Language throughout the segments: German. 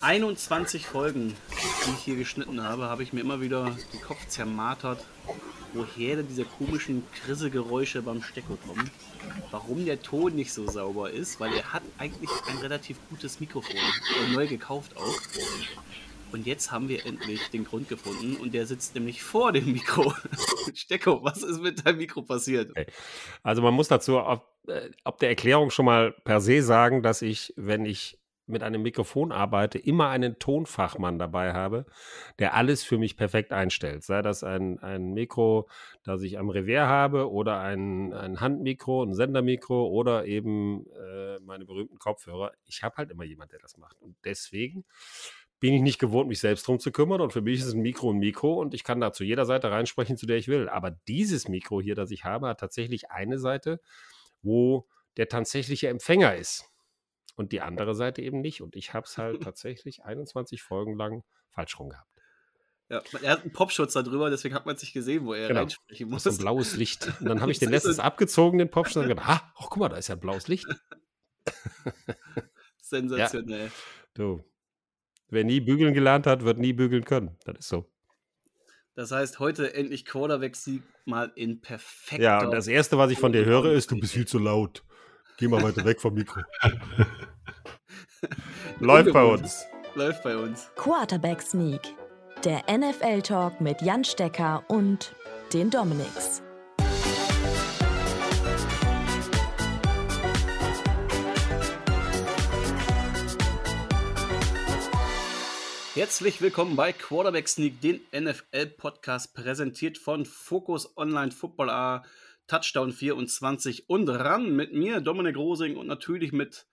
21 Folgen, die ich hier geschnitten habe, habe ich mir immer wieder den Kopf zermartert, woher denn diese komischen Krissegeräusche beim Stecko kommen. Warum der Ton nicht so sauber ist, weil er hat eigentlich ein relativ gutes Mikrofon, neu gekauft auch. Und jetzt haben wir endlich den Grund gefunden und der sitzt nämlich vor dem Mikro. Stecko, was ist mit deinem Mikro passiert? Also man muss dazu ob, äh, ob der Erklärung schon mal per se sagen, dass ich, wenn ich mit einem Mikrofon arbeite, immer einen Tonfachmann dabei habe, der alles für mich perfekt einstellt. Sei das ein, ein Mikro, das ich am Revier habe, oder ein, ein Handmikro, ein Sendermikro oder eben äh, meine berühmten Kopfhörer. Ich habe halt immer jemand, der das macht. Und deswegen bin ich nicht gewohnt, mich selbst drum zu kümmern. Und für mich ist ein Mikro ein Mikro und ich kann da zu jeder Seite reinsprechen, zu der ich will. Aber dieses Mikro hier, das ich habe, hat tatsächlich eine Seite, wo der tatsächliche Empfänger ist. Und die andere Seite eben nicht. Und ich habe es halt tatsächlich 21 Folgen lang falsch rum gehabt. Ja, er hat einen Popschutz da drüber, deswegen hat man es nicht gesehen, wo er genau. reinsprechen muss. So ein blaues Licht. Und dann habe ich den letztes abgezogen, den Popschutz, und gedacht, ah, oh, guck mal, da ist ja ein blaues Licht. Sensationell. Ja. Du, Wer nie bügeln gelernt hat, wird nie bügeln können. Das ist so. Das heißt, heute endlich Quarterback-Sieg mal in perfekter. Ja, und das Erste, was ich von dir höre, ist, du bist viel zu laut. Geh mal weiter weg vom Mikro. Läuft bei uns. Läuft bei uns. Quarterback Sneak. Der NFL-Talk mit Jan Stecker und den Dominics. Herzlich willkommen bei Quarterback Sneak, den NFL-Podcast, präsentiert von Focus Online Football A, Touchdown 24 und ran mit mir, Dominik Rosing und natürlich mit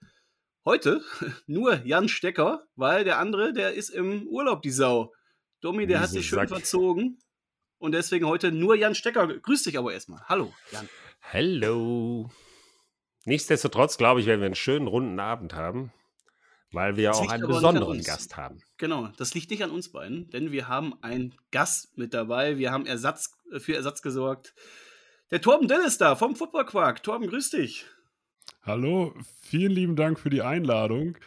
heute nur Jan Stecker, weil der andere, der ist im Urlaub, die Sau. Domi, der hat sich schön Sack. verzogen und deswegen heute nur Jan Stecker. Grüß dich aber erstmal. Hallo, Jan. Hallo. Nichtsdestotrotz, glaube ich, werden wir einen schönen runden Abend haben. Weil wir ja auch einen besonderen Gast haben. Genau, das liegt nicht an uns beiden, denn wir haben einen Gast mit dabei. Wir haben Ersatz, äh, für Ersatz gesorgt. Der Torben Dill ist da vom Football Quark. Torben, grüß dich. Hallo, vielen lieben Dank für die Einladung.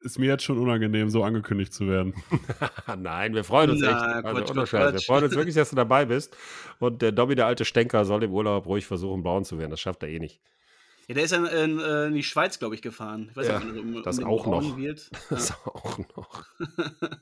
Ist mir jetzt schon unangenehm, so angekündigt zu werden. Nein, wir freuen uns Na, echt. Also, Quatsch, Quatsch. Wir freuen uns wirklich, dass du dabei bist. Und der Dobby, der alte Stänker, soll im Urlaub ruhig versuchen, braun zu werden. Das schafft er eh nicht. Ja, der ist in, in, äh, in die Schweiz, glaube ich, gefahren. Ich weiß ja, nicht, um, das, um auch noch. Wird. das ja. auch noch.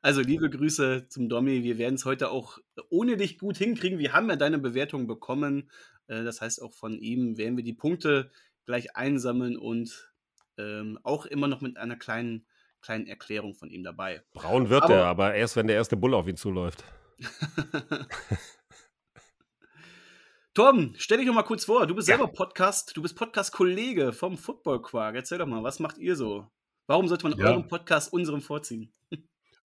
also, liebe Grüße zum Domi. Wir werden es heute auch ohne dich gut hinkriegen. Wir haben ja deine Bewertung bekommen. Äh, das heißt, auch von ihm werden wir die Punkte gleich einsammeln und ähm, auch immer noch mit einer kleinen, kleinen Erklärung von ihm dabei. Braun wird aber, er, aber erst, wenn der erste Bull auf ihn zuläuft. Torben, stell dich doch mal kurz vor. Du bist ja. selber Podcast, du bist Podcast-Kollege vom Football Quark. Erzähl doch mal, was macht ihr so? Warum sollte man ja. euren Podcast unserem vorziehen?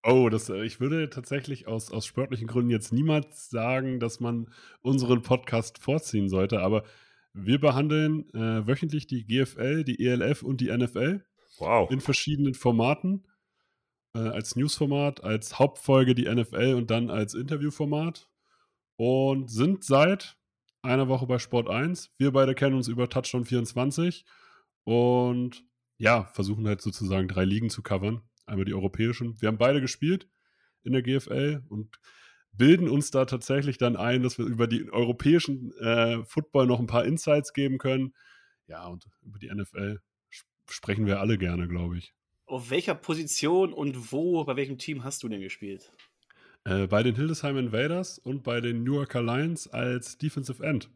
Oh, das, äh, ich würde tatsächlich aus, aus sportlichen Gründen jetzt niemals sagen, dass man unseren Podcast vorziehen sollte, aber wir behandeln äh, wöchentlich die GFL, die ELF und die NFL. Wow. In verschiedenen Formaten. Äh, als Newsformat, als Hauptfolge die NFL und dann als Interviewformat. Und sind seit einer Woche bei Sport 1. Wir beide kennen uns über Touchdown 24 und ja, versuchen halt sozusagen drei Ligen zu covern. Einmal die europäischen. Wir haben beide gespielt in der GFL und bilden uns da tatsächlich dann ein, dass wir über die europäischen äh, Football noch ein paar Insights geben können. Ja, und über die NFL sprechen wir alle gerne, glaube ich. Auf welcher Position und wo, bei welchem Team hast du denn gespielt? Äh, bei den Hildesheim Invaders und bei den New York Lions als Defensive End.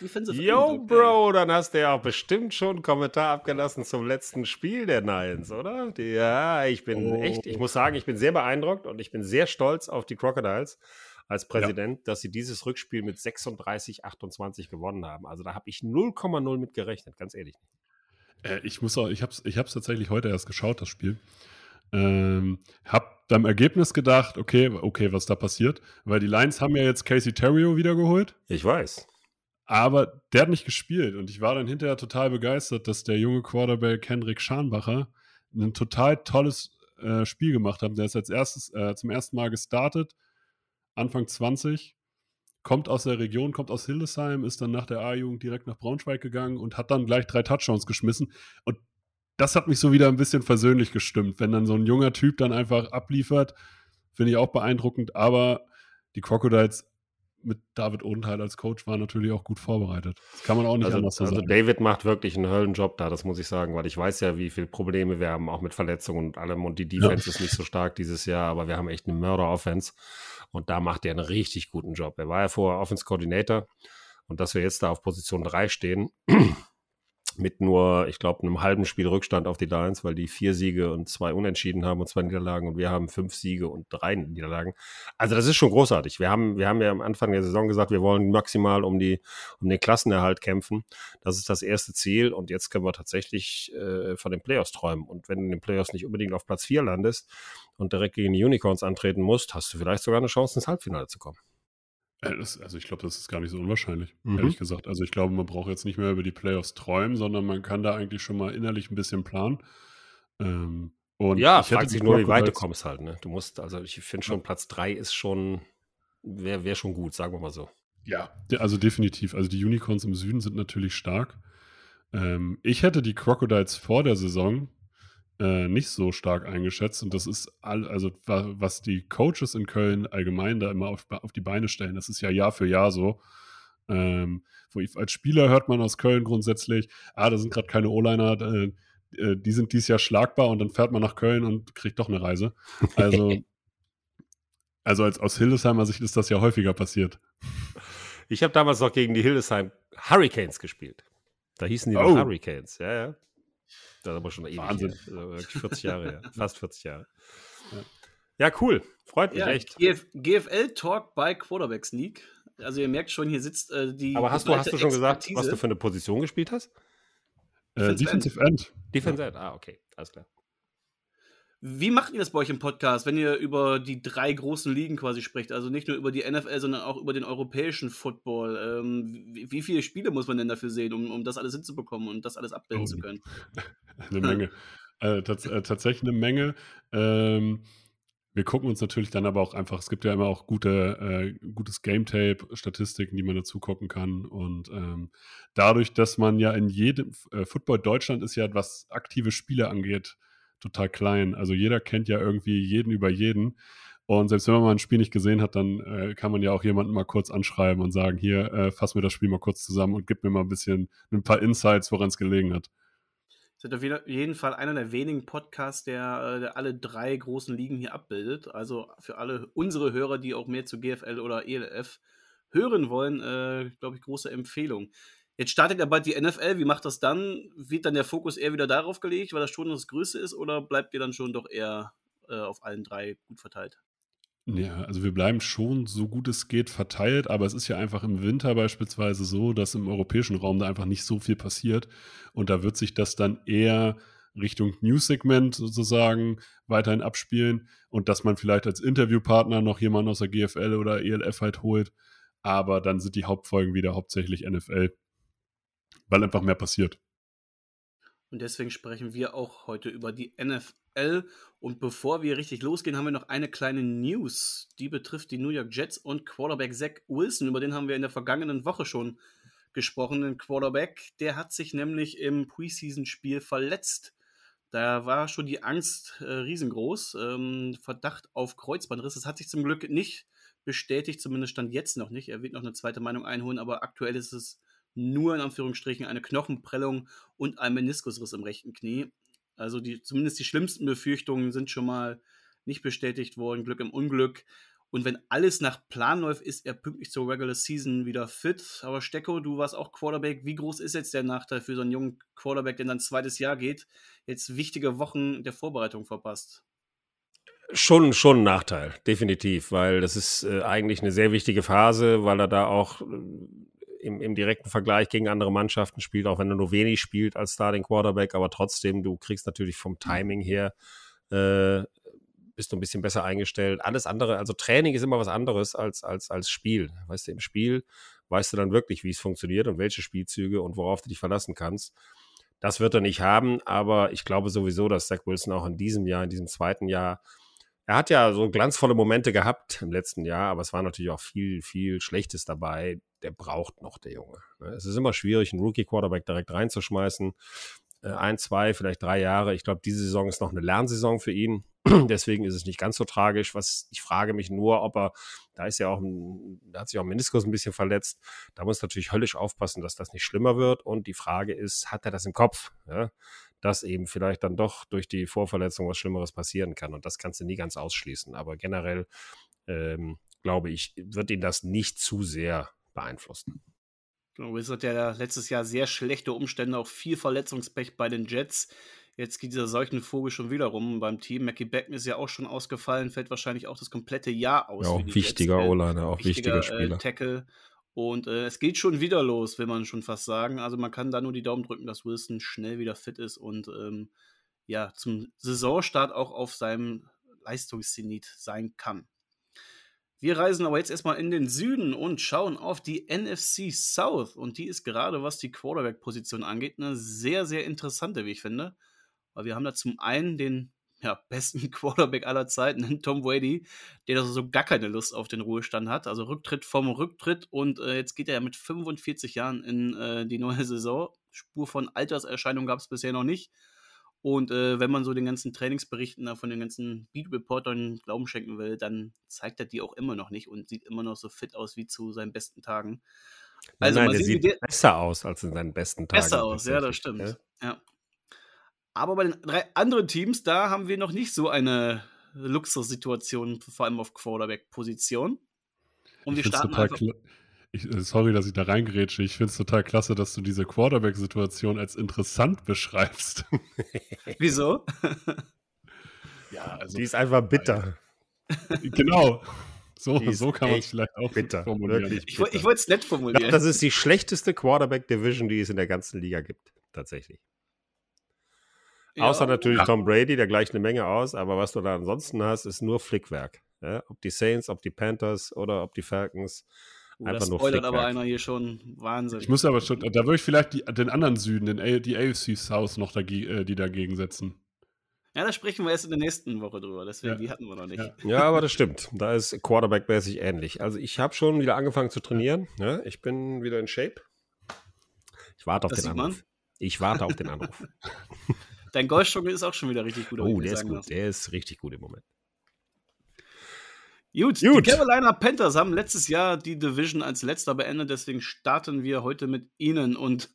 Defensive Yo, End, Bro, dann hast du ja auch bestimmt schon einen Kommentar abgelassen zum letzten Spiel der Lions, oder? Ja, ich bin oh. echt, ich muss sagen, ich bin sehr beeindruckt und ich bin sehr stolz auf die Crocodiles als Präsident, ja. dass sie dieses Rückspiel mit 36, 28 gewonnen haben. Also da habe ich 0,0 mit gerechnet, ganz ehrlich. Äh, ich muss auch, ich habe es ich tatsächlich heute erst geschaut, das Spiel. Ähm, hab beim Ergebnis gedacht, okay, okay, was da passiert, weil die Lions haben ja jetzt Casey Terrio wiedergeholt. Ich weiß. Aber der hat nicht gespielt und ich war dann hinterher total begeistert, dass der junge Quarterback Henrik Scharnbacher ein total tolles äh, Spiel gemacht hat. Der ist als erstes äh, zum ersten Mal gestartet, Anfang 20, kommt aus der Region, kommt aus Hildesheim, ist dann nach der A-Jugend direkt nach Braunschweig gegangen und hat dann gleich drei Touchdowns geschmissen. Und das hat mich so wieder ein bisschen versöhnlich gestimmt. Wenn dann so ein junger Typ dann einfach abliefert, finde ich auch beeindruckend. Aber die Crocodiles mit David Odenthal als Coach war natürlich auch gut vorbereitet. Das kann man auch nicht also, anders so also sagen. David macht wirklich einen Höllenjob da, das muss ich sagen, weil ich weiß ja, wie viele Probleme wir haben, auch mit Verletzungen und allem. Und die Defense ja. ist nicht so stark dieses Jahr, aber wir haben echt eine Mörder-Offense. Und da macht er einen richtig guten Job. Er war ja vorher Offense-Coordinator. Und dass wir jetzt da auf Position 3 stehen, mit nur, ich glaube, einem halben Spiel Rückstand auf die Lions, weil die vier Siege und zwei Unentschieden haben und zwei Niederlagen und wir haben fünf Siege und drei Niederlagen. Also das ist schon großartig. Wir haben, wir haben ja am Anfang der Saison gesagt, wir wollen maximal um die, um den Klassenerhalt kämpfen. Das ist das erste Ziel und jetzt können wir tatsächlich äh, von den Playoffs träumen. Und wenn du in den Playoffs nicht unbedingt auf Platz vier landest und direkt gegen die Unicorns antreten musst, hast du vielleicht sogar eine Chance, ins Halbfinale zu kommen. Äh, das, also ich glaube, das ist gar nicht so unwahrscheinlich, mhm. ehrlich gesagt. Also ich glaube, man braucht jetzt nicht mehr über die Playoffs träumen, sondern man kann da eigentlich schon mal innerlich ein bisschen planen. Ähm, und ja, fragt sich nur, wie weit du kommst halt. Ne? Du musst, also ich finde schon. Platz 3 ist schon, wäre wär schon gut, sagen wir mal so. Ja, also definitiv. Also die Unicorns im Süden sind natürlich stark. Ähm, ich hätte die Crocodiles vor der Saison äh, nicht so stark eingeschätzt. Und das ist all, also was die Coaches in Köln allgemein da immer auf, auf die Beine stellen, das ist ja Jahr für Jahr so. Ähm, wo ich, als Spieler hört man aus Köln grundsätzlich, ah, da sind gerade keine O-Liner, äh, äh, die sind dieses Jahr schlagbar und dann fährt man nach Köln und kriegt doch eine Reise. Also, also als, aus Hildesheimer Sicht ist das ja häufiger passiert. Ich habe damals noch gegen die Hildesheim Hurricanes gespielt. Da hießen die oh. Hurricanes, ja, ja. Das ist aber schon ewig. Wahnsinn. Also 40 Jahre, ja. Fast 40 Jahre. Ja. cool. Freut mich ja, echt. GF GFL-Talk bei Quarterback Sneak. Also ihr merkt schon, hier sitzt äh, die. Aber hast du, hast du schon gesagt, was du für eine Position gespielt hast? Äh, Defensive End. Defensive End, ah, okay, alles klar. Wie macht ihr das bei euch im Podcast, wenn ihr über die drei großen Ligen quasi spricht? Also nicht nur über die NFL, sondern auch über den europäischen Football. Ähm, wie, wie, viele Spiele muss man denn dafür sehen, um, um das alles hinzubekommen und das alles abbilden oh, zu können? Eine Menge. äh, tats äh, tatsächlich eine Menge. Ähm, wir gucken uns natürlich dann aber auch einfach, es gibt ja immer auch gute, äh, gutes Game Tape, Statistiken, die man dazu gucken kann. Und ähm, dadurch, dass man ja in jedem, äh, Football Deutschland ist ja, was aktive Spiele angeht, total klein. Also jeder kennt ja irgendwie jeden über jeden. Und selbst wenn man mal ein Spiel nicht gesehen hat, dann äh, kann man ja auch jemanden mal kurz anschreiben und sagen, hier, äh, fass mir das Spiel mal kurz zusammen und gib mir mal ein bisschen, ein paar Insights, woran es gelegen hat. Das ist auf jeden Fall einer der wenigen Podcasts, der, äh, der, alle drei großen Ligen hier abbildet. Also für alle unsere Hörer, die auch mehr zu GFL oder ELF hören wollen, äh, glaube ich, große Empfehlung. Jetzt startet ja bald die NFL. Wie macht das dann? Wird dann der Fokus eher wieder darauf gelegt, weil das schon das Größte ist, oder bleibt ihr dann schon doch eher äh, auf allen drei gut verteilt? Ja, also wir bleiben schon so gut es geht verteilt, aber es ist ja einfach im Winter beispielsweise so, dass im europäischen Raum da einfach nicht so viel passiert und da wird sich das dann eher Richtung News-Segment sozusagen weiterhin abspielen und dass man vielleicht als Interviewpartner noch jemanden aus der GFL oder ELF halt holt, aber dann sind die Hauptfolgen wieder hauptsächlich NFL weil einfach mehr passiert. Und deswegen sprechen wir auch heute über die NFL. Und bevor wir richtig losgehen, haben wir noch eine kleine News. Die betrifft die New York Jets und Quarterback Zach Wilson. Über den haben wir in der vergangenen Woche schon gesprochen. Den Quarterback, der hat sich nämlich im Preseason-Spiel verletzt. Da war schon die Angst äh, riesengroß. Ähm, Verdacht auf Kreuzbandriss. Das hat sich zum Glück nicht bestätigt, zumindest stand jetzt noch nicht. Er wird noch eine zweite Meinung einholen, aber aktuell ist es nur in Anführungsstrichen eine Knochenprellung und ein Meniskusriss im rechten Knie. Also die, zumindest die schlimmsten Befürchtungen sind schon mal nicht bestätigt worden. Glück im Unglück. Und wenn alles nach Plan läuft, ist er pünktlich zur Regular Season wieder fit. Aber Stecko, du warst auch Quarterback. Wie groß ist jetzt der Nachteil für so einen jungen Quarterback, der dann zweites Jahr geht, jetzt wichtige Wochen der Vorbereitung verpasst? Schon, schon ein Nachteil, definitiv, weil das ist äh, eigentlich eine sehr wichtige Phase, weil er da auch äh, im, im direkten Vergleich gegen andere Mannschaften spielt, auch wenn er nur wenig spielt als Starting Quarterback, aber trotzdem, du kriegst natürlich vom Timing her, äh, bist du ein bisschen besser eingestellt. Alles andere, also Training ist immer was anderes als, als, als Spiel. Weißt du, im Spiel weißt du dann wirklich, wie es funktioniert und welche Spielzüge und worauf du dich verlassen kannst. Das wird er nicht haben, aber ich glaube sowieso, dass Zach Wilson auch in diesem Jahr, in diesem zweiten Jahr, er hat ja so glanzvolle Momente gehabt im letzten Jahr, aber es war natürlich auch viel, viel Schlechtes dabei. Der braucht noch, der Junge. Ne? Es ist immer schwierig, einen Rookie-Quarterback direkt reinzuschmeißen. äh, ein, zwei, vielleicht drei Jahre. Ich glaube, diese Saison ist noch eine Lernsaison für ihn. Deswegen ist es nicht ganz so tragisch. Was ich frage mich nur, ob er, da ist ja auch, da hat sich auch Meniskus ein bisschen verletzt. Da muss natürlich höllisch aufpassen, dass das nicht schlimmer wird. Und die Frage ist, hat er das im Kopf? Ja? Dass eben vielleicht dann doch durch die Vorverletzung was Schlimmeres passieren kann. Und das kannst du nie ganz ausschließen. Aber generell ähm, glaube ich, wird ihn das nicht zu sehr beeinflussen. Wizard ja letztes Jahr sehr schlechte Umstände, auch viel Verletzungspech bei den Jets. Jetzt geht dieser solchen Vogel schon wieder rum beim Team. Mackie Beckman ist ja auch schon ausgefallen, fällt wahrscheinlich auch das komplette Jahr aus. Ja, auch wichtiger O-Liner, auch wichtiger, wichtiger Spieler. Äh, Tackle. Und äh, es geht schon wieder los, will man schon fast sagen. Also man kann da nur die Daumen drücken, dass Wilson schnell wieder fit ist und ähm, ja, zum Saisonstart auch auf seinem Leistungszenit sein kann. Wir reisen aber jetzt erstmal in den Süden und schauen auf die NFC South. Und die ist gerade, was die Quarterback-Position angeht, eine sehr, sehr interessante, wie ich finde. Weil wir haben da zum einen den ja, besten Quarterback aller Zeiten, Tom Brady, der so gar keine Lust auf den Ruhestand hat. Also Rücktritt vom Rücktritt. Und äh, jetzt geht er ja mit 45 Jahren in äh, die neue Saison. Spur von Alterserscheinung gab es bisher noch nicht. Und äh, wenn man so den ganzen Trainingsberichten da von den ganzen Beat-Reportern Glauben schenken will, dann zeigt er die auch immer noch nicht und sieht immer noch so fit aus wie zu seinen besten Tagen. Also nein, nein, der sieht der besser aus als in seinen besten Tagen. Besser aus, ja, das stimmt. Ja? ja. Aber bei den drei anderen Teams, da haben wir noch nicht so eine Luxussituation, vor allem auf Quarterback-Position. Und wir starten einfach ich, äh, sorry, dass ich da reingrätsche. Ich finde es total klasse, dass du diese Quarterback-Situation als interessant beschreibst. Wieso? ja, also, die ist einfach bitter. Genau. So, so kann man es vielleicht auch bitter, formulieren. Wirklich ich, ich wollte es nett formulieren. Glaube, das ist die schlechteste Quarterback-Division, die es in der ganzen Liga gibt. Tatsächlich. Ja, Außer natürlich ja. Tom Brady, der gleicht eine Menge aus, aber was du da ansonsten hast, ist nur Flickwerk. Ja? Ob die Saints, ob die Panthers oder ob die Falcons. Oh, Einfach das spoilert aber einer hier schon Wahnsinn. Ich muss aber schon, da würde ich vielleicht die, den anderen Süden, den, die AFC South noch dagegen, äh, die dagegen setzen. Ja, da sprechen wir erst in der nächsten Woche drüber. Deswegen, ja. die hatten wir noch nicht. Ja, ja aber das stimmt. Da ist Quarterback-mäßig ähnlich. Also ich habe schon wieder angefangen zu trainieren. Ja, ich bin wieder in Shape. Ich warte auf das den Anruf. Man. Ich warte auf den Anruf. Dein Golfstunge ist auch schon wieder richtig gut. Oh, der ist gut. Lassen. Der ist richtig gut im Moment. Gut, Gut, die Carolina Panthers haben letztes Jahr die Division als letzter beendet, deswegen starten wir heute mit ihnen. Und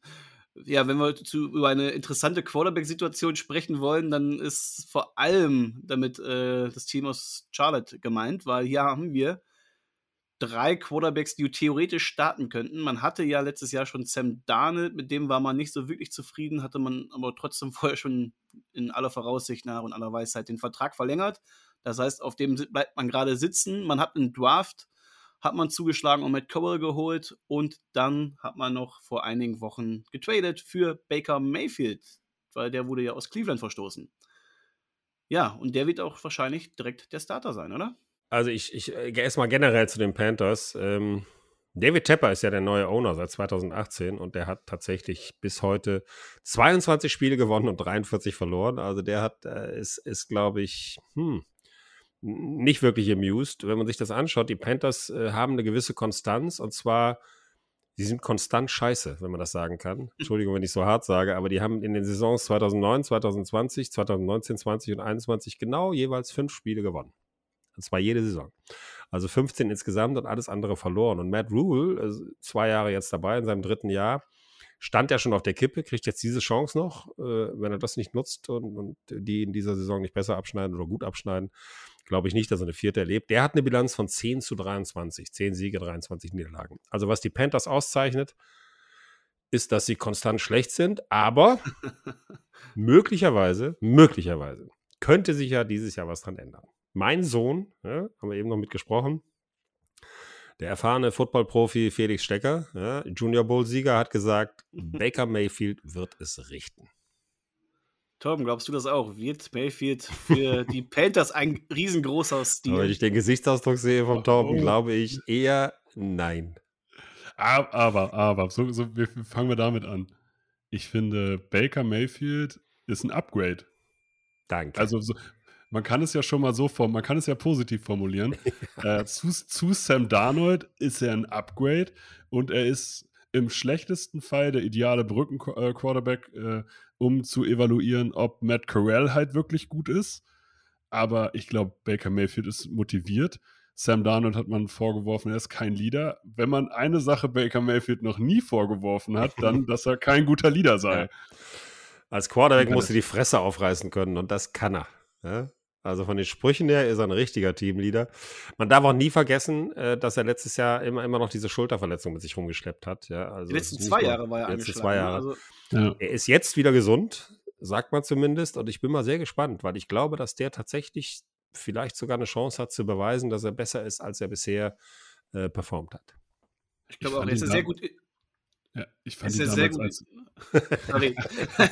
ja, wenn wir zu, über eine interessante Quarterback-Situation sprechen wollen, dann ist vor allem damit äh, das Team aus Charlotte gemeint, weil hier haben wir drei Quarterbacks, die theoretisch starten könnten. Man hatte ja letztes Jahr schon Sam Darnold, mit dem war man nicht so wirklich zufrieden, hatte man aber trotzdem vorher schon in aller Voraussicht nach und aller Weisheit den Vertrag verlängert. Das heißt, auf dem bleibt man gerade sitzen. Man hat einen Draft, hat man zugeschlagen und Matt Cowell geholt und dann hat man noch vor einigen Wochen getradet für Baker Mayfield, weil der wurde ja aus Cleveland verstoßen. Ja, und der wird auch wahrscheinlich direkt der Starter sein, oder? Also ich, ich äh, gehe erstmal generell zu den Panthers. Ähm, David Tepper ist ja der neue Owner seit 2018 und der hat tatsächlich bis heute 22 Spiele gewonnen und 43 verloren. Also der hat, äh, ist, ist glaube ich, hm, nicht wirklich amused. Wenn man sich das anschaut, die Panthers äh, haben eine gewisse Konstanz und zwar, sie sind konstant scheiße, wenn man das sagen kann. Entschuldigung, wenn ich so hart sage, aber die haben in den Saisons 2009, 2020, 2019, 20 und 21 genau jeweils fünf Spiele gewonnen. Und zwar jede Saison. Also 15 insgesamt und alles andere verloren. Und Matt Rule, äh, zwei Jahre jetzt dabei in seinem dritten Jahr, stand ja schon auf der Kippe, kriegt jetzt diese Chance noch, äh, wenn er das nicht nutzt und, und die in dieser Saison nicht besser abschneiden oder gut abschneiden, glaube ich nicht, dass er eine vierte erlebt. Der hat eine Bilanz von 10 zu 23, 10 Siege, 23 Niederlagen. Also was die Panthers auszeichnet, ist, dass sie konstant schlecht sind, aber möglicherweise, möglicherweise könnte sich ja dieses Jahr was dran ändern. Mein Sohn, ja, haben wir eben noch mitgesprochen, der erfahrene Football-Profi Felix Stecker, ja, Junior Bowl-Sieger, hat gesagt, Baker Mayfield wird es richten. Torben, glaubst du das auch? Wird Mayfield für die Panthers ein riesengroßer Stil? Wenn ich den Gesichtsausdruck sehe vom Torben, oh. glaube ich eher nein. Aber, aber, aber so, so, wir fangen wir damit an. Ich finde, Baker Mayfield ist ein Upgrade. Danke. Also so, man kann es ja schon mal so formulieren, man kann es ja positiv formulieren. äh, zu, zu Sam Darnold ist er ein Upgrade und er ist im schlechtesten Fall der ideale Brücken-Quarterback, äh, um zu evaluieren, ob Matt Corral halt wirklich gut ist. Aber ich glaube, Baker Mayfield ist motiviert. Sam Darnold hat man vorgeworfen, er ist kein Leader. Wenn man eine Sache Baker Mayfield noch nie vorgeworfen hat, dann, dass er kein guter Leader sei. Ja. Als Quarterback musst du die Fresse aufreißen können und das kann er. Ja? Also von den Sprüchen her ist er ein richtiger Teamleader. Man darf auch nie vergessen, äh, dass er letztes Jahr immer, immer noch diese Schulterverletzung mit sich rumgeschleppt hat. Ja, also die letzten zwei Jahre war er letzten zwei ne? Jahre. Also, ja. Er ist jetzt wieder gesund, sagt man zumindest. Und ich bin mal sehr gespannt, weil ich glaube, dass der tatsächlich vielleicht sogar eine Chance hat zu beweisen, dass er besser ist, als er bisher äh, performt hat. Ich glaube auch, er ist sehr gut ja, ich fand es sehr gut. Als Sorry.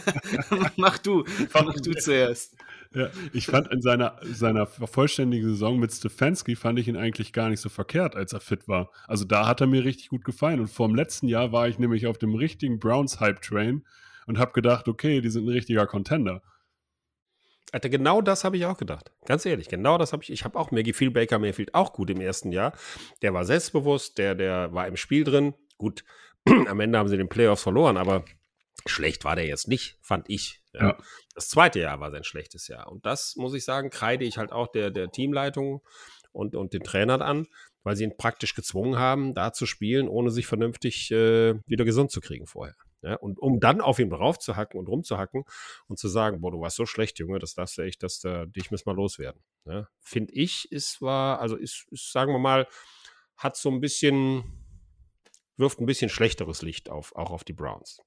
mach du, mach du zuerst. Ja, ich fand in seiner, seiner vollständigen Saison mit Stefanski fand ich ihn eigentlich gar nicht so verkehrt, als er fit war. Also da hat er mir richtig gut gefallen. Und vor dem letzten Jahr war ich nämlich auf dem richtigen Browns-Hype-Train und habe gedacht, okay, die sind ein richtiger Contender. Alter, genau das habe ich auch gedacht. Ganz ehrlich, genau das habe ich. Ich habe auch, mir gefiel Baker Mayfield auch gut im ersten Jahr. Der war selbstbewusst, der, der war im Spiel drin. Gut, Am Ende haben sie den Playoffs verloren, aber schlecht war der jetzt nicht, fand ich. Ja. Das zweite Jahr war sein schlechtes Jahr. Und das, muss ich sagen, kreide ich halt auch der, der Teamleitung und, und den Trainern an, weil sie ihn praktisch gezwungen haben, da zu spielen, ohne sich vernünftig äh, wieder gesund zu kriegen vorher. Ja, und um dann auf ihn draufzuhacken und rumzuhacken und zu sagen, boah, du warst so schlecht, Junge, das darfst du echt, dass da, dich müssen wir loswerden. Ja, Finde ich, ist war, also ist, ist, sagen wir mal, hat so ein bisschen wirft ein bisschen schlechteres Licht auf, auch auf die Browns.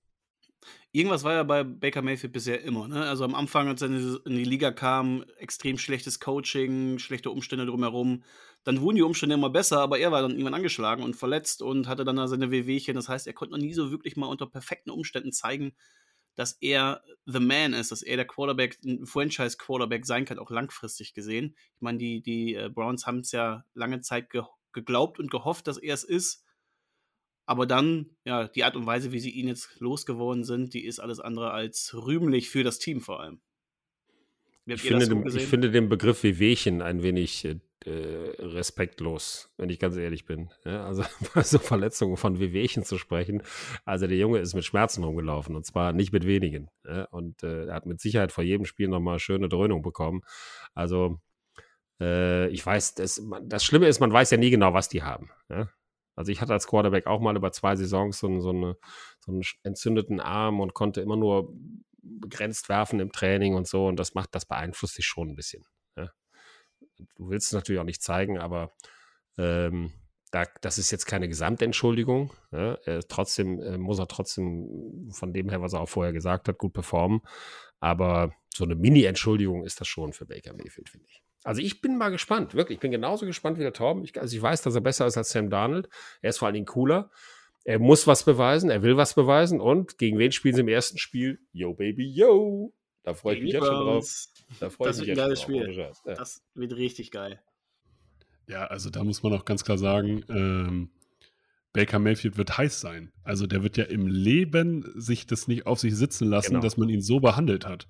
Irgendwas war ja bei Baker Mayfield bisher immer. Ne? Also am Anfang, als er in die Liga kam, extrem schlechtes Coaching, schlechte Umstände drumherum. Dann wurden die Umstände immer besser, aber er war dann irgendwann angeschlagen und verletzt und hatte dann seine Wehwehchen. Das heißt, er konnte noch nie so wirklich mal unter perfekten Umständen zeigen, dass er the man ist, dass er der Quarterback, ein Franchise-Quarterback sein kann, auch langfristig gesehen. Ich meine, die, die äh, Browns haben es ja lange Zeit ge geglaubt und gehofft, dass er es ist. Aber dann, ja, die Art und Weise, wie sie ihn jetzt losgeworden sind, die ist alles andere als rühmlich für das Team vor allem. Ich finde, so den, ich finde, den Begriff Wehwehchen ein wenig äh, respektlos, wenn ich ganz ehrlich bin. Ja, also bei so Verletzungen von Wehwehchen zu sprechen. Also der Junge ist mit Schmerzen rumgelaufen und zwar nicht mit wenigen. Ja, und äh, er hat mit Sicherheit vor jedem Spiel nochmal schöne Dröhnung bekommen. Also äh, ich weiß, das, das Schlimme ist, man weiß ja nie genau, was die haben. Ja? Also ich hatte als Quarterback auch mal über zwei Saisons so, so, eine, so einen entzündeten Arm und konnte immer nur begrenzt werfen im Training und so. Und das macht, das beeinflusst dich schon ein bisschen. Ja. Du willst es natürlich auch nicht zeigen, aber ähm, da, das ist jetzt keine Gesamtentschuldigung. Ja. Er, trotzdem äh, muss er trotzdem von dem her, was er auch vorher gesagt hat, gut performen. Aber so eine Mini-Entschuldigung ist das schon für Baker Mayfield, finde ich. Also ich bin mal gespannt, wirklich. Ich bin genauso gespannt wie der Torben. Ich, also ich weiß, dass er besser ist als Sam Darnold. Er ist vor allen Dingen cooler. Er muss was beweisen, er will was beweisen. Und gegen wen spielen sie im ersten Spiel? Yo, Baby, yo. Da freue ich mich jetzt schon drauf. Da freue ich mich jetzt schon Spiel. drauf. Ja. Das wird richtig geil. Ja, also da muss man auch ganz klar sagen, ähm, Baker Mayfield wird heiß sein. Also der wird ja im Leben sich das nicht auf sich sitzen lassen, genau. dass man ihn so behandelt hat.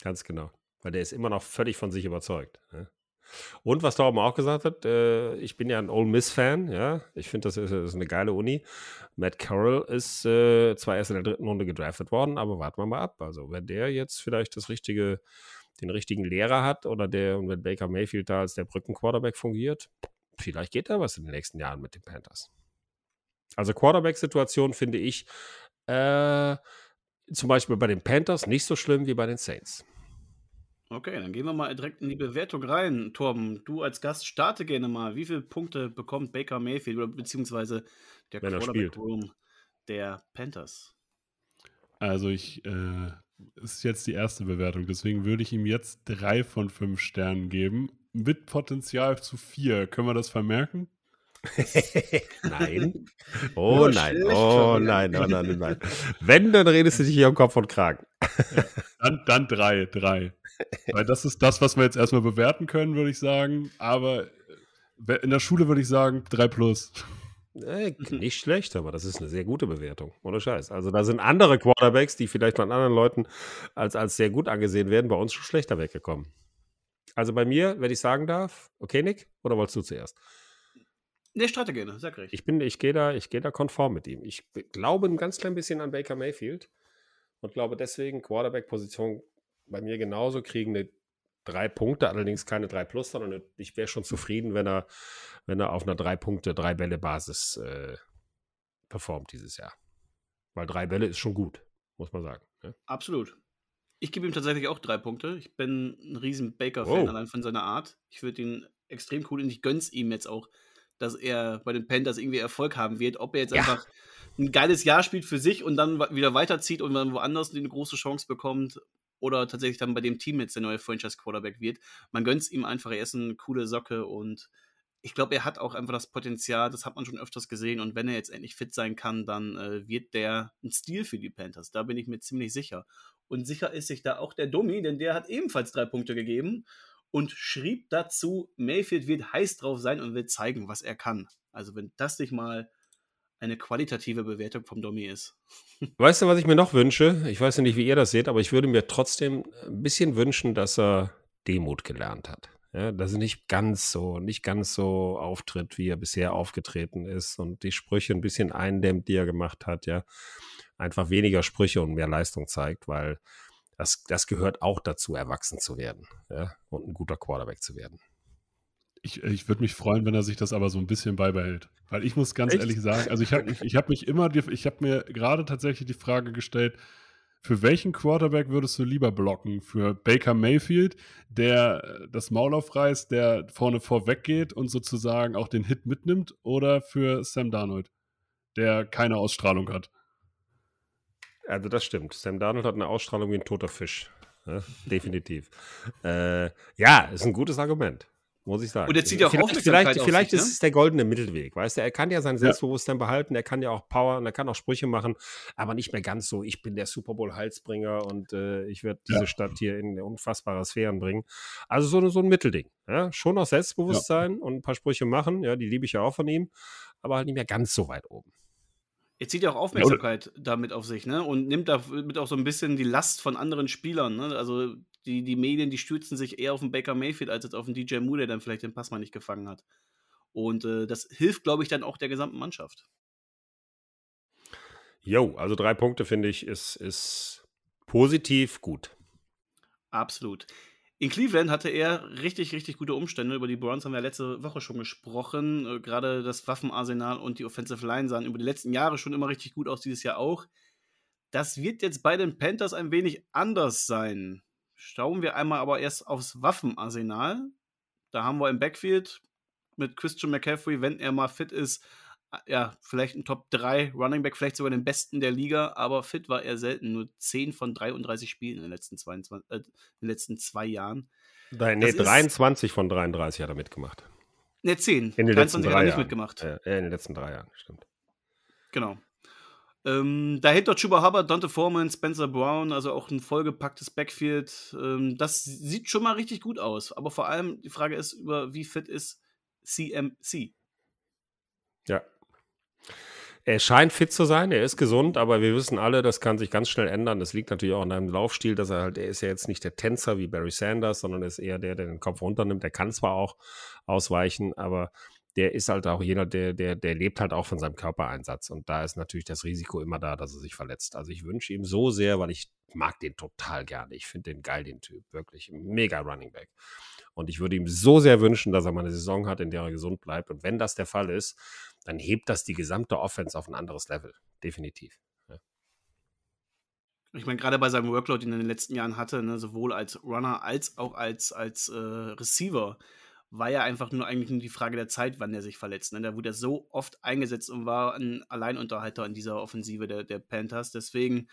Ganz genau. Weil der ist immer noch völlig von sich überzeugt. Ne? Und was Torben auch gesagt hat, äh, ich bin ja ein Ole Miss-Fan, ja. Ich finde, das, das ist, eine geile Uni. Matt Carroll ist äh, zwar erst in der dritten Runde gedraftet worden, aber warten wir mal ab. Also, wenn der jetzt vielleicht das richtige, den richtigen Lehrer hat oder der, und wenn Baker Mayfield da als der Brückenquarterback fungiert, vielleicht geht da was in den nächsten Jahren mit den Panthers. Also Quarterback-Situation finde ich äh, zum Beispiel bei den Panthers nicht so schlimm wie bei den Saints. Okay, dann gehen wir mal direkt in die Bewertung rein. Torben, du als Gast starte gerne mal. Wie viele Punkte bekommt Baker Mayfield oder beziehungsweise der Wenn Quarterback Room der Panthers? Also ich, äh, ist jetzt die erste Bewertung, deswegen würde ich ihm jetzt drei von fünf Sternen geben. Mit Potenzial zu vier. Können wir das vermerken? nein. Oh nein. Oh nein. Oh nein, nein, nein. Wenn, dann redest du dich hier um Kopf und Kragen. dann, dann drei, drei. Weil das ist das, was wir jetzt erstmal bewerten können, würde ich sagen. Aber äh, in der Schule würde ich sagen, 3 plus. Äh, nicht schlecht, aber das ist eine sehr gute Bewertung. Ohne Scheiß. Also da sind andere Quarterbacks, die vielleicht von anderen Leuten als, als sehr gut angesehen werden, bei uns schon schlechter weggekommen. Also bei mir, wenn ich sagen darf, okay, Nick, oder wolltest du zuerst? Nee, starte gerne, sag recht. Ich, bin, ich gehe da, geh da konform mit ihm. Ich glaube ein ganz klein bisschen an Baker Mayfield und glaube deswegen Quarterback-Position bei mir genauso kriegen eine drei Punkte, allerdings keine drei plus, sondern ich wäre schon zufrieden, wenn er, wenn er auf einer drei Punkte, drei Bälle Basis äh, performt dieses Jahr. Weil drei Bälle ist schon gut, muss man sagen. Ne? Absolut. Ich gebe ihm tatsächlich auch drei Punkte. Ich bin ein riesen Baker-Fan oh. allein von seiner Art. Ich würde ihn extrem cool und ich gönn's ihm jetzt auch, dass er bei den Panthers irgendwie Erfolg haben wird. Ob er jetzt ja. einfach ein geiles Jahr spielt für sich und dann wieder weiterzieht und dann woanders eine große Chance bekommt oder tatsächlich dann bei dem Team jetzt der neue Franchise-Quarterback wird. Man gönnt es ihm einfach, er ist eine coole Socke und ich glaube, er hat auch einfach das Potenzial, das hat man schon öfters gesehen und wenn er jetzt endlich fit sein kann, dann äh, wird der ein Stil für die Panthers. Da bin ich mir ziemlich sicher. Und sicher ist sich da auch der Dummy, denn der hat ebenfalls drei Punkte gegeben und schrieb dazu, Mayfield wird heiß drauf sein und wird zeigen, was er kann. Also wenn das nicht mal eine qualitative Bewertung vom Dummy ist. Weißt du, was ich mir noch wünsche? Ich weiß ja nicht, wie ihr das seht, aber ich würde mir trotzdem ein bisschen wünschen, dass er Demut gelernt hat. Ja, dass er nicht ganz so, nicht ganz so auftritt, wie er bisher aufgetreten ist und die Sprüche ein bisschen eindämmt, die er gemacht hat, ja. Einfach weniger Sprüche und mehr Leistung zeigt, weil das, das gehört auch dazu, erwachsen zu werden, ja, und ein guter Quarterback zu werden. Ich, ich würde mich freuen, wenn er sich das aber so ein bisschen beibehält. Weil ich muss ganz Echt? ehrlich sagen, also ich habe ich, ich hab mich immer, ich habe mir gerade tatsächlich die Frage gestellt, für welchen Quarterback würdest du lieber blocken? Für Baker Mayfield, der das Maul aufreißt, der vorne vorweg geht und sozusagen auch den Hit mitnimmt, oder für Sam Darnold, der keine Ausstrahlung hat? Also das stimmt. Sam Darnold hat eine Ausstrahlung wie ein toter Fisch. Ja, definitiv. äh, ja, ist ein gutes Argument muss ich sagen. Und er zieht ja auch vielleicht, vielleicht, vielleicht sich, ist ne? es der goldene Mittelweg, weißt du? Er kann ja sein Selbstbewusstsein ja. behalten, er kann ja auch Power und er kann auch Sprüche machen, aber nicht mehr ganz so, ich bin der Super Bowl-Halsbringer und äh, ich werde diese ja. Stadt hier in unfassbare Sphären bringen. Also so, so ein Mittelding. Schon noch Selbstbewusstsein und ein paar Sprüche machen, ja, die liebe ich ja auch von ihm, aber halt nicht mehr ganz so weit oben. Er zieht ja auch Aufmerksamkeit ja, damit auf sich, ne? Und nimmt damit auch so ein bisschen die Last von anderen Spielern, ne? Also die, die Medien, die stürzen sich eher auf den Baker Mayfield als jetzt auf den DJ Moore, der dann vielleicht den Pass mal nicht gefangen hat. Und äh, das hilft, glaube ich, dann auch der gesamten Mannschaft. Jo, also drei Punkte finde ich ist, ist positiv gut. Absolut. In Cleveland hatte er richtig, richtig gute Umstände. Über die Browns haben wir letzte Woche schon gesprochen. Äh, gerade das Waffenarsenal und die Offensive Line sahen über die letzten Jahre schon immer richtig gut aus, dieses Jahr auch. Das wird jetzt bei den Panthers ein wenig anders sein. Schauen wir einmal aber erst aufs Waffenarsenal. Da haben wir im Backfield mit Christian McCaffrey, wenn er mal fit ist, ja, vielleicht ein Top 3 Running Back, vielleicht sogar den besten der Liga, aber fit war er selten. Nur 10 von 33 Spielen in den letzten, 22, äh, in den letzten zwei Jahren. Nein, nee, 23 ist, von 33 hat er mitgemacht. Ne, 10. In den letzten drei hat er nicht Jahren. mitgemacht. Ja, in den letzten drei Jahren, stimmt. Genau. Ähm, dahinter Chuba Hubbard, Dante Foreman, Spencer Brown, also auch ein vollgepacktes Backfield. Ähm, das sieht schon mal richtig gut aus. Aber vor allem die Frage ist, über wie fit ist CMC? Ja. Er scheint fit zu sein, er ist gesund, aber wir wissen alle, das kann sich ganz schnell ändern. Das liegt natürlich auch an einem Laufstil, dass er halt, er ist ja jetzt nicht der Tänzer wie Barry Sanders, sondern ist eher der, der den Kopf runternimmt. Der kann zwar auch ausweichen, aber der ist halt auch jeder, der, der, der lebt halt auch von seinem Körpereinsatz. Und da ist natürlich das Risiko immer da, dass er sich verletzt. Also ich wünsche ihm so sehr, weil ich mag den total gerne. Ich finde den geil, den Typ. Wirklich. Mega Running Back. Und ich würde ihm so sehr wünschen, dass er mal eine Saison hat, in der er gesund bleibt. Und wenn das der Fall ist, dann hebt das die gesamte Offense auf ein anderes Level. Definitiv. Ich meine, gerade bei seinem Workload, den er in den letzten Jahren hatte, ne, sowohl als Runner als auch als, als äh, Receiver, war ja einfach nur eigentlich nur die Frage der Zeit, wann er sich verletzt. Ne? Da wurde er so oft eingesetzt und war ein Alleinunterhalter in dieser Offensive der, der Panthers. Deswegen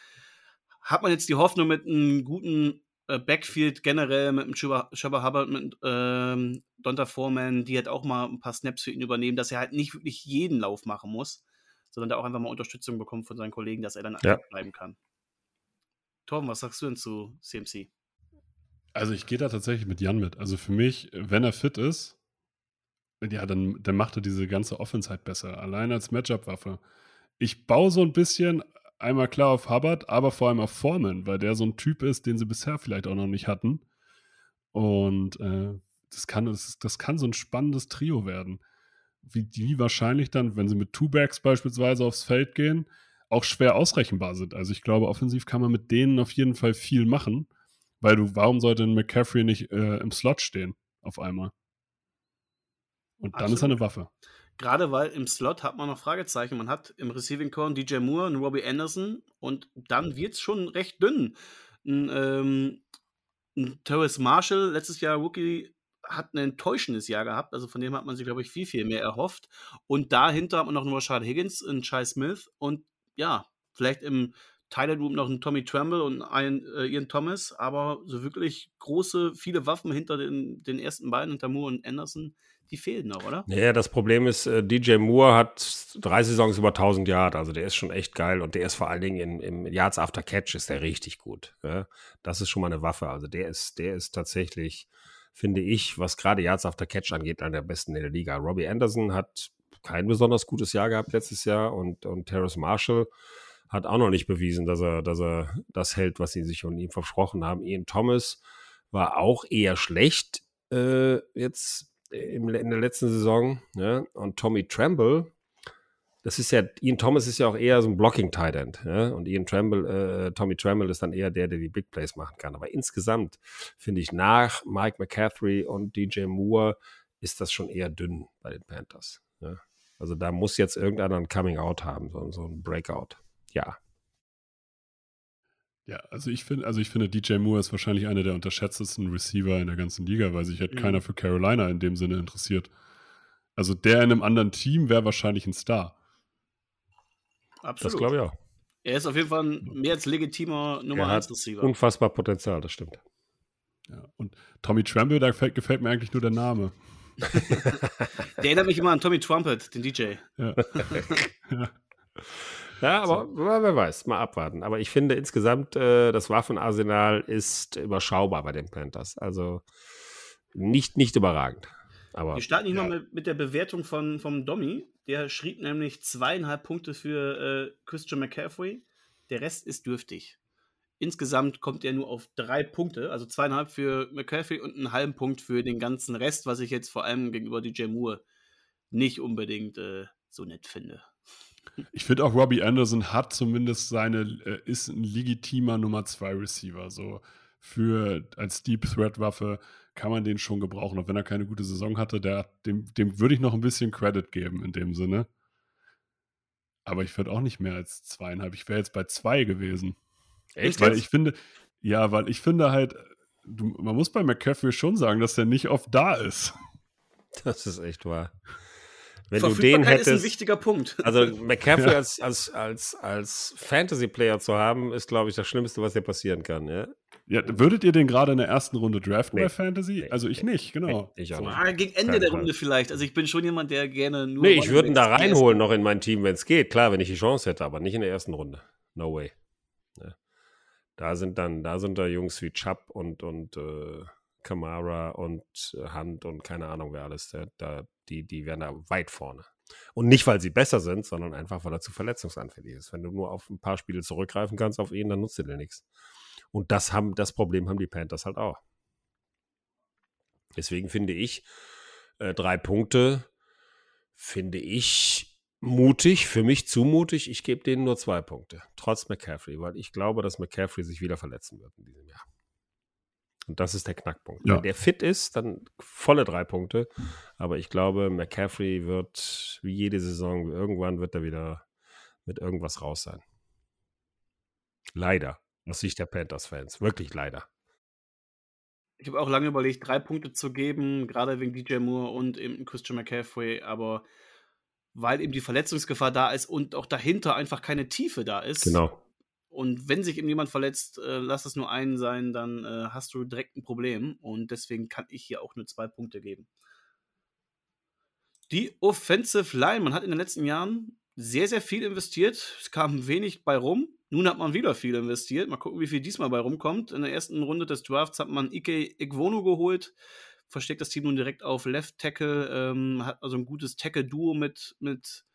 hat man jetzt die Hoffnung mit einem guten Backfield generell, mit dem Shabba Hubbard, mit ähm, Donta Foreman, die halt auch mal ein paar Snaps für ihn übernehmen, dass er halt nicht wirklich jeden Lauf machen muss, sondern da auch einfach mal Unterstützung bekommt von seinen Kollegen, dass er dann ja. bleiben kann. Torben, was sagst du denn zu CMC? Also ich gehe da tatsächlich mit Jan mit. Also für mich, wenn er fit ist, ja, dann, dann macht er diese ganze Offense halt besser. Allein als Matchup-Waffe. Ich baue so ein bisschen einmal klar auf Hubbard, aber vor allem auf Foreman, weil der so ein Typ ist, den sie bisher vielleicht auch noch nicht hatten. Und äh, das, kann, das, das kann so ein spannendes Trio werden. wie die wahrscheinlich dann, wenn sie mit Two-Backs beispielsweise aufs Feld gehen, auch schwer ausrechenbar sind. Also ich glaube, offensiv kann man mit denen auf jeden Fall viel machen, weil du, warum sollte ein McCaffrey nicht äh, im Slot stehen auf einmal? Und dann Absolut. ist er eine Waffe. Gerade weil im Slot hat man noch Fragezeichen. Man hat im Receiving Core einen DJ Moore, einen Robbie Anderson und dann wird es schon recht dünn. Ein, ähm, ein Terrace Marshall, letztes Jahr Rookie, hat ein enttäuschendes Jahr gehabt. Also von dem hat man sich, glaube ich, viel, viel mehr erhofft. Und dahinter hat man noch einen Rashad Higgins, einen Chai Smith und ja, vielleicht im Tyler Room noch einen Tommy Tremble und einen äh, Ian Thomas, aber so wirklich große, viele Waffen hinter den, den ersten beiden, hinter Moore und Anderson, die fehlen noch, oder? Ja, das Problem ist, äh, DJ Moore hat drei Saisons über 1000 Yard, also der ist schon echt geil und der ist vor allen Dingen im, im Yards After Catch ist der richtig gut. Ja? Das ist schon mal eine Waffe, also der ist, der ist tatsächlich, finde ich, was gerade Yards After Catch angeht, einer der besten in der Liga. Robbie Anderson hat kein besonders gutes Jahr gehabt letztes Jahr und, und Terrace Marshall hat auch noch nicht bewiesen, dass er, dass er das hält, was sie sich von ihm versprochen haben. Ian Thomas war auch eher schlecht äh, jetzt im, in der letzten Saison. Ja? Und Tommy Tremble, das ist ja, Ian Thomas ist ja auch eher so ein Blocking-Tight End. Ja? Und Ian Tremble, äh, Tommy Tremble ist dann eher der, der die Big Plays machen kann. Aber insgesamt finde ich nach Mike McCaffrey und DJ Moore ist das schon eher dünn bei den Panthers. Ja? Also da muss jetzt irgendeiner ein Coming Out haben, so, so ein Breakout. Ja. Ja, also ich finde, also ich finde, DJ Moore ist wahrscheinlich einer der unterschätztesten Receiver in der ganzen Liga, weil sich halt mhm. keiner für Carolina in dem Sinne interessiert. Also der in einem anderen Team wäre wahrscheinlich ein Star. Absolut. Das glaube ich auch. Er ist auf jeden Fall ein mehr als legitimer Nummer 1 Receiver. Unfassbar Potenzial, das stimmt. Ja, und Tommy Tremble, da gefällt, gefällt mir eigentlich nur der Name. der erinnert mich immer an Tommy Trumpet, den DJ. Ja. ja. Aber so. wer weiß, mal abwarten. Aber ich finde insgesamt, äh, das Waffenarsenal ist überschaubar bei den Panthers. Also nicht, nicht überragend. Aber, Wir starten hier ja. mal mit, mit, der Bewertung von, vom Domi. Der schrieb nämlich zweieinhalb Punkte für äh, Christian McCaffrey. Der Rest ist dürftig. Insgesamt kommt er nur auf drei Punkte, also zweieinhalb für McCaffrey und einen halben Punkt für den ganzen Rest, was ich jetzt vor allem gegenüber DJ Moore nicht unbedingt äh, so nett finde. Ich finde auch Robbie Anderson hat zumindest seine, äh, ist ein legitimer Nummer 2 Receiver. So für als Deep Threat Waffe kann man den schon gebrauchen. Auch wenn er keine gute Saison hatte, der, dem, dem würde ich noch ein bisschen Credit geben in dem Sinne. Aber ich würde auch nicht mehr als zweieinhalb. Ich wäre jetzt bei zwei gewesen. Echt? Weil ich finde, ja, weil ich finde halt, du, man muss bei McCaffrey schon sagen, dass der nicht oft da ist. Das ist echt wahr. Wenn du den hättest, ist ein wichtiger Punkt. Also McCaffrey ja. als, als, als, als Fantasy-Player zu haben, ist, glaube ich, das Schlimmste, was dir passieren kann. Ja? Ja, würdet ihr den gerade in der ersten Runde draften nee. bei Fantasy? Nee. Also ich nicht, genau. Nee, ich auch nicht. Ah, gegen Ende Kein der Runde vielleicht. Also ich bin schon jemand, der gerne nur. Nee, ich würde ihn da reinholen noch in mein Team, wenn es geht. Klar, wenn ich die Chance hätte, aber nicht in der ersten Runde. No way. Ja. Da sind dann, da sind da Jungs wie Chubb und, und äh, Kamara und äh, Hunt und keine Ahnung wer alles. Da, da, die, die wären da weit vorne. Und nicht, weil sie besser sind, sondern einfach, weil er zu verletzungsanfällig ist. Wenn du nur auf ein paar Spiele zurückgreifen kannst auf ihn, dann nutzt dir nichts. Und das, haben, das Problem haben die Panthers halt auch. Deswegen finde ich, äh, drei Punkte finde ich mutig, für mich zu mutig. Ich gebe denen nur zwei Punkte, trotz McCaffrey, weil ich glaube, dass McCaffrey sich wieder verletzen wird in diesem Jahr. Und das ist der Knackpunkt. Ja. Wenn der fit ist, dann volle drei Punkte. Aber ich glaube, McCaffrey wird wie jede Saison, irgendwann wird er wieder mit irgendwas raus sein. Leider aus Sicht der Panthers-Fans. Wirklich leider. Ich habe auch lange überlegt, drei Punkte zu geben, gerade wegen DJ Moore und eben Christian McCaffrey, aber weil eben die Verletzungsgefahr da ist und auch dahinter einfach keine Tiefe da ist. Genau. Und wenn sich eben jemand verletzt, äh, lass es nur einen sein, dann äh, hast du direkt ein Problem. Und deswegen kann ich hier auch nur zwei Punkte geben. Die Offensive Line, man hat in den letzten Jahren sehr, sehr viel investiert. Es kam wenig bei rum. Nun hat man wieder viel investiert. Mal gucken, wie viel diesmal bei rumkommt. In der ersten Runde des Drafts hat man Ike Igwono geholt. Versteckt das Team nun direkt auf Left Tackle. Ähm, hat also ein gutes Tackle-Duo mit, mit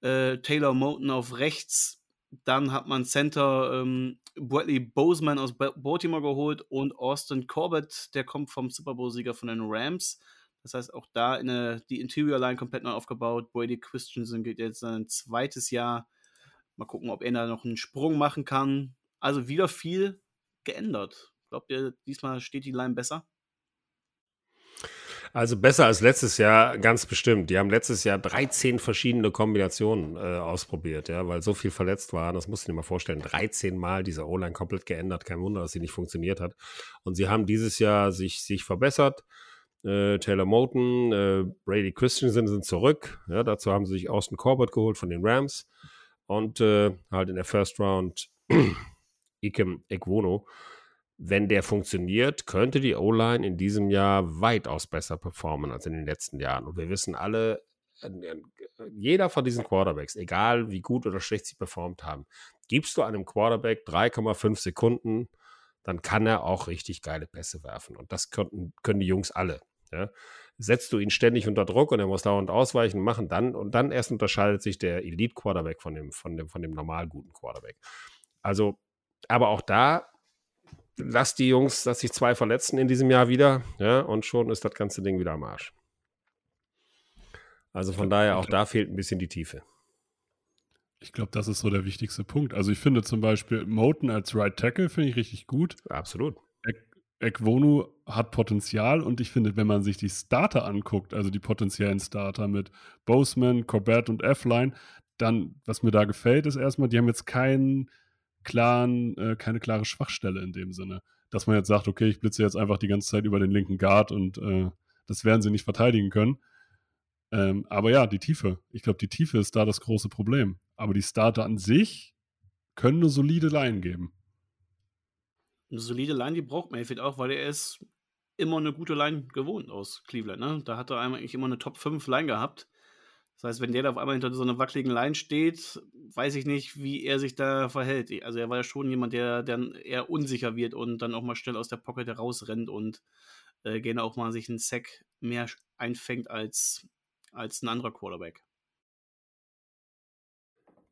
äh, Taylor Moten auf rechts. Dann hat man Center ähm, Bradley Boseman aus Baltimore geholt und Austin Corbett, der kommt vom Super Bowl-Sieger von den Rams. Das heißt, auch da eine, die Interior Line komplett neu aufgebaut. Brady Christensen geht jetzt sein zweites Jahr. Mal gucken, ob er da noch einen Sprung machen kann. Also wieder viel geändert. Glaubt ihr, diesmal steht die Line besser? Also besser als letztes Jahr, ganz bestimmt. Die haben letztes Jahr 13 verschiedene Kombinationen äh, ausprobiert, ja, weil so viel verletzt waren. Das musst du dir mal vorstellen. 13 Mal diese O-Line komplett geändert. Kein Wunder, dass sie nicht funktioniert hat. Und sie haben dieses Jahr sich, sich verbessert. Äh, Taylor Moten, äh, Brady Christensen sind zurück. Ja, dazu haben sie sich Austin Corbett geholt von den Rams. Und äh, halt in der First Round Ikem Ekwono wenn der funktioniert, könnte die O-Line in diesem Jahr weitaus besser performen als in den letzten Jahren. Und wir wissen alle, jeder von diesen Quarterbacks, egal wie gut oder schlecht sie performt haben, gibst du einem Quarterback 3,5 Sekunden, dann kann er auch richtig geile Pässe werfen. Und das können, können die Jungs alle. Ja. Setzt du ihn ständig unter Druck und er muss dauernd ausweichen machen, dann und dann erst unterscheidet sich der Elite-Quarterback von dem, von, dem, von dem normal guten Quarterback. Also, aber auch da lass die Jungs, dass sich zwei verletzen in diesem Jahr wieder, ja, und schon ist das ganze Ding wieder am Arsch. Also von daher, auch da fehlt ein bisschen die Tiefe. Ich glaube, das ist so der wichtigste Punkt. Also ich finde zum Beispiel Moten als Right Tackle finde ich richtig gut. Absolut. Ekwonu hat Potenzial und ich finde, wenn man sich die Starter anguckt, also die potenziellen Starter mit Boseman, Corbett und F-Line, dann, was mir da gefällt, ist erstmal, die haben jetzt keinen klaren, äh, keine klare Schwachstelle in dem Sinne. Dass man jetzt sagt, okay, ich blitze jetzt einfach die ganze Zeit über den linken Guard und äh, das werden sie nicht verteidigen können. Ähm, aber ja, die Tiefe. Ich glaube, die Tiefe ist da das große Problem. Aber die Starter an sich können eine solide Line geben. Eine solide Line, die braucht Mayfield auch, weil er ist immer eine gute Line gewohnt aus Cleveland. Ne? Da hat er eigentlich immer eine Top 5 Line gehabt. Das heißt, wenn der da auf einmal hinter so einer wackeligen Line steht, weiß ich nicht, wie er sich da verhält. Also er war ja schon jemand, der dann eher unsicher wird und dann auch mal schnell aus der Pocket herausrennt und äh, gerne auch mal sich einen Sack mehr einfängt als, als ein anderer Quarterback.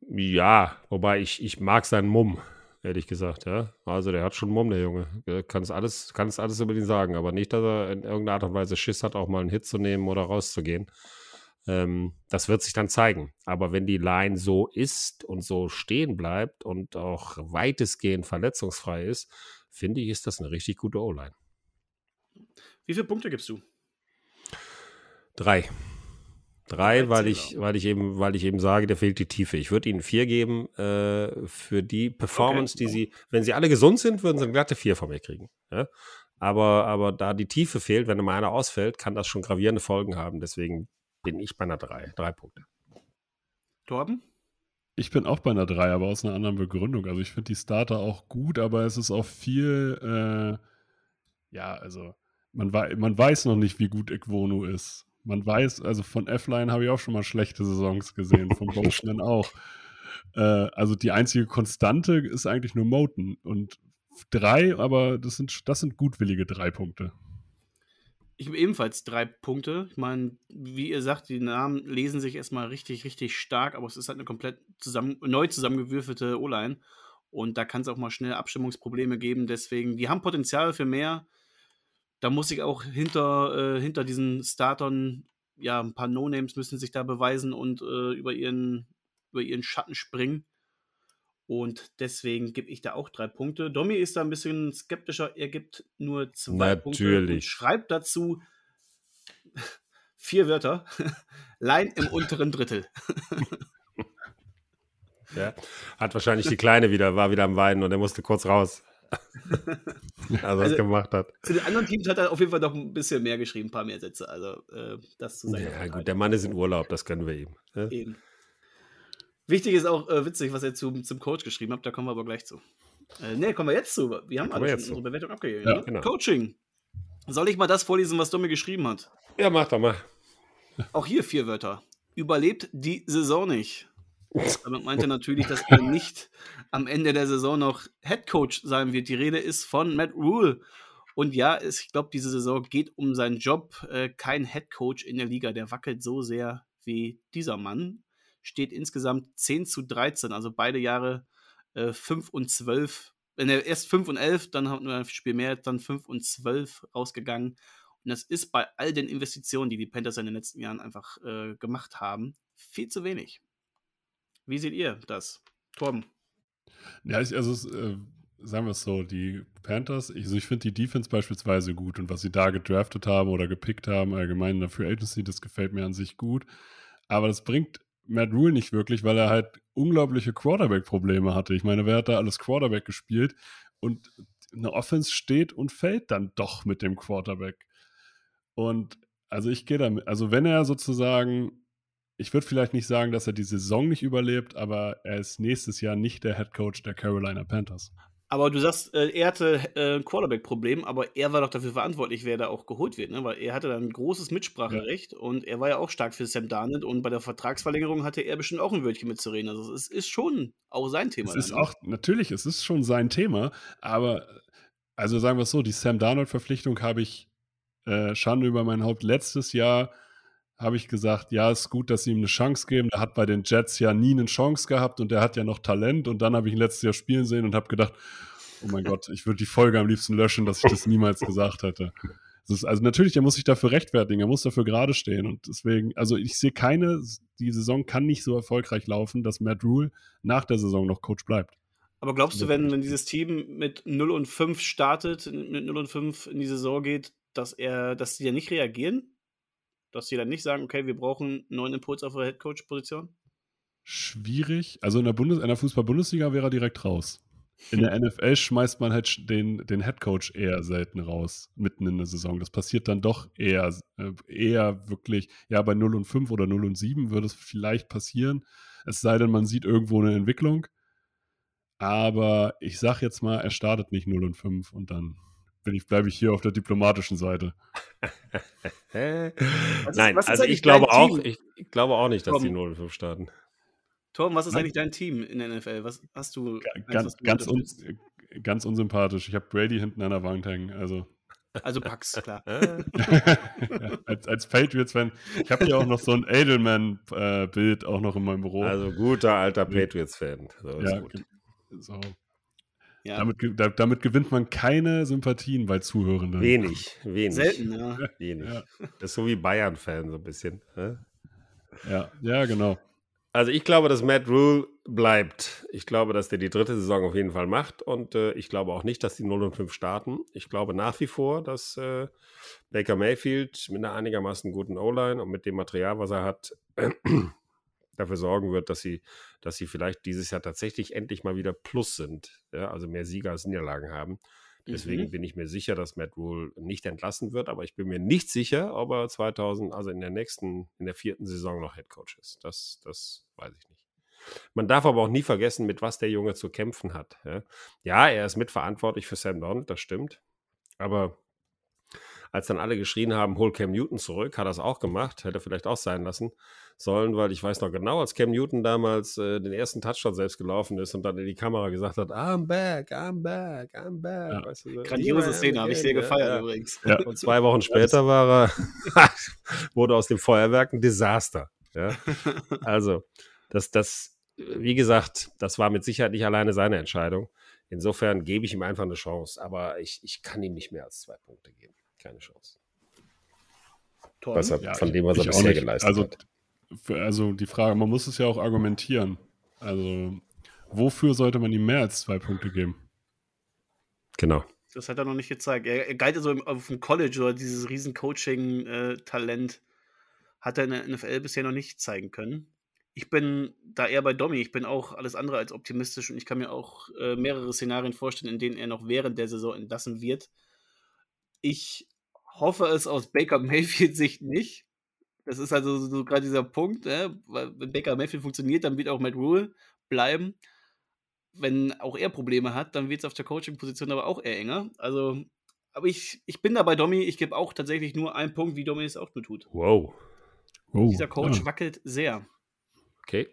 Ja, wobei ich, ich mag seinen Mumm, ehrlich gesagt, ja. Also der hat schon Mumm, der Junge. Kann es alles, kann es alles über ihn sagen, aber nicht, dass er in irgendeiner Art und Weise Schiss hat, auch mal einen Hit zu nehmen oder rauszugehen. Ähm, das wird sich dann zeigen. Aber wenn die Line so ist und so stehen bleibt und auch weitestgehend verletzungsfrei ist, finde ich, ist das eine richtig gute O-Line. Wie viele Punkte gibst du? Drei. Drei, weil ich, weil ich eben, weil ich eben sage, da fehlt die Tiefe. Ich würde ihnen vier geben äh, für die Performance, okay. die sie, wenn sie alle gesund sind, würden sie eine glatte vier von mir kriegen. Ja? Aber, aber da die Tiefe fehlt, wenn immer einer ausfällt, kann das schon gravierende Folgen haben. Deswegen bin ich bei einer 3. Drei Punkte. Torben? Ich bin auch bei einer 3, aber aus einer anderen Begründung. Also ich finde die Starter auch gut, aber es ist auch viel, äh, ja, also man, wei man weiß noch nicht, wie gut Equonu ist. Man weiß, also von F-Line habe ich auch schon mal schlechte Saisons gesehen, von Boschman auch. Äh, also die einzige Konstante ist eigentlich nur Moten. Und drei, aber das sind, das sind gutwillige drei Punkte. Ich habe ebenfalls drei Punkte. Ich meine, wie ihr sagt, die Namen lesen sich erstmal richtig, richtig stark, aber es ist halt eine komplett zusammen, neu zusammengewürfelte O-Line. Und da kann es auch mal schnell Abstimmungsprobleme geben. Deswegen, die haben Potenzial für mehr. Da muss ich auch hinter, äh, hinter diesen Startern, ja, ein paar No-Names müssen sich da beweisen und äh, über, ihren, über ihren Schatten springen. Und deswegen gebe ich da auch drei Punkte. Domi ist da ein bisschen skeptischer. Er gibt nur zwei Natürlich. Punkte und schreibt dazu vier Wörter. Line im unteren Drittel. ja, hat wahrscheinlich die Kleine wieder, war wieder am Weinen und er musste kurz raus. also, also gemacht hat. Zu den anderen Teams hat er auf jeden Fall noch ein bisschen mehr geschrieben, ein paar mehr Sätze. Also, äh, das zu sein. Ja, gut, der Mann ist in Urlaub, das können wir ihm. Ne? Eben. Wichtig ist auch äh, witzig, was er zu, zum Coach geschrieben hat, da kommen wir aber gleich zu. Äh, ne, kommen wir jetzt zu. Wir haben alle schon unsere Bewertung abgegeben. Ja, ne? genau. Coaching. Soll ich mal das vorlesen, was Domi geschrieben hat? Ja, mach doch mal. Auch hier vier Wörter. Überlebt die Saison nicht. Damit meint er natürlich, dass er nicht am Ende der Saison noch Head Coach sein wird. Die Rede ist von Matt Rule. Und ja, ich glaube, diese Saison geht um seinen Job. Äh, kein Head Coach in der Liga, der wackelt so sehr wie dieser Mann steht insgesamt 10 zu 13, also beide Jahre äh, 5 und 12. Wenn er erst 5 und 11, dann haben wir ein Spiel mehr, dann 5 und 12 rausgegangen. Und das ist bei all den Investitionen, die die Panthers in den letzten Jahren einfach äh, gemacht haben, viel zu wenig. Wie seht ihr das, Torben? Ja, ich, also äh, sagen wir es so, die Panthers, ich, also ich finde die Defense beispielsweise gut und was sie da gedraftet haben oder gepickt haben, allgemein in der Free Agency, das gefällt mir an sich gut. Aber das bringt Matt Rule nicht wirklich, weil er halt unglaubliche Quarterback-Probleme hatte. Ich meine, wer hat da alles Quarterback gespielt? Und eine Offense steht und fällt dann doch mit dem Quarterback. Und also ich gehe damit, also wenn er sozusagen ich würde vielleicht nicht sagen, dass er die Saison nicht überlebt, aber er ist nächstes Jahr nicht der Head Coach der Carolina Panthers. Aber du sagst, äh, er hatte äh, ein Quarterback-Problem, aber er war doch dafür verantwortlich, wer da auch geholt wird, ne? weil er hatte dann ein großes Mitspracherecht ja. und er war ja auch stark für Sam Darnold und bei der Vertragsverlängerung hatte er bestimmt auch ein Wörtchen mitzureden. Also es ist schon auch sein Thema. Es ist dann, ne? auch, natürlich, es ist schon sein Thema, aber also sagen wir es so, die Sam Darnold-Verpflichtung habe ich äh, Schande über mein Haupt letztes Jahr habe ich gesagt, ja, ist gut, dass sie ihm eine Chance geben. Der hat bei den Jets ja nie eine Chance gehabt und der hat ja noch Talent. Und dann habe ich ihn letztes Jahr spielen sehen und habe gedacht, oh mein Gott, ich würde die Folge am liebsten löschen, dass ich das niemals gesagt hätte. Ist, also natürlich, er muss sich dafür rechtfertigen, er muss dafür gerade stehen. Und deswegen, also ich sehe keine, die Saison kann nicht so erfolgreich laufen, dass Matt Rule nach der Saison noch Coach bleibt. Aber glaubst du, wenn, wenn dieses Team mit 0 und 5 startet, mit 0 und 5 in die Saison geht, dass er, dass sie ja nicht reagieren? Dass sie dann nicht sagen, okay, wir brauchen einen neuen Impuls auf der Headcoach-Position? Schwierig. Also in der, Bundes der Fußball-Bundesliga wäre er direkt raus. In der NFL schmeißt man halt den, den Headcoach eher selten raus, mitten in der Saison. Das passiert dann doch eher, äh, eher wirklich, ja, bei 0 und 5 oder 0 und 7 würde es vielleicht passieren. Es sei denn, man sieht irgendwo eine Entwicklung. Aber ich sag jetzt mal, er startet nicht 0 und 5 und dann bin ich, bleibe ich hier auf der diplomatischen Seite. Nein, also ich glaube auch, ich, ich, glaube auch nicht, dass Tom, die 0 5 starten. Tom, was ist Nein. eigentlich dein Team in der NFL? Was hast du? Ganz, du ganz, un, ganz unsympathisch. Ich habe Brady hinten an der Wand hängen. Also, also Pax, klar. ja, als, als Patriots-Fan. Ich habe hier auch noch so ein Edelman-Bild auch noch in meinem Büro. Also guter alter Patriots-Fan. So ja, so. Ja. Damit, da, damit, gewinnt man keine Sympathien bei Zuhörenden. Wenig, wenig. Selten, ja. Wenig. Ja. Das ist so wie Bayern-Fan, so ein bisschen. Ja, ja, genau. Also ich glaube, dass Matt Rule bleibt. Ich glaube, dass der die dritte Saison auf jeden Fall macht und äh, ich glaube auch nicht, dass die 0 und 5 starten. Ich glaube nach wie vor, dass äh, Baker Mayfield mit einer einigermaßen guten O-Line und mit dem Material, was er hat, dafür sorgen wird, dass sie, dass sie vielleicht dieses Jahr tatsächlich endlich mal wieder Plus sind. Ja, also mehr Sieger als Niederlagen haben. Deswegen mhm. bin ich mir sicher, dass Matt Rule nicht entlassen wird, aber ich bin mir nicht sicher, ob er 2000, also in der nächsten, in der vierten Saison noch Head Coach ist. Das, das weiß ich nicht. Man darf aber auch nie vergessen, mit was der Junge zu kämpfen hat. Ja, ja er ist mitverantwortlich für Sam Donald, das stimmt. Aber als dann alle geschrien haben, hol Cam Newton zurück, hat er es auch gemacht, hätte vielleicht auch sein lassen sollen, weil ich weiß noch genau, als Cam Newton damals äh, den ersten Touchdown selbst gelaufen ist und dann in die Kamera gesagt hat, I'm back, I'm back, I'm back. Ja. Weißt du, Grandiose Szene, habe ich sehr gefeiert ja, übrigens. Ja. Und zwei Wochen später war er, wurde aus dem Feuerwerk ein Desaster. Ja? Also, das, das, wie gesagt, das war mit Sicherheit nicht alleine seine Entscheidung. Insofern gebe ich ihm einfach eine Chance, aber ich, ich kann ihm nicht mehr als zwei Punkte geben keine Chance. Was er, ja, von dem, was er bisher geleistet also, hat. Also die Frage, man muss es ja auch argumentieren. Also wofür sollte man ihm mehr als zwei Punkte geben? Genau. Das hat er noch nicht gezeigt. Er, er galt also auf dem College oder dieses riesen Coaching-Talent hat er in der NFL bisher noch nicht zeigen können. Ich bin da eher bei Domi. Ich bin auch alles andere als optimistisch und ich kann mir auch äh, mehrere Szenarien vorstellen, in denen er noch während der Saison entlassen wird. Ich hoffe es aus Baker Mayfield Sicht nicht. Das ist also so, so gerade dieser Punkt, ne? weil wenn Baker Mayfield funktioniert, dann wird auch Matt Rule bleiben. Wenn auch er Probleme hat, dann wird es auf der Coaching-Position aber auch eher enger. Also, aber ich, ich bin da bei Domi, ich gebe auch tatsächlich nur einen Punkt, wie Domi es auch nur tut. Wow. Oh, Dieser Coach ja. wackelt sehr. Okay.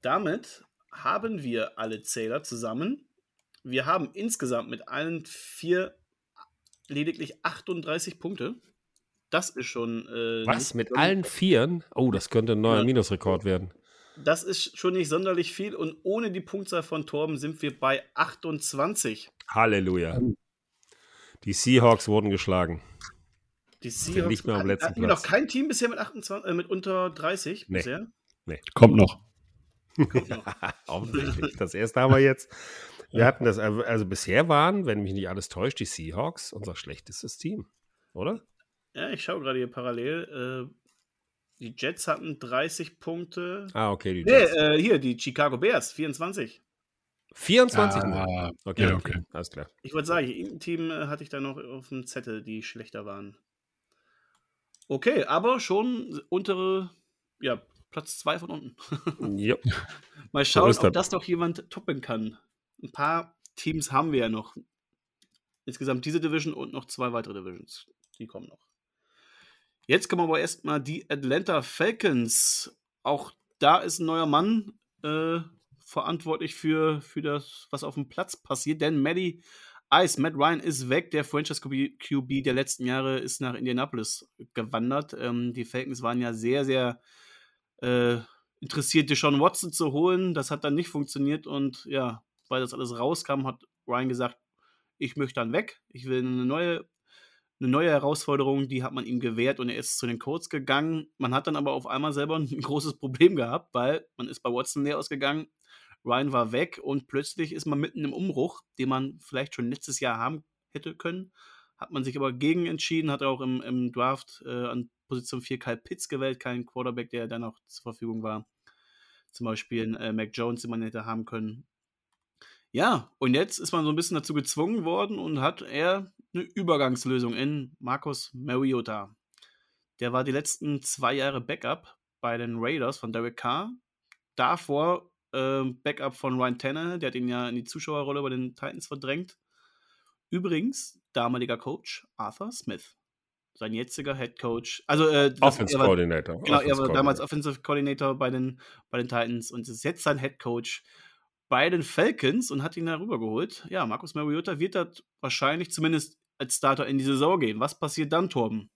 Damit haben wir alle Zähler zusammen. Wir haben insgesamt mit allen vier lediglich 38 Punkte. Das ist schon. Äh, Was? Mit allen Vieren? Oh, das könnte ein neuer ja. Minusrekord werden. Das ist schon nicht sonderlich viel und ohne die Punktzahl von Torben sind wir bei 28. Halleluja. Die Seahawks wurden geschlagen. Die Seahawks nicht mehr am letzten hatten wir noch Platz. kein Team bisher mit 28, äh, mit unter 30 Nee. bisher. Kommt noch. Kommt noch. Offensichtlich. Das erste haben wir jetzt. Wir hatten das, also also bisher waren, wenn mich nicht alles täuscht, die Seahawks unser schlechtestes Team, oder? Ja, ich schaue gerade hier parallel. Äh, die Jets hatten 30 Punkte. Ah, okay, die Nee, Jets. äh, hier, die Chicago Bears, 24. 24 nur. Ah, Okay, ja, okay, okay. alles klar. Ich wollte sagen, irgendein Team äh, hatte ich da noch auf dem Zettel, die schlechter waren. Okay, aber schon untere, ja, Platz 2 von unten. Ja. Mal schauen, ist ob das. das doch jemand toppen kann. Ein paar Teams haben wir ja noch. Insgesamt diese Division und noch zwei weitere Divisions. Die kommen noch. Jetzt kommen aber erstmal die Atlanta Falcons. Auch da ist ein neuer Mann äh, verantwortlich für, für das, was auf dem Platz passiert. Denn Maddie Ice, Matt Ryan ist weg. Der Franchise QB der letzten Jahre ist nach Indianapolis gewandert. Ähm, die Falcons waren ja sehr, sehr äh, interessiert, Deshaun Watson zu holen. Das hat dann nicht funktioniert und ja, weil das alles rauskam, hat Ryan gesagt, ich möchte dann weg. Ich will eine neue, eine neue Herausforderung, die hat man ihm gewährt und er ist zu den Colts gegangen. Man hat dann aber auf einmal selber ein großes Problem gehabt, weil man ist bei Watson leer ausgegangen. Ryan war weg und plötzlich ist man mitten im Umbruch, den man vielleicht schon letztes Jahr haben hätte können. Hat man sich aber gegen entschieden, hat auch im, im Draft äh, an Position 4 Kyle Pitts gewählt, kein Quarterback, der dann auch zur Verfügung war. Zum Beispiel äh, Mac Jones, den man hätte haben können. Ja, und jetzt ist man so ein bisschen dazu gezwungen worden und hat er eine Übergangslösung in Marcus Mariota. Der war die letzten zwei Jahre Backup bei den Raiders von Derek Carr. Davor äh, Backup von Ryan Tanner, der hat ihn ja in die Zuschauerrolle bei den Titans verdrängt. Übrigens, damaliger Coach Arthur Smith. Sein jetziger Head Coach. Also, äh, er war- Coordinator. Genau, er Offense war damals. Offensive Coordinator bei den, bei den Titans und ist jetzt sein Head Coach bei den Falcons und hat ihn da rübergeholt. Ja, Markus Mariota wird da wahrscheinlich zumindest als Starter in die Saison gehen. Was passiert dann, Torben?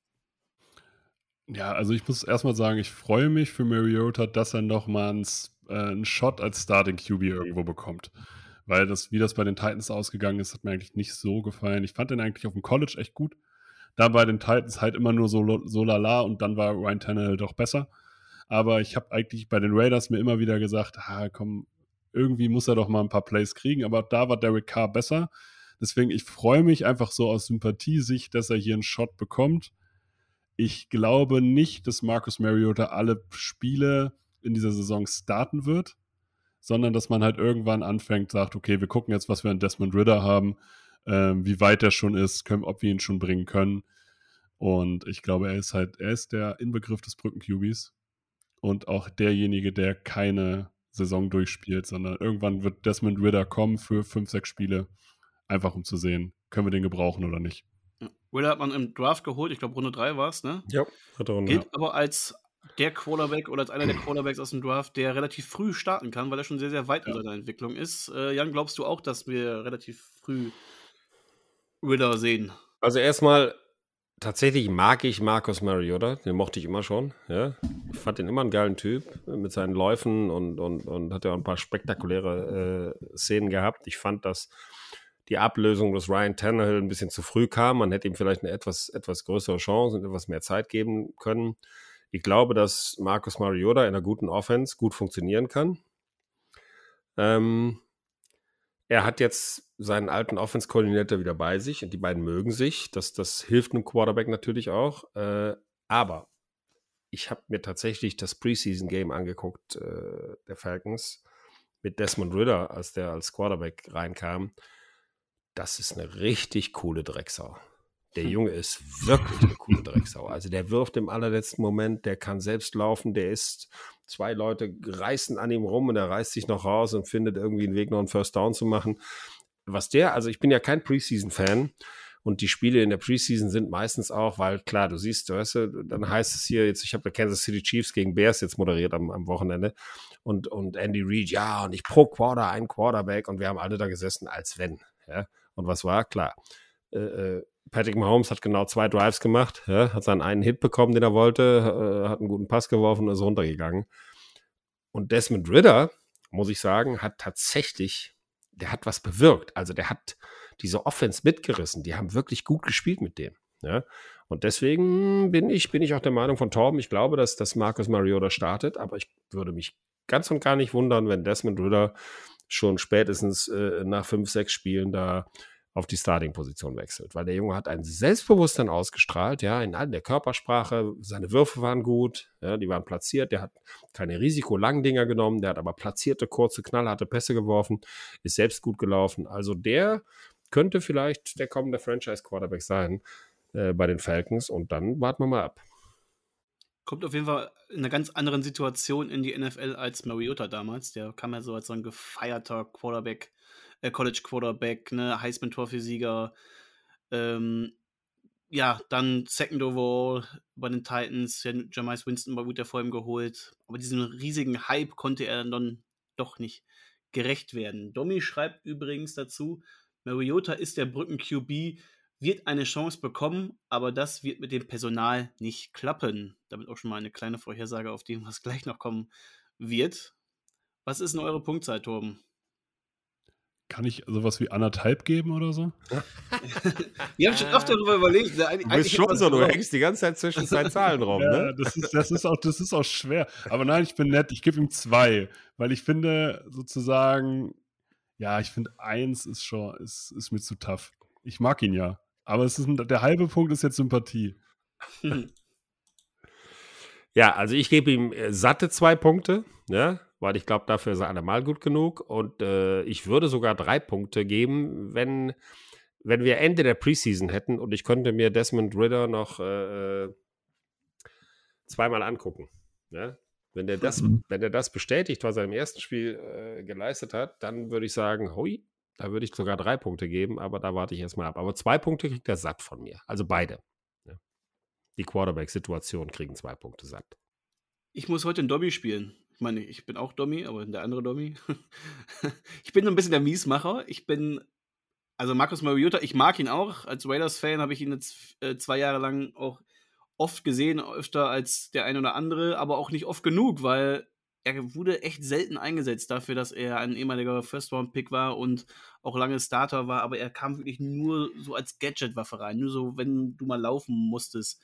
Ja, also ich muss erstmal sagen, ich freue mich für Mariota, dass er nochmal einen, äh, einen Shot als Starting QB irgendwo bekommt. Weil das, wie das bei den Titans ausgegangen ist, hat mir eigentlich nicht so gefallen. Ich fand den eigentlich auf dem College echt gut. Da bei den Titans halt immer nur so, so lala und dann war Ryan Tannehill doch besser. Aber ich habe eigentlich bei den Raiders mir immer wieder gesagt, ah, komm, irgendwie muss er doch mal ein paar Plays kriegen. Aber da war Derek Carr besser. Deswegen, ich freue mich einfach so aus Sympathiesicht, dass er hier einen Shot bekommt. Ich glaube nicht, dass Marcus Mariota alle Spiele in dieser Saison starten wird, sondern dass man halt irgendwann anfängt, sagt, okay, wir gucken jetzt, was wir an Desmond Ritter haben, ähm, wie weit er schon ist, können, ob wir ihn schon bringen können. Und ich glaube, er ist halt, er ist der Inbegriff des Brücken-QBs und auch derjenige, der keine Saison durchspielt, sondern irgendwann wird Desmond Ritter kommen für fünf, sechs Spiele, einfach um zu sehen, können wir den gebrauchen oder nicht. Willer hat man im Draft geholt, ich glaube Runde 3 war es, ne? Ja, dritte Runde. Gilt aber als der Quarterback oder als einer der Quarterbacks aus dem Draft, der relativ früh starten kann, weil er schon sehr, sehr weit in Ja. seiner Entwicklung ist. Äh, Jan, glaubst du auch, dass wir relativ früh Ritter sehen? Also erstmal, tatsächlich mag ich Marcus Mariota, den mochte ich immer schon. Ja. Ich fand den immer einen geilen Typ mit seinen Läufen und, und, und hat ja auch ein paar spektakuläre äh, Szenen gehabt. Ich fand, dass die Ablösung des Ryan Tannehill ein bisschen zu früh kam. Man hätte ihm vielleicht eine etwas, etwas größere Chance und etwas mehr Zeit geben können. Ich glaube, dass Marcus Mariota in einer guten Offense gut funktionieren kann. Ähm, er hat jetzt seinen alten Offense-Koordinator wieder bei sich und die beiden mögen sich. Das, das hilft einem Quarterback natürlich auch. Äh, aber ich habe mir tatsächlich das Preseason-Game angeguckt, äh, der Falcons, mit Desmond Ritter, als der als Quarterback reinkam. Das ist eine richtig coole Drecksau. Der Junge ist wirklich eine coole Drecksau. Also der wirft im allerletzten Moment, der kann selbst laufen, der ist, zwei Leute reißen an ihm rum und er reißt sich noch raus und findet irgendwie einen Weg, noch einen First Down zu machen. Was der, also ich bin ja kein Preseason-Fan und die Spiele in der Preseason sind meistens auch, weil klar, du siehst, du weißt, dann heißt es hier jetzt, ich habe Kansas City Chiefs gegen Bears jetzt moderiert am, am Wochenende und, und Andy Reid, ja, und ich pro Quarter ein Quarterback und wir haben alle da gesessen, als wenn. Ja. Und was war? Klar. Äh, äh, Patrick Mahomes hat genau zwei Drives gemacht, ja, hat seinen einen Hit bekommen, den er wollte, äh, hat einen guten Pass geworfen und ist runtergegangen. Und Desmond Ritter, muss ich sagen, hat tatsächlich, der hat was bewirkt. Also der hat, diese Offense mitgerissen. Die haben wirklich gut gespielt mit dem. Ja? Und deswegen bin ich, bin ich auch der Meinung von Torben, ich glaube, dass, dass Marcus Mariota startet, aber ich würde mich ganz und gar nicht wundern, wenn Desmond Ritter schon spätestens äh, nach fünf, sechs Spielen da auf die Starting-Position wechselt, weil der Junge hat ein Selbstbewusstsein ausgestrahlt, ja, in der Körpersprache, seine Würfe waren gut, ja, die waren platziert, der hat keine risikolangen Dinger genommen, der hat aber platzierte, kurze, knallharte Pässe geworfen, ist selbst gut gelaufen, also der könnte vielleicht der kommende Franchise-Quarterback sein äh, bei den Falcons. Und dann warten wir mal ab. Kommt auf jeden Fall in einer ganz anderen Situation in die NFL als Mariota damals. Der kam ja so als so ein gefeierter Quarterback, äh, College Quarterback, ne, Heisman Trophy Sieger. Ähm, ja, dann Second Overall bei den Titans. Ja, Jamais Winston war gut vor ihm geholt. Aber diesem riesigen Hype konnte er dann doch nicht gerecht werden. Domi schreibt übrigens dazu, Mariota ist der Brücken-QB, wird eine Chance bekommen, aber das wird mit dem Personal nicht klappen. Damit auch schon mal eine kleine Vorhersage auf dem, was gleich noch kommen wird. Was ist denn eure Punktzeit, Torben? Kann ich sowas wie anderthalb geben oder so? Wir haben schon oft darüber überlegt. Ne? Du bist schon so, du hängst die ganze Zeit zwischen zwei Zahlen rum, ja, ne? Das ist, das, ist auch, das ist auch schwer. Aber nein, ich bin nett, ich gebe ihm zwei, weil ich finde sozusagen, ja, ich finde eins ist schon, ist, ist mir zu tough. Ich mag ihn ja. Aber es ist, der halbe Punkt ist jetzt Sympathie. Ja, also ich gebe ihm äh, satte zwei Punkte, ja, weil ich glaube, dafür ist er allemal gut genug. Und äh, ich würde sogar drei Punkte geben, wenn, wenn wir Ende der Preseason hätten und ich könnte mir Desmond Ritter noch äh, äh zweimal angucken. Ja? Wenn, der das, mhm. wenn der das bestätigt, was er im ersten Spiel äh, geleistet hat, dann würde ich sagen, hui, da würde ich sogar drei Punkte geben, aber da warte ich erstmal ab. Aber zwei Punkte kriegt er satt von mir. Also beide. Ja. Die Quarterback-Situation kriegen zwei Punkte satt. Ich muss heute ein Dobby spielen. Ich meine, ich bin auch Dommy, aber der andere Dommy. ich bin so ein bisschen der Miesmacher. Ich bin, also Markus Mariota, ich mag ihn auch. Als Raiders-Fan habe ich ihn jetzt äh, zwei Jahre lang auch oft gesehen, öfter als der ein oder andere, aber auch nicht oft genug, weil er wurde echt selten eingesetzt dafür, dass er ein ehemaliger First-Round-Pick war und auch lange Starter war, aber er kam wirklich nur so als Gadget-Waffe rein, nur so, wenn du mal laufen musstest.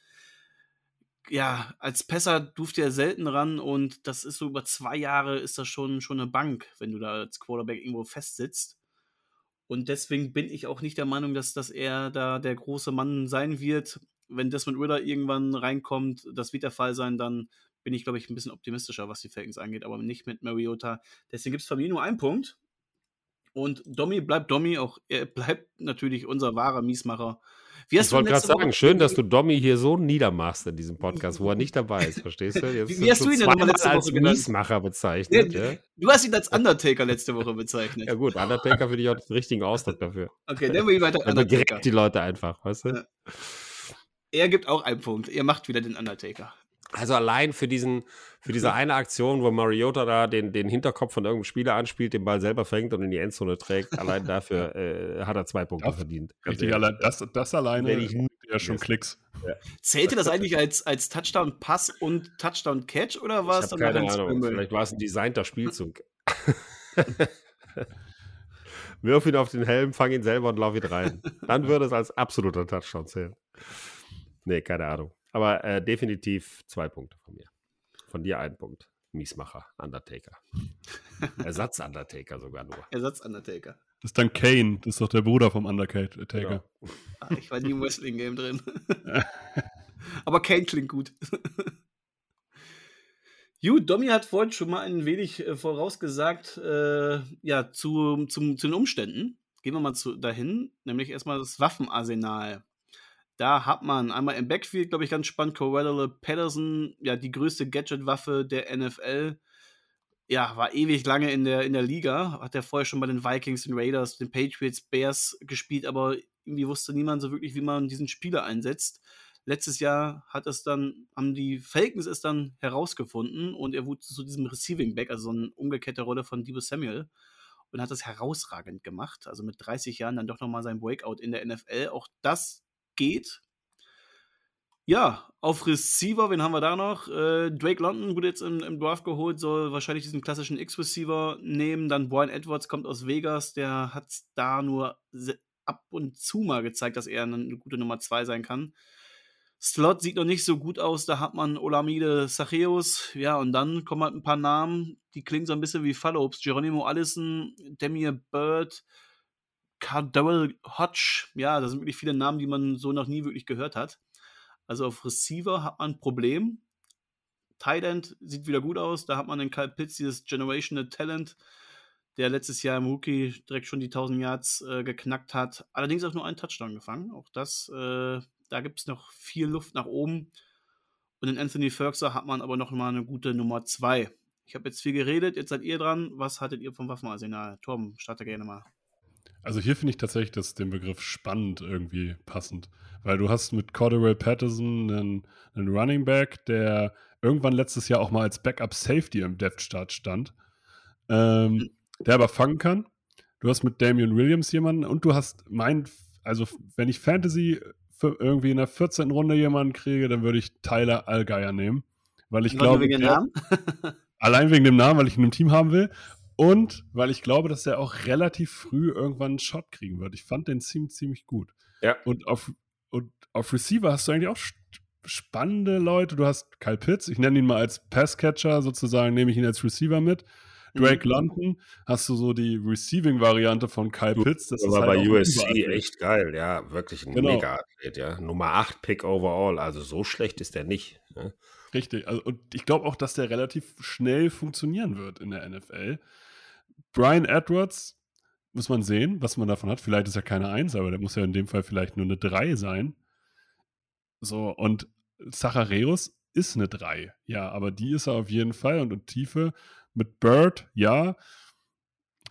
Ja, als Pesser durfte er selten ran und das ist so über zwei Jahre ist das schon, schon eine Bank, wenn du da als Quarterback irgendwo festsitzt. Und deswegen bin ich auch nicht der Meinung, dass, dass er da der große Mann sein wird. Wenn Desmond Ritter irgendwann reinkommt, das wird der Fall sein, dann bin ich, glaube ich, ein bisschen optimistischer, was die Falcons angeht, aber nicht mit Mariota. Deswegen gibt es von mir nur einen Punkt. Und Domi bleibt Domi, auch er bleibt natürlich unser wahrer Miesmacher. Wie ich wollte gerade sagen, schön, dass du Domi hier so niedermachst in diesem Podcast, wo er nicht dabei ist, verstehst du? Jetzt wie, hast du ihn denn letzte Woche als Miesmacher bezeichnet? Ja, ja? Du hast ihn als Undertaker letzte Woche bezeichnet. ja gut, Undertaker finde ich auch den richtigen Ausdruck dafür. Okay, nehmen wir ihn weiter. Also direkt die Leute einfach, weißt du? Ja. Er gibt auch einen Punkt. Er macht wieder den Undertaker. Also allein für diesen, für diese eine Aktion, wo Mariota da den, den Hinterkopf von irgendeinem Spieler anspielt, den Ball selber fängt und in die Endzone trägt, allein dafür äh, hat er zwei Punkte das, verdient. Richtig, allein, das, das alleine ich ja schon Klicks. Ja. Zählte das eigentlich als, als Touchdown-Pass und Touchdown-Catch oder war es dann keine Ahnung. Vielleicht war es ein designter Spielzug. Wirf ihn auf den Helm, fang ihn selber und lauf ihn rein. Dann würde es als absoluter Touchdown zählen. Nee, keine Ahnung. Aber äh, definitiv zwei Punkte von mir. Von dir ein Punkt. Miesmacher, Undertaker. Ersatz-Undertaker sogar nur. Ersatz-Undertaker. Das ist dann Kane, das ist doch der Bruder vom Undertaker. Genau. Ach, ich war nie im Wrestling-Game drin. Aber Kane klingt gut. Gut, Domi hat vorhin schon mal ein wenig äh, vorausgesagt, äh, ja, zu, zum, zu den Umständen. Gehen wir mal zu, dahin, nämlich erstmal das Waffenarsenal. Da hat man einmal im Backfield, glaube ich, ganz spannend, Corella Patterson, ja, die größte Gadget-Waffe der NFL. Ja, war ewig lange in der, in der Liga. Hat er vorher schon bei den Vikings, den Raiders, den Patriots, Bears gespielt, aber irgendwie wusste niemand so wirklich, wie man diesen Spieler einsetzt. Letztes Jahr hat es dann, haben die Falcons es dann herausgefunden und er wurde zu diesem Receiving Back, also so eine umgekehrte Rolle von Debo Samuel und hat das herausragend gemacht. Also mit 30 Jahren dann doch nochmal sein Breakout in der NFL. Auch das geht. Ja, auf Receiver, wen haben wir da noch? Äh, Drake London wurde jetzt im, im, Draft geholt, soll wahrscheinlich diesen klassischen X-Receiver nehmen. Dann Brian Edwards kommt aus Vegas, der hat da nur ab und zu mal gezeigt, dass er eine gute Nummer 2 sein kann. Slot sieht noch nicht so gut aus, da hat man Olamide Sacheus, ja, und dann kommen halt ein paar Namen, die klingen so ein bisschen wie Fallobst. Geronimo Allison, Demir Bird, Cardell Hodge, ja, das sind wirklich viele Namen, die man so noch nie wirklich gehört hat. Also auf Receiver hat man ein Problem. Tight End sieht wieder gut aus, da hat man den Kyle Pitts, dieses Generational Talent, der letztes Jahr im Rookie direkt schon die 1000 Yards äh, geknackt hat. Allerdings auch nur einen Touchdown gefangen. Auch das, äh, da gibt es noch viel Luft nach oben. Und in Anthony Ferguson hat man aber noch mal eine gute Nummer 2. Ich habe jetzt viel geredet, jetzt seid ihr dran. Was hattet ihr vom Waffenarsenal? Tom, starte gerne mal. Also hier finde ich tatsächlich das, den Begriff spannend irgendwie passend, weil du hast mit Cordero Patterson einen, einen Running Back, der irgendwann letztes Jahr auch mal als Backup Safety im Depth Start stand. Ähm, hm der aber fangen kann. Du hast mit Damian Williams jemanden und du hast mein, also wenn ich Fantasy irgendwie in der 14. Runde jemanden kriege, dann würde ich Tyler Allgeier nehmen. Weil ich glaube. Allein wegen dem Namen, weil ich ihn im Team haben will. Und weil ich glaube, dass er auch relativ früh irgendwann einen Shot kriegen wird. Ich fand den ziemlich, ziemlich gut. Ja. Und auf, und auf Receiver hast du eigentlich auch spannende Leute. Du hast Kyle Pitts, ich nenne ihn mal als Passcatcher, sozusagen nehme ich ihn als Receiver mit. Drake mhm. London hast du so die Receiving-Variante von Kyle Pitts. Das, war halt bei USC echt geil, ja, wirklich ein genau. Mega-Athlet, ja. Nummer 8 Pick overall, also so schlecht ist der nicht. Ja. Richtig, also, und ich glaube auch, dass der relativ schnell funktionieren wird in der NFL. Brian Edwards, muss man sehen, was man davon hat. Vielleicht ist er keine 1, aber der muss ja in dem Fall vielleicht nur eine 3 sein. So, und Zachareus ist eine 3, ja, aber die ist er auf jeden Fall und, und Tiefe mit Bird, ja.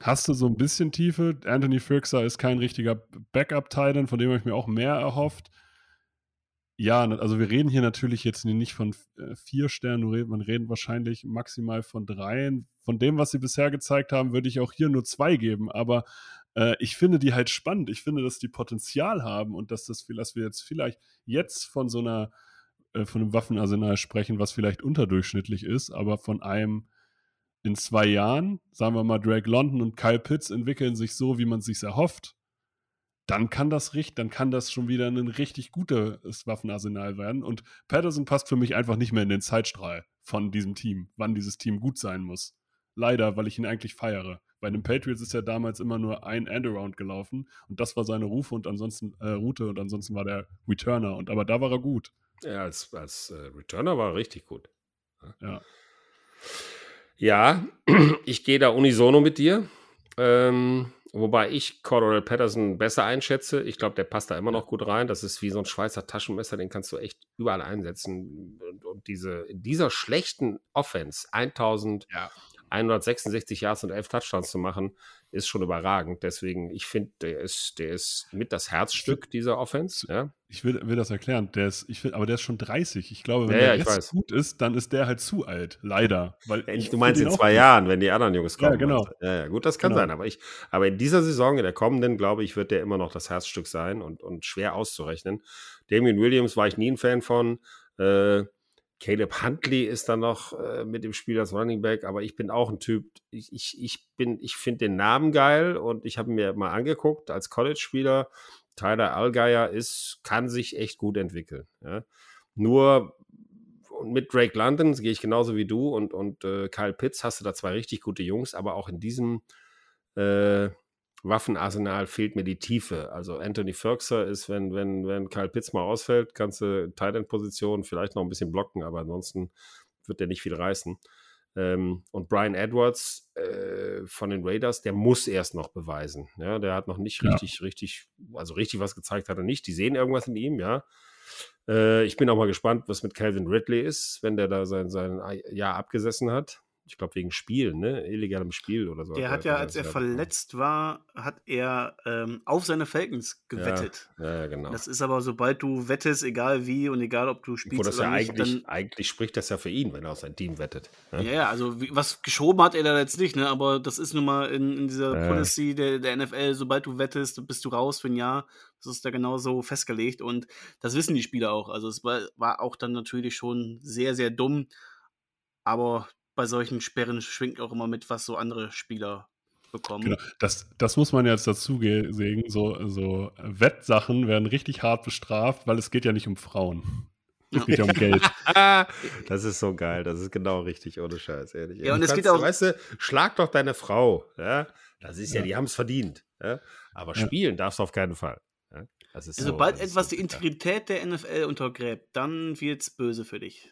Hast du so ein bisschen Tiefe. Anthony Firxer ist kein richtiger Backup-Titan, von dem habe ich mir auch mehr erhofft. Ja, also wir reden hier natürlich jetzt nicht von äh, vier Sternen, man reden wahrscheinlich maximal von dreien. Von dem, was sie bisher gezeigt haben, würde ich auch hier nur zwei geben, aber äh, ich finde die halt spannend. Ich finde, dass die Potenzial haben und dass das, dass wir jetzt vielleicht jetzt von so einer, äh, von einem Waffenarsenal sprechen, was vielleicht unterdurchschnittlich ist, aber von einem in zwei Jahren, sagen wir mal, Drake London und Kyle Pitts entwickeln sich so, wie man es sich erhofft, dann kann das richtig, dann kann das schon wieder ein richtig gutes Waffenarsenal werden. Und Patterson passt für mich einfach nicht mehr in den Zeitstrahl von diesem Team, wann dieses Team gut sein muss. Leider, weil ich ihn eigentlich feiere. Bei den Patriots ist er damals immer nur ein Endaround gelaufen und das war seine Rufe und ansonsten äh, Route und ansonsten war der Returner. Und aber da war er gut. Ja, als, als äh, Returner war er richtig gut. Ja. Ja, ich gehe da unisono mit dir. Ähm, wobei ich Cordell Patterson besser einschätze. Ich glaube, der passt da immer noch gut rein. Das ist wie so ein Schweizer Taschenmesser, den kannst du echt überall einsetzen. Und, und diese, in dieser schlechten Offense 1166 ja. Yards und 11 Touchdowns zu machen, ist schon überragend. Deswegen, ich finde, der ist, der ist mit das Herzstück dieser Offense. Ja? Ich will, will das erklären. Der ist, ich will, aber der ist schon 30. Ich glaube, wenn ja, der ja, jetzt gut ist, dann ist der halt zu alt. Leider. Weil ich du meinst in zwei Jahren, wenn die anderen Jungs kommen. Ja, genau. Ja, ja, gut, das kann genau. sein. Aber, ich, aber in dieser Saison, in der kommenden, glaube ich, wird der immer noch das Herzstück sein und, und schwer auszurechnen. Damien Williams war ich nie ein Fan von. Äh, Caleb Huntley ist dann noch äh, mit dem Spiel als Running Back, aber ich bin auch ein Typ, ich, ich, ich ich finde den Namen geil und ich habe mir mal angeguckt als College-Spieler. Tyler Allgeier ist, kann sich echt gut entwickeln. Ja. Nur mit Drake London gehe ich genauso wie du und, und äh, Kyle Pitts hast du da zwei richtig gute Jungs, aber auch in diesem äh, Waffenarsenal fehlt mir die Tiefe. Also Anthony Ferguson ist, wenn, wenn, wenn Kyle Pitts mal ausfällt, kannst du Tight End Position vielleicht noch ein bisschen blocken, aber ansonsten wird der nicht viel reißen. Ähm, und Brian Edwards äh, von den Raiders, der muss erst noch beweisen. Ja, der hat noch nicht ja. richtig, richtig, also richtig was gezeigt hat er nicht. Die sehen irgendwas in ihm, ja. Äh, ich bin auch mal gespannt, was mit Calvin Ridley ist, wenn der da sein, sein Jahr abgesessen hat ich glaube wegen Spiel, ne? Illegalem Spiel oder so. Der hat ja, als er verletzt war, hat er ähm, auf seine Falcons gewettet. Ja, ja, genau. Das ist aber, sobald du wettest, egal wie und egal ob du spielst Wo das oder ja nicht, eigentlich, eigentlich spricht das ja für ihn, wenn er auf sein Team wettet. Ne? Ja, also wie, was geschoben hat er da jetzt nicht, ne? Aber das ist nun mal in, in dieser äh. Policy der, der NFL, sobald du wettest, bist du raus für ein Jahr. Das ist da genauso festgelegt und das wissen die Spieler auch. Also es war, war auch dann natürlich schon sehr, sehr dumm. Aber bei solchen Sperren schwingt auch immer mit, was so andere Spieler bekommen. Genau, das, das muss man jetzt dazu sehen. So, so Wettsachen werden richtig hart bestraft, weil es geht ja nicht um Frauen. Es geht ja um Geld. das ist so geil. Das ist genau richtig, ohne Scheiß, ehrlich. Ja, und Du es geht auch- Weißt du, schlag doch deine Frau. Ja? Das ist ja, Ja. die haben es verdient. Ja? Aber Ja. spielen darfst du auf keinen Fall. Ja? Das ist so, Sobald das ist etwas so die. Integrität der NFL untergräbt, dann wird's böse für dich.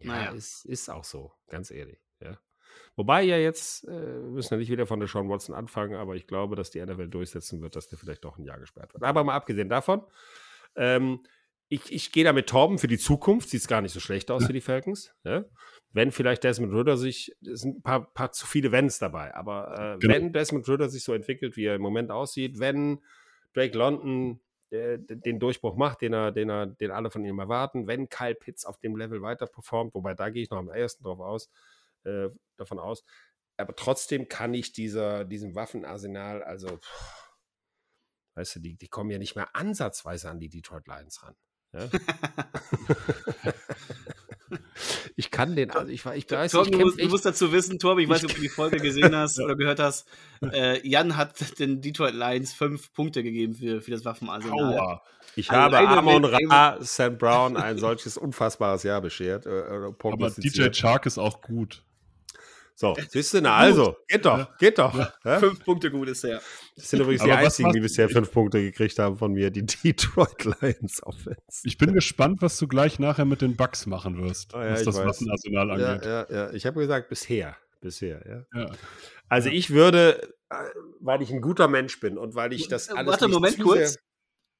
Ja, Naja. ist, ist auch so, ganz ehrlich. Ja. Wobei ja jetzt, äh, wir müssen ja nicht wieder von der Sean Watson anfangen, aber ich glaube, dass die NFL durchsetzen wird, dass der vielleicht doch ein Jahr gesperrt wird. Aber mal abgesehen davon, ähm, ich, ich gehe da mit Torben für die Zukunft, sieht es gar nicht so schlecht aus für die Falcons. Ja? Wenn vielleicht Desmond Ritter sich, es sind ein paar, paar zu viele Wenns dabei, aber äh, Genau. wenn Desmond Ritter sich so entwickelt, wie er im Moment aussieht, wenn Drake London den Durchbruch macht, den er, den er, den alle von ihm erwarten, wenn Kyle Pitts auf dem Level weiter performt, wobei da gehe ich noch am ehesten drauf aus, äh, davon aus. Aber trotzdem kann ich dieser, diesem Waffenarsenal, also, pff, weißt du, die, die kommen ja nicht mehr ansatzweise an die Detroit Lions ran. Ja? ich kann den, also ich, war- ich weiß, Torben, ich du, musst, du musst dazu wissen, Torben, ich weiß nicht, ob du die Folge gesehen hast Ja. oder gehört hast. Äh, Jan hat den Detroit Lions fünf Punkte gegeben für, für das Waffenarsenal. Aua. Ich Also habe Amon Ra, Sam Brown ein solches unfassbares Jahr beschert. Äh, äh, Aber DJ. Chark ist auch gut. So, siehst du, na also, geht doch, Ja. geht doch. Ja? Fünf Punkte gut ist er. Das sind übrigens die Aber was einzigen, die bisher fünf Punkte gekriegt haben von mir, die Detroit Lions Offense. Ich bin gespannt, was du gleich nachher mit den Bugs machen wirst, Ah ja, was das. Waffenarsenal Ja, angeht. ja, ja. Ich habe gesagt, bisher. Bisher, ja. Ja. Also Ja. ich würde, äh, weil ich ein guter Mensch bin und weil ich das Äh, alles. warte, Moment kurz.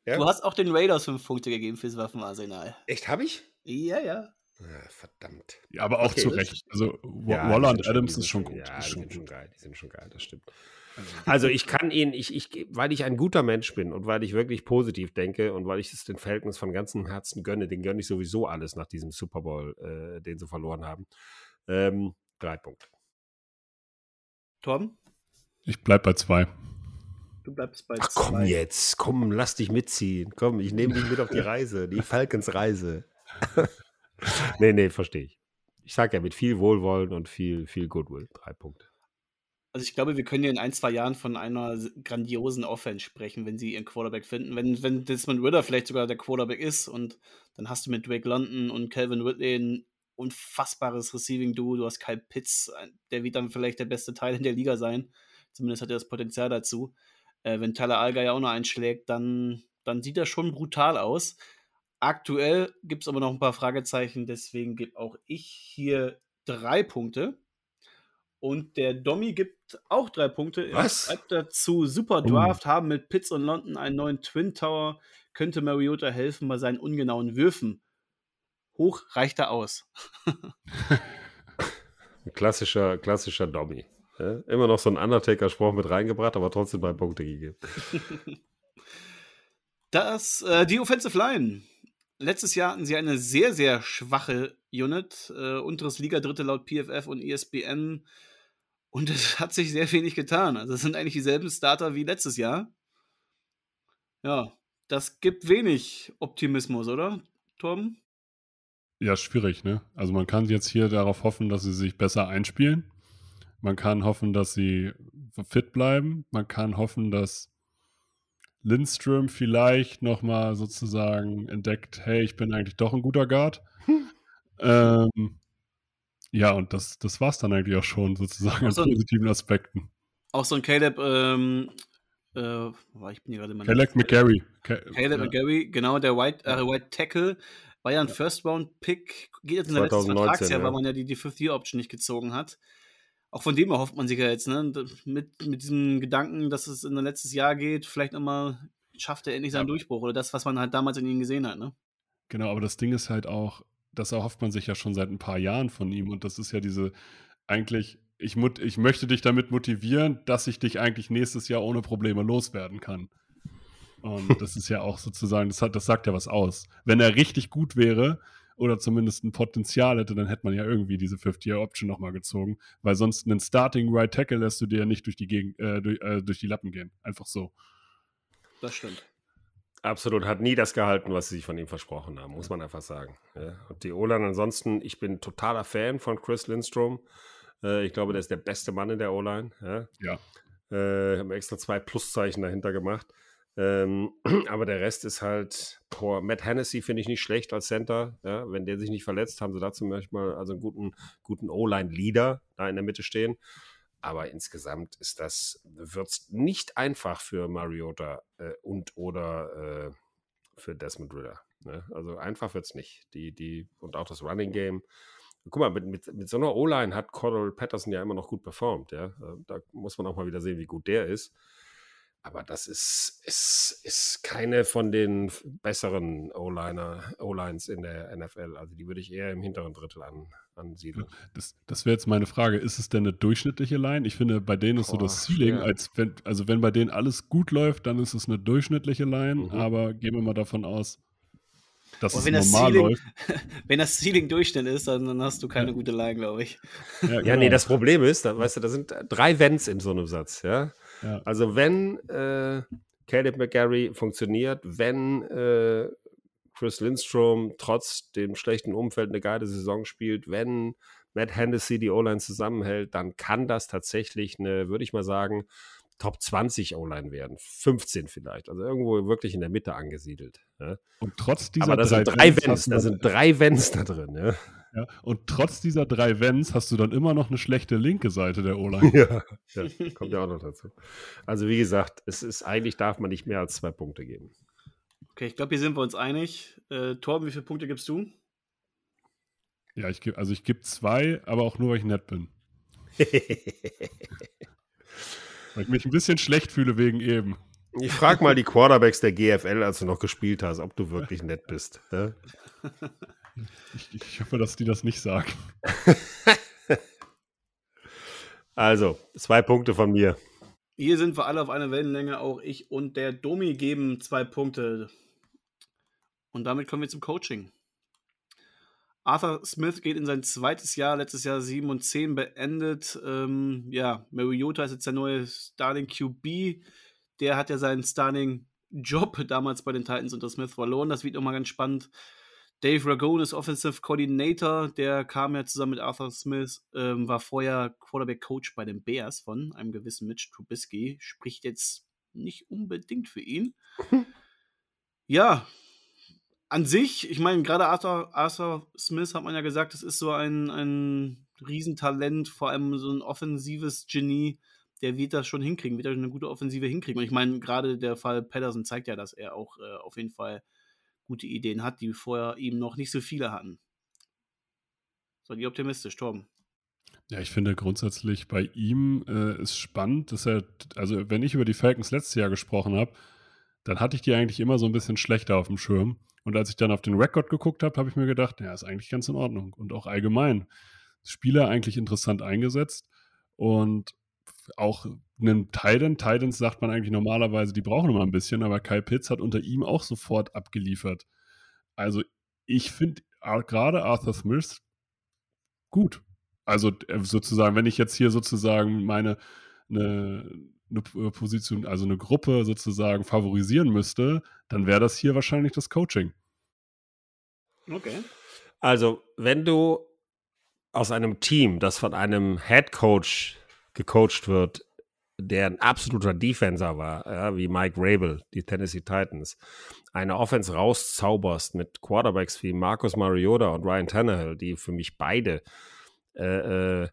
Ja? Du hast auch den Raiders fünf Punkte gegeben fürs Waffenarsenal. echt, habe ich? Ja, ja. Ja, verdammt. Ja, aber auch Okay, zu Recht. Also Ja, Waller und schon- Adams sind ist schon gut. Ja, ist die schon sind schon geil. Die sind schon geil, das stimmt. Also ich kann ihn, ich, ich, weil ich ein guter Mensch bin und weil ich wirklich positiv denke und weil ich es den Falcons von ganzem Herzen gönne, den gönne ich sowieso alles nach diesem Super Bowl, äh, den sie verloren haben. Ähm, drei Punkte. Torben, Ich bleib bei zwei. du bleibst bei Ach komm zwei. jetzt, komm, lass dich mitziehen. Komm, ich nehme dich mit auf die Reise, die Falcons-Reise. nee, nee, verstehe ich. Ich sag ja, mit viel Wohlwollen und viel, viel Goodwill. Drei Punkte. Also ich glaube, wir können ja in ein, zwei Jahren von einer grandiosen Offense sprechen, wenn sie ihren Quarterback finden. Wenn, wenn Desmond Ritter vielleicht sogar der Quarterback ist und dann hast du mit Drake London und Calvin Ridley ein unfassbares Receiving-Duo. Du hast Kyle Pitts, der wird dann vielleicht der beste Teil in der Liga sein. Zumindest hat er das Potenzial dazu. Äh, wenn Tyler Allgeier auch noch einschlägt, dann, dann sieht er schon brutal aus. Aktuell gibt es aber noch ein paar Fragezeichen, deswegen gebe auch ich hier drei Punkte. Und der Domi gibt auch drei Punkte. Er Was? schreibt dazu, super Draft, haben mit Pitts und London einen neuen Twin Tower, könnte Mariota helfen bei seinen ungenauen Würfen. Hoch reicht er aus. Klassischer, klassischer Dommy. Ja? Immer noch so ein Undertaker-Spruch mit reingebracht, aber trotzdem drei Punkte gegeben. Das, äh, die Offensive Line. Letztes Jahr hatten sie eine sehr, sehr schwache Unit. Äh, unteres Liga-Dritte laut PFF und ESPN. Und es hat sich sehr wenig getan. Also es sind eigentlich dieselben Starter wie letztes Jahr. Ja, das gibt wenig Optimismus, oder, Torben? Ja, schwierig, ne? Also man kann jetzt hier darauf hoffen, dass sie sich besser einspielen. Man kann hoffen, dass sie fit bleiben. Man kann hoffen, dass Lindström vielleicht nochmal sozusagen entdeckt, hey, ich bin eigentlich doch ein guter Guard. ähm, ja, und das, das war es dann eigentlich auch schon sozusagen Ach so. an positiven Aspekten. Auch so ein Caleb, ähm, äh, ich bin hier gerade mal. Caleb McGarry. Ca- Caleb ja. McGarry, genau, der White, äh, White Tackle, war ja ein First-Round-Pick, geht jetzt in der letzten 2019, Vertragsjahr, ja. weil man ja die, die Fifth-Year-Option nicht gezogen hat. Auch von dem erhofft man sich ja jetzt, ne? Und Mit, mit diesem Gedanken, dass es in ein letztes Jahr geht, vielleicht nochmal schafft er endlich seinen Ja. Durchbruch oder das, was man halt damals in ihm gesehen hat, ne? Genau, aber das Ding ist halt auch, das erhofft man sich ja schon seit ein paar Jahren von ihm und das ist ja diese, eigentlich, ich, mut, ich möchte dich damit motivieren, dass ich dich eigentlich nächstes Jahr ohne Probleme loswerden kann. Und das ist ja auch sozusagen, das, hat, das sagt ja was aus. Wenn er richtig gut wäre oder zumindest ein Potenzial hätte, dann hätte man ja irgendwie diese 50-Year-Option nochmal gezogen, weil sonst einen Starting Right Tackle lässt du dir ja nicht durch die, Gegend, äh, durch, äh, durch die Lappen gehen. Einfach so. Das stimmt. Absolut, hat nie das gehalten, was sie sich von ihm versprochen haben, muss man einfach sagen. Ja. Und die Oland ansonsten, ich bin totaler Fan von Chris Lindstrom. Äh, ich glaube, der ist der beste Mann in der O-Line. Ja. Ja. Äh, haben extra zwei Pluszeichen dahinter gemacht. Ähm, aber der Rest ist halt, boah, Matt Hennessy finde ich nicht schlecht als Center. Ja, wenn der sich nicht verletzt, haben sie da zum Beispiel also einen guten, guten O-Line-Leader da in der Mitte stehen. Aber insgesamt ist das, wird es nicht einfach für Mariota äh, und oder äh, für Desmond Ritter. Ne? Also einfach wird es nicht. Die, die, und auch das Running Game. Guck mal, mit, mit, mit so einer O-Line hat Cordell Patterson ja immer noch gut performt. Ja? Äh, da muss man auch mal wieder sehen, wie gut der ist. Aber das ist, ist, ist keine von den besseren O-Lines in der NFL. Also die würde ich eher im hinteren Drittel an, ansiedeln. Das, das wäre jetzt meine Frage. Ist es denn eine durchschnittliche Line? Ich finde, bei denen ist Boah, so das Ceiling, als wenn, also wenn bei denen alles gut läuft, dann ist es eine durchschnittliche Line. Mhm. Aber gehen wir mal davon aus, dass Boah, es normal Ceiling, läuft. Wenn das Ceiling Durchschnitt ist, dann, dann hast du keine ja. gute Line, glaube ich. Ja, genau. ja, nee, das Problem ist, da, weißt du, da sind drei Wenns in so einem Satz, ja. Ja. Also wenn äh, Caleb McGarry funktioniert, wenn äh, Chris Lindstrom trotz dem schlechten Umfeld eine geile Saison spielt, wenn Matt Hennessy die O-Line zusammenhält, dann kann das tatsächlich eine, würde ich mal sagen, Top 20 O-Line werden. 15 vielleicht. Also irgendwo wirklich in der Mitte angesiedelt. Ja. Und trotz dieser Aber da sind drei Vents, da sind drei Vents da drin. Ja. Ja, und trotz dieser drei Vents hast du dann immer noch eine schlechte linke Seite der O-Line. Ja, ja, kommt ja auch noch dazu. Also wie gesagt, es ist eigentlich darf man nicht mehr als zwei Punkte geben. Okay, ich glaube, hier sind wir uns einig. Äh, Torben, wie viele Punkte gibst du? Ja, ich gebe, also ich gebe zwei, aber auch nur, weil ich nett bin. weil ich mich ein bisschen schlecht fühle wegen eben. Ich frage mal die Quarterbacks der GFL, als du noch gespielt hast, ob du wirklich nett bist. Ja? Ich, ich hoffe, dass die das nicht sagen. also, zwei Punkte von mir. Hier sind wir alle auf einer Wellenlänge, auch ich und der Domi geben zwei Punkte. Und damit kommen wir zum Coaching. Arthur Smith geht in sein zweites Jahr, letztes Jahr 7 und 10 beendet. Ähm, ja, Mariota ist jetzt der neue Starting QB. Der hat ja seinen Starting Job damals bei den Titans unter Smith verloren. Das wird nochmal ganz spannend. Dave Ragone ist Offensive Coordinator, der kam ja zusammen mit Arthur Smith, ähm, war vorher Quarterback Coach bei den Bears von einem gewissen Mitch Trubisky, spricht jetzt nicht unbedingt für ihn. ja, an sich, ich meine, gerade Arthur, Arthur Smith hat man ja gesagt, das ist so ein, ein Riesentalent, vor allem so ein offensives Genie. Der wird das schon hinkriegen, wird er eine gute Offensive hinkriegen. Und ich meine, gerade der Fall Patterson zeigt ja, dass er auch äh, auf jeden Fall gute Ideen hat, die vorher eben noch nicht so viele hatten. So, die optimistisch, Torben. Ja, ich finde grundsätzlich bei ihm äh, ist spannend, dass er, also wenn ich über die Falcons letztes Jahr gesprochen habe, dann hatte ich die eigentlich immer so ein bisschen schlechter auf dem Schirm. Und als ich dann auf den Rekord geguckt habe, habe ich mir gedacht, ja, ist eigentlich ganz in Ordnung. Und auch allgemein. Spieler eigentlich interessant eingesetzt. Und auch einen Titan. Titans sagt man eigentlich normalerweise, die brauchen immer ein bisschen, aber Kyle Pitts hat unter ihm auch sofort abgeliefert. Also ich finde gerade Arthur Smith gut. Also äh, sozusagen, wenn ich jetzt hier sozusagen meine eine, eine Position, also eine Gruppe sozusagen favorisieren müsste, dann wäre das hier wahrscheinlich das Coaching. Okay. Also, wenn du aus einem Team, das von einem Head Coach gecoacht wird, der ein absoluter Defenser war, ja, wie Mike Rabel, die Tennessee Titans, eine Offense rauszauberst mit Quarterbacks wie Marcus Mariota und Ryan Tannehill, die für mich beide äh, äh,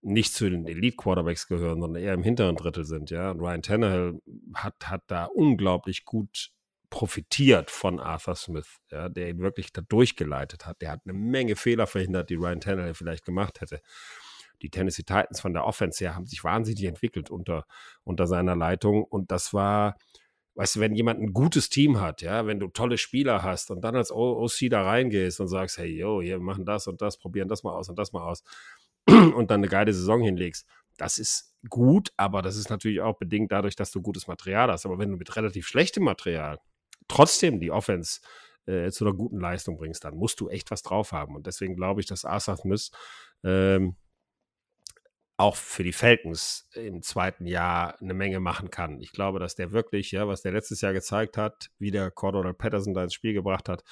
nicht zu den Elite-Quarterbacks gehören, sondern eher im hinteren Drittel sind, ja. Und Ryan Tannehill hat, hat da unglaublich gut profitiert von Arthur Smith, ja, der ihn wirklich da durchgeleitet hat. Der hat eine Menge Fehler verhindert, die Ryan Tannehill vielleicht gemacht hätte die Tennessee Titans von der Offense her haben sich wahnsinnig entwickelt unter, unter seiner Leitung. Und das war, weißt du, wenn jemand ein gutes Team hat, ja, wenn du tolle Spieler hast und dann als OC da reingehst und sagst, hey, yo, wir machen das und das, probieren das mal aus und das mal aus und dann eine geile Saison hinlegst, das ist gut, aber das ist natürlich auch bedingt dadurch, dass du gutes Material hast. Aber wenn du mit relativ schlechtem Material trotzdem die Offense äh, zu einer guten Leistung bringst, dann musst du echt was drauf haben. Und deswegen glaube ich, dass Asaf Miss ähm, auch für die Falcons im zweiten Jahr eine Menge machen kann. Ich glaube, dass der wirklich, ja, was der letztes Jahr gezeigt hat, wie der Cordell Patterson da ins Spiel gebracht hat,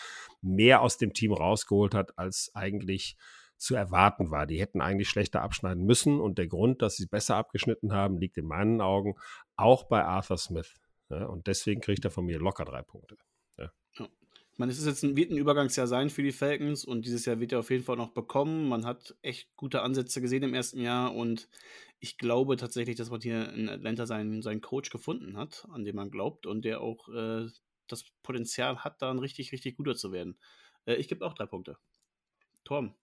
mehr aus dem Team rausgeholt hat, als eigentlich zu erwarten war. Die hätten eigentlich schlechter abschneiden müssen und der Grund, dass sie besser abgeschnitten haben, liegt in meinen Augen auch bei Arthur Smith. Ja, und deswegen kriegt er von mir locker drei Punkte. Meine, es ist jetzt ein, wird ein Übergangsjahr sein für die Falcons und dieses Jahr wird er auf jeden Fall noch bekommen. Man hat echt gute Ansätze gesehen im ersten Jahr und ich glaube tatsächlich, dass man hier in Atlanta seinen, seinen Coach gefunden hat, an dem man glaubt und der auch äh, das Potenzial hat, da ein richtig, richtig guter zu werden. Äh, ich gebe auch drei Punkte. Torben.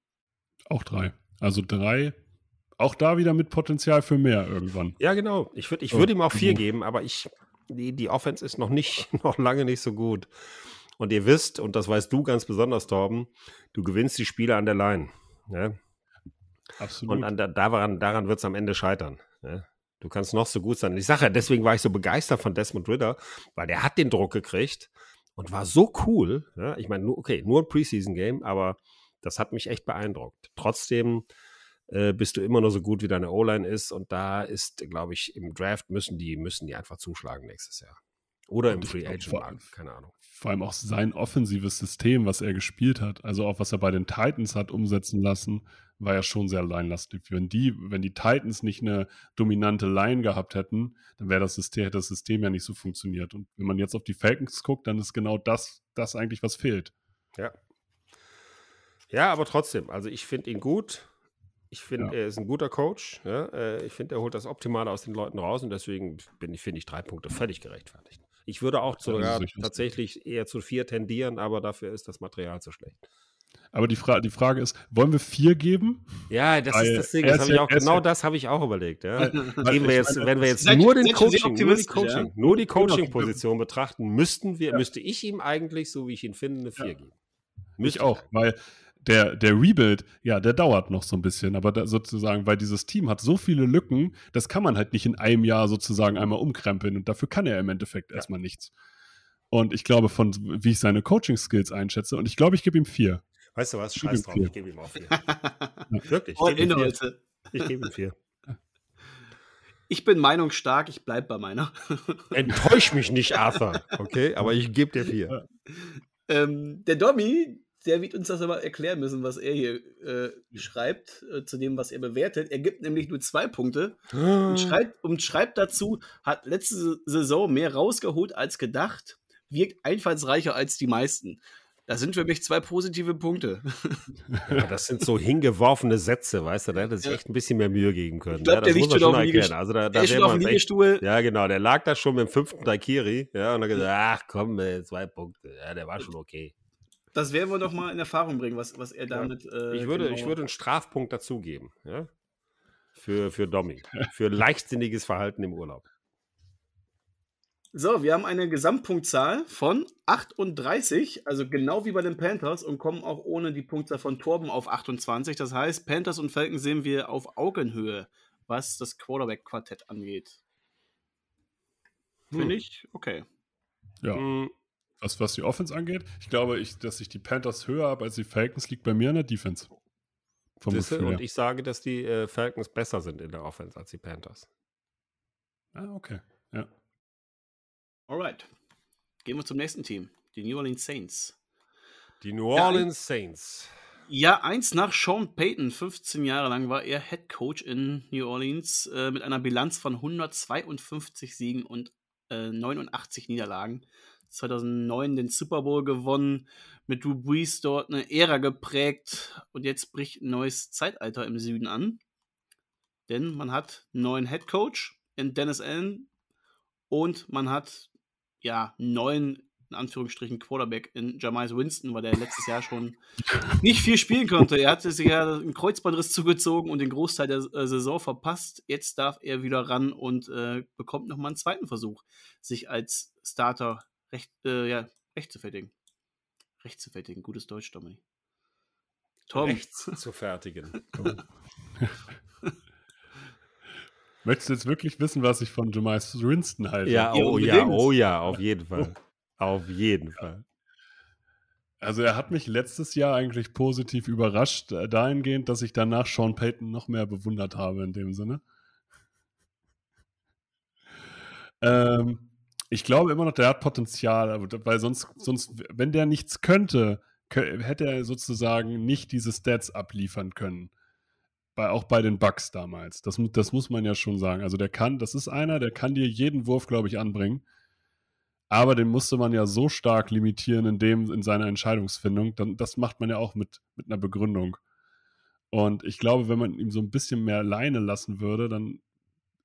Auch drei. Also drei. Auch da wieder mit Potenzial für mehr irgendwann. Ja, genau. Ich würde ich Oh, würd ihm auch vier gut. geben, aber ich, die, die Offense ist noch nicht, noch lange nicht so gut. Und ihr wisst, und das weißt du ganz besonders, Torben, du gewinnst die Spiele an der Line. Ne? Absolut. Und an daran, daran wird es am Ende scheitern. Ne? Du kannst noch so gut sein. Ich sage ja, deswegen war ich so begeistert von Desmond Ritter, weil der hat den Druck gekriegt und war so cool. Ja? Ich meine, nur, okay, nur ein Preseason-Game, aber das hat mich echt beeindruckt. Trotzdem äh, bist du immer nur so gut, wie deine O-Line ist. Und da ist, glaube ich, im Draft müssen die, müssen die einfach zuschlagen nächstes Jahr. Oder im Free Agent vor- Markt, keine Ahnung. Vor allem auch sein offensives System, was er gespielt hat, also auch was er bei den Titans hat umsetzen lassen, war ja schon sehr line-lastig. Wenn die, wenn die Titans nicht eine dominante Line gehabt hätten, dann wäre das System, hätte das System ja nicht so funktioniert. Und wenn man jetzt auf die Falcons guckt, dann ist genau das, das eigentlich, was fehlt. Ja. Ja, aber trotzdem, also ich finde ihn gut. Ich finde, Ja. er ist ein guter Coach. Ja? Äh, Ich finde, er holt das Optimale aus den Leuten raus und deswegen bin ich, finde ich drei Punkte völlig gerechtfertigt. Ich würde auch sogar sicher. tatsächlich eher zu vier tendieren, aber dafür ist das Material zu schlecht. Aber die, Fra die Frage ist, wollen wir vier geben? Ja, das Weil ist das Ding. er Das habe ich auch, genau das habe ich auch überlegt. Ja. Gehen wir jetzt, wenn wir jetzt nur den Coaching, nur die optimistisch, ja? Coaching, nur die Genau. Coaching-Position betrachten, müssten wir, Ja. müsste ich ihm eigentlich, so wie ich ihn finde, eine vier geben. Ich Müsste auch, weil der, der Rebuild, ja, der dauert noch so ein bisschen, aber da sozusagen, weil dieses Team hat so viele Lücken, das kann man halt nicht in einem Jahr sozusagen einmal umkrempeln und dafür kann er im Endeffekt Ja. erstmal nichts. Und ich glaube, von wie ich seine Coaching-Skills einschätze, und ich glaube, ich gebe ihm vier. Weißt du was? Scheiß drauf, vier. ich gebe ihm auch vier. Wirklich. Ich gebe ihm vier. Ich gebe ihm vier. Ich bin meinungsstark, ich bleib bei meiner. Enttäusch mich nicht, Arthur. Okay, aber ich gebe dir vier. ähm, der Dommy, der wird uns das aber erklären müssen, was er hier äh, schreibt, äh, zu dem, was er bewertet. Er gibt nämlich nur zwei Punkte und schreibt, und schreibt dazu, hat letzte Saison mehr rausgeholt als gedacht, wirkt einfallsreicher als die meisten. Das sind für mich zwei positive Punkte. Ja, das sind so hingeworfene Sätze, weißt du, da hätte sich echt ein bisschen mehr Mühe geben können. Ich glaub, ja, der das liegt muss man schon. Liegest- Also da, da Er ist schon auf dem echt. Ja, genau, der lag da schon mit dem fünften Daikiri, ja, und hat gesagt, ach komm, zwei Punkte. Ja, der war schon okay. Das werden wir doch mal in Erfahrung bringen, was, was er damit. Äh, Ich würde, genau- ich würde einen Strafpunkt dazugeben, ja. Für, für Domi. Für leichtsinniges Verhalten im Urlaub. So, wir haben eine Gesamtpunktzahl von 38, also genau wie bei den Panthers und kommen auch ohne die Punktzahl von Torben auf 28. Das heißt, Panthers und Falcons sehen wir auf Augenhöhe, was das Quarterback-Quartett angeht. Hm. Finde ich okay. Ja, Hm, was, was die Offense angeht, ich glaube, ich, dass ich die Panthers höher habe als die Falcons, liegt bei mir in der Defense. Vom siehste, Gefühl und ich sage, dass die äh, Falcons besser sind in der Offense als die Panthers. Ah, okay. Ja. Alright. Gehen wir zum nächsten Team, die New Orleans Saints. Die New Ja, Orleans Saints. Ja, eins nach Sean Payton, 15 Jahre lang war er Head Coach in New Orleans äh, mit einer Bilanz von 152 Siegen und äh, 89 Niederlagen. 2009 den Super Bowl gewonnen, mit Drew Brees dort eine Ära geprägt und jetzt bricht ein neues Zeitalter im Süden an. Denn man hat einen neuen Head Coach in Dennis Allen und man hat ja einen neuen in Anführungsstrichen Quarterback in Jamais Winston, weil der letztes Jahr schon nicht viel spielen konnte. Er hatte sich ja einen Kreuzbandriss zugezogen und den Großteil der äh, Saison verpasst. Jetzt darf er wieder ran und äh, bekommt nochmal einen zweiten Versuch, sich als Starter recht, äh, ja, recht zu fertigen. Recht zu fertigen, gutes Deutsch, Dominik. Tom, Rechts zu fertigen. Möchtest du jetzt wirklich wissen, was ich von Jamais Winston halte? Ja, oh ja, oh ja, auf jeden Fall. Auf jeden Fall. Also er hat mich letztes Jahr eigentlich positiv überrascht, äh, dahingehend, dass ich danach Sean Payton noch mehr bewundert habe in dem Sinne. Ähm, ich glaube immer noch, der hat Potenzial, weil sonst, sonst, wenn der nichts könnte, hätte er sozusagen nicht diese Stats abliefern können. Bei, auch bei den Bucks damals. Das, das muss man ja schon sagen. Also der kann, das ist einer, der kann dir jeden Wurf, glaube ich, anbringen. Aber den musste man ja so stark limitieren in dem, in seiner Entscheidungsfindung. Dann, das macht man ja auch mit, mit einer Begründung. Und ich glaube, wenn man ihm so ein bisschen mehr Leine lassen würde, dann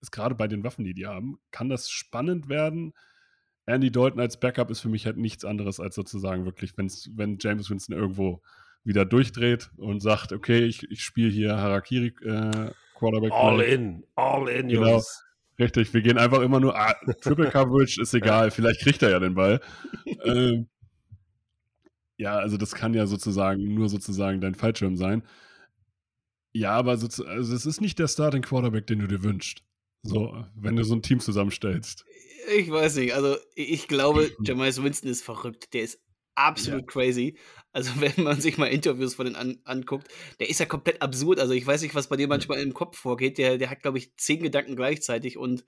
ist gerade bei den Waffen, die die haben, kann das spannend werden. Andy Dalton als Backup ist für mich halt nichts anderes als sozusagen wirklich, wenn's, wenn James Winston irgendwo wieder durchdreht und sagt, okay, ich, ich spiele hier Harakiri äh, Quarterback. All in, all in, genau. Jungs. Richtig, wir gehen einfach immer nur, ah, Triple Coverage ist egal, vielleicht kriegt er ja den Ball. ähm, ja, also das kann ja sozusagen nur sozusagen dein Fallschirm sein. Ja, aber so, also es ist nicht der Starting Quarterback, den du dir wünschst. So, wenn du so ein Team zusammenstellst. Ich weiß nicht. Also, ich glaube, Jamais Winston ist verrückt. Der ist absolut ja. crazy. Also, wenn man sich mal Interviews von denen an, anguckt, der ist ja komplett absurd. Also, ich weiß nicht, was bei dem manchmal im Kopf vorgeht. Der, der hat, glaube ich, zehn Gedanken gleichzeitig und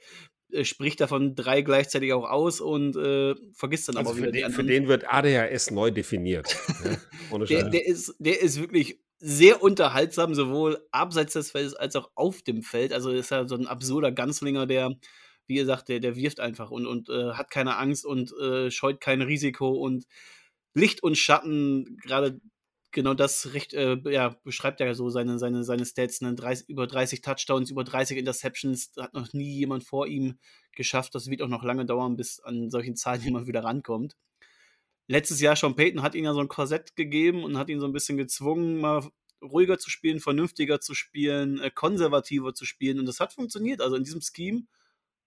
äh, spricht davon drei gleichzeitig auch aus und äh, vergisst dann also aber wieder. Den, für den wird ADHS neu definiert. ja, der, der, ist, der ist wirklich sehr unterhaltsam, sowohl abseits des Feldes als auch auf dem Feld. Also ist ja so ein absurder Ganzlinger, der, wie ihr sagt, der, der wirft einfach und, und äh, hat keine Angst und äh, scheut kein Risiko und Licht und Schatten, gerade genau das recht, äh, ja, beschreibt ja so seine, seine, seine Stats, ne? 30, über 30 Touchdowns, über 30 Interceptions, hat noch nie jemand vor ihm geschafft. Das wird auch noch lange dauern, bis an solchen Zahlen jemand wieder rankommt letztes Jahr schon Peyton hat ihn ja so ein Korsett gegeben und hat ihn so ein bisschen gezwungen, mal ruhiger zu spielen, vernünftiger zu spielen, äh, konservativer zu spielen. Und das hat funktioniert. Also in diesem Scheme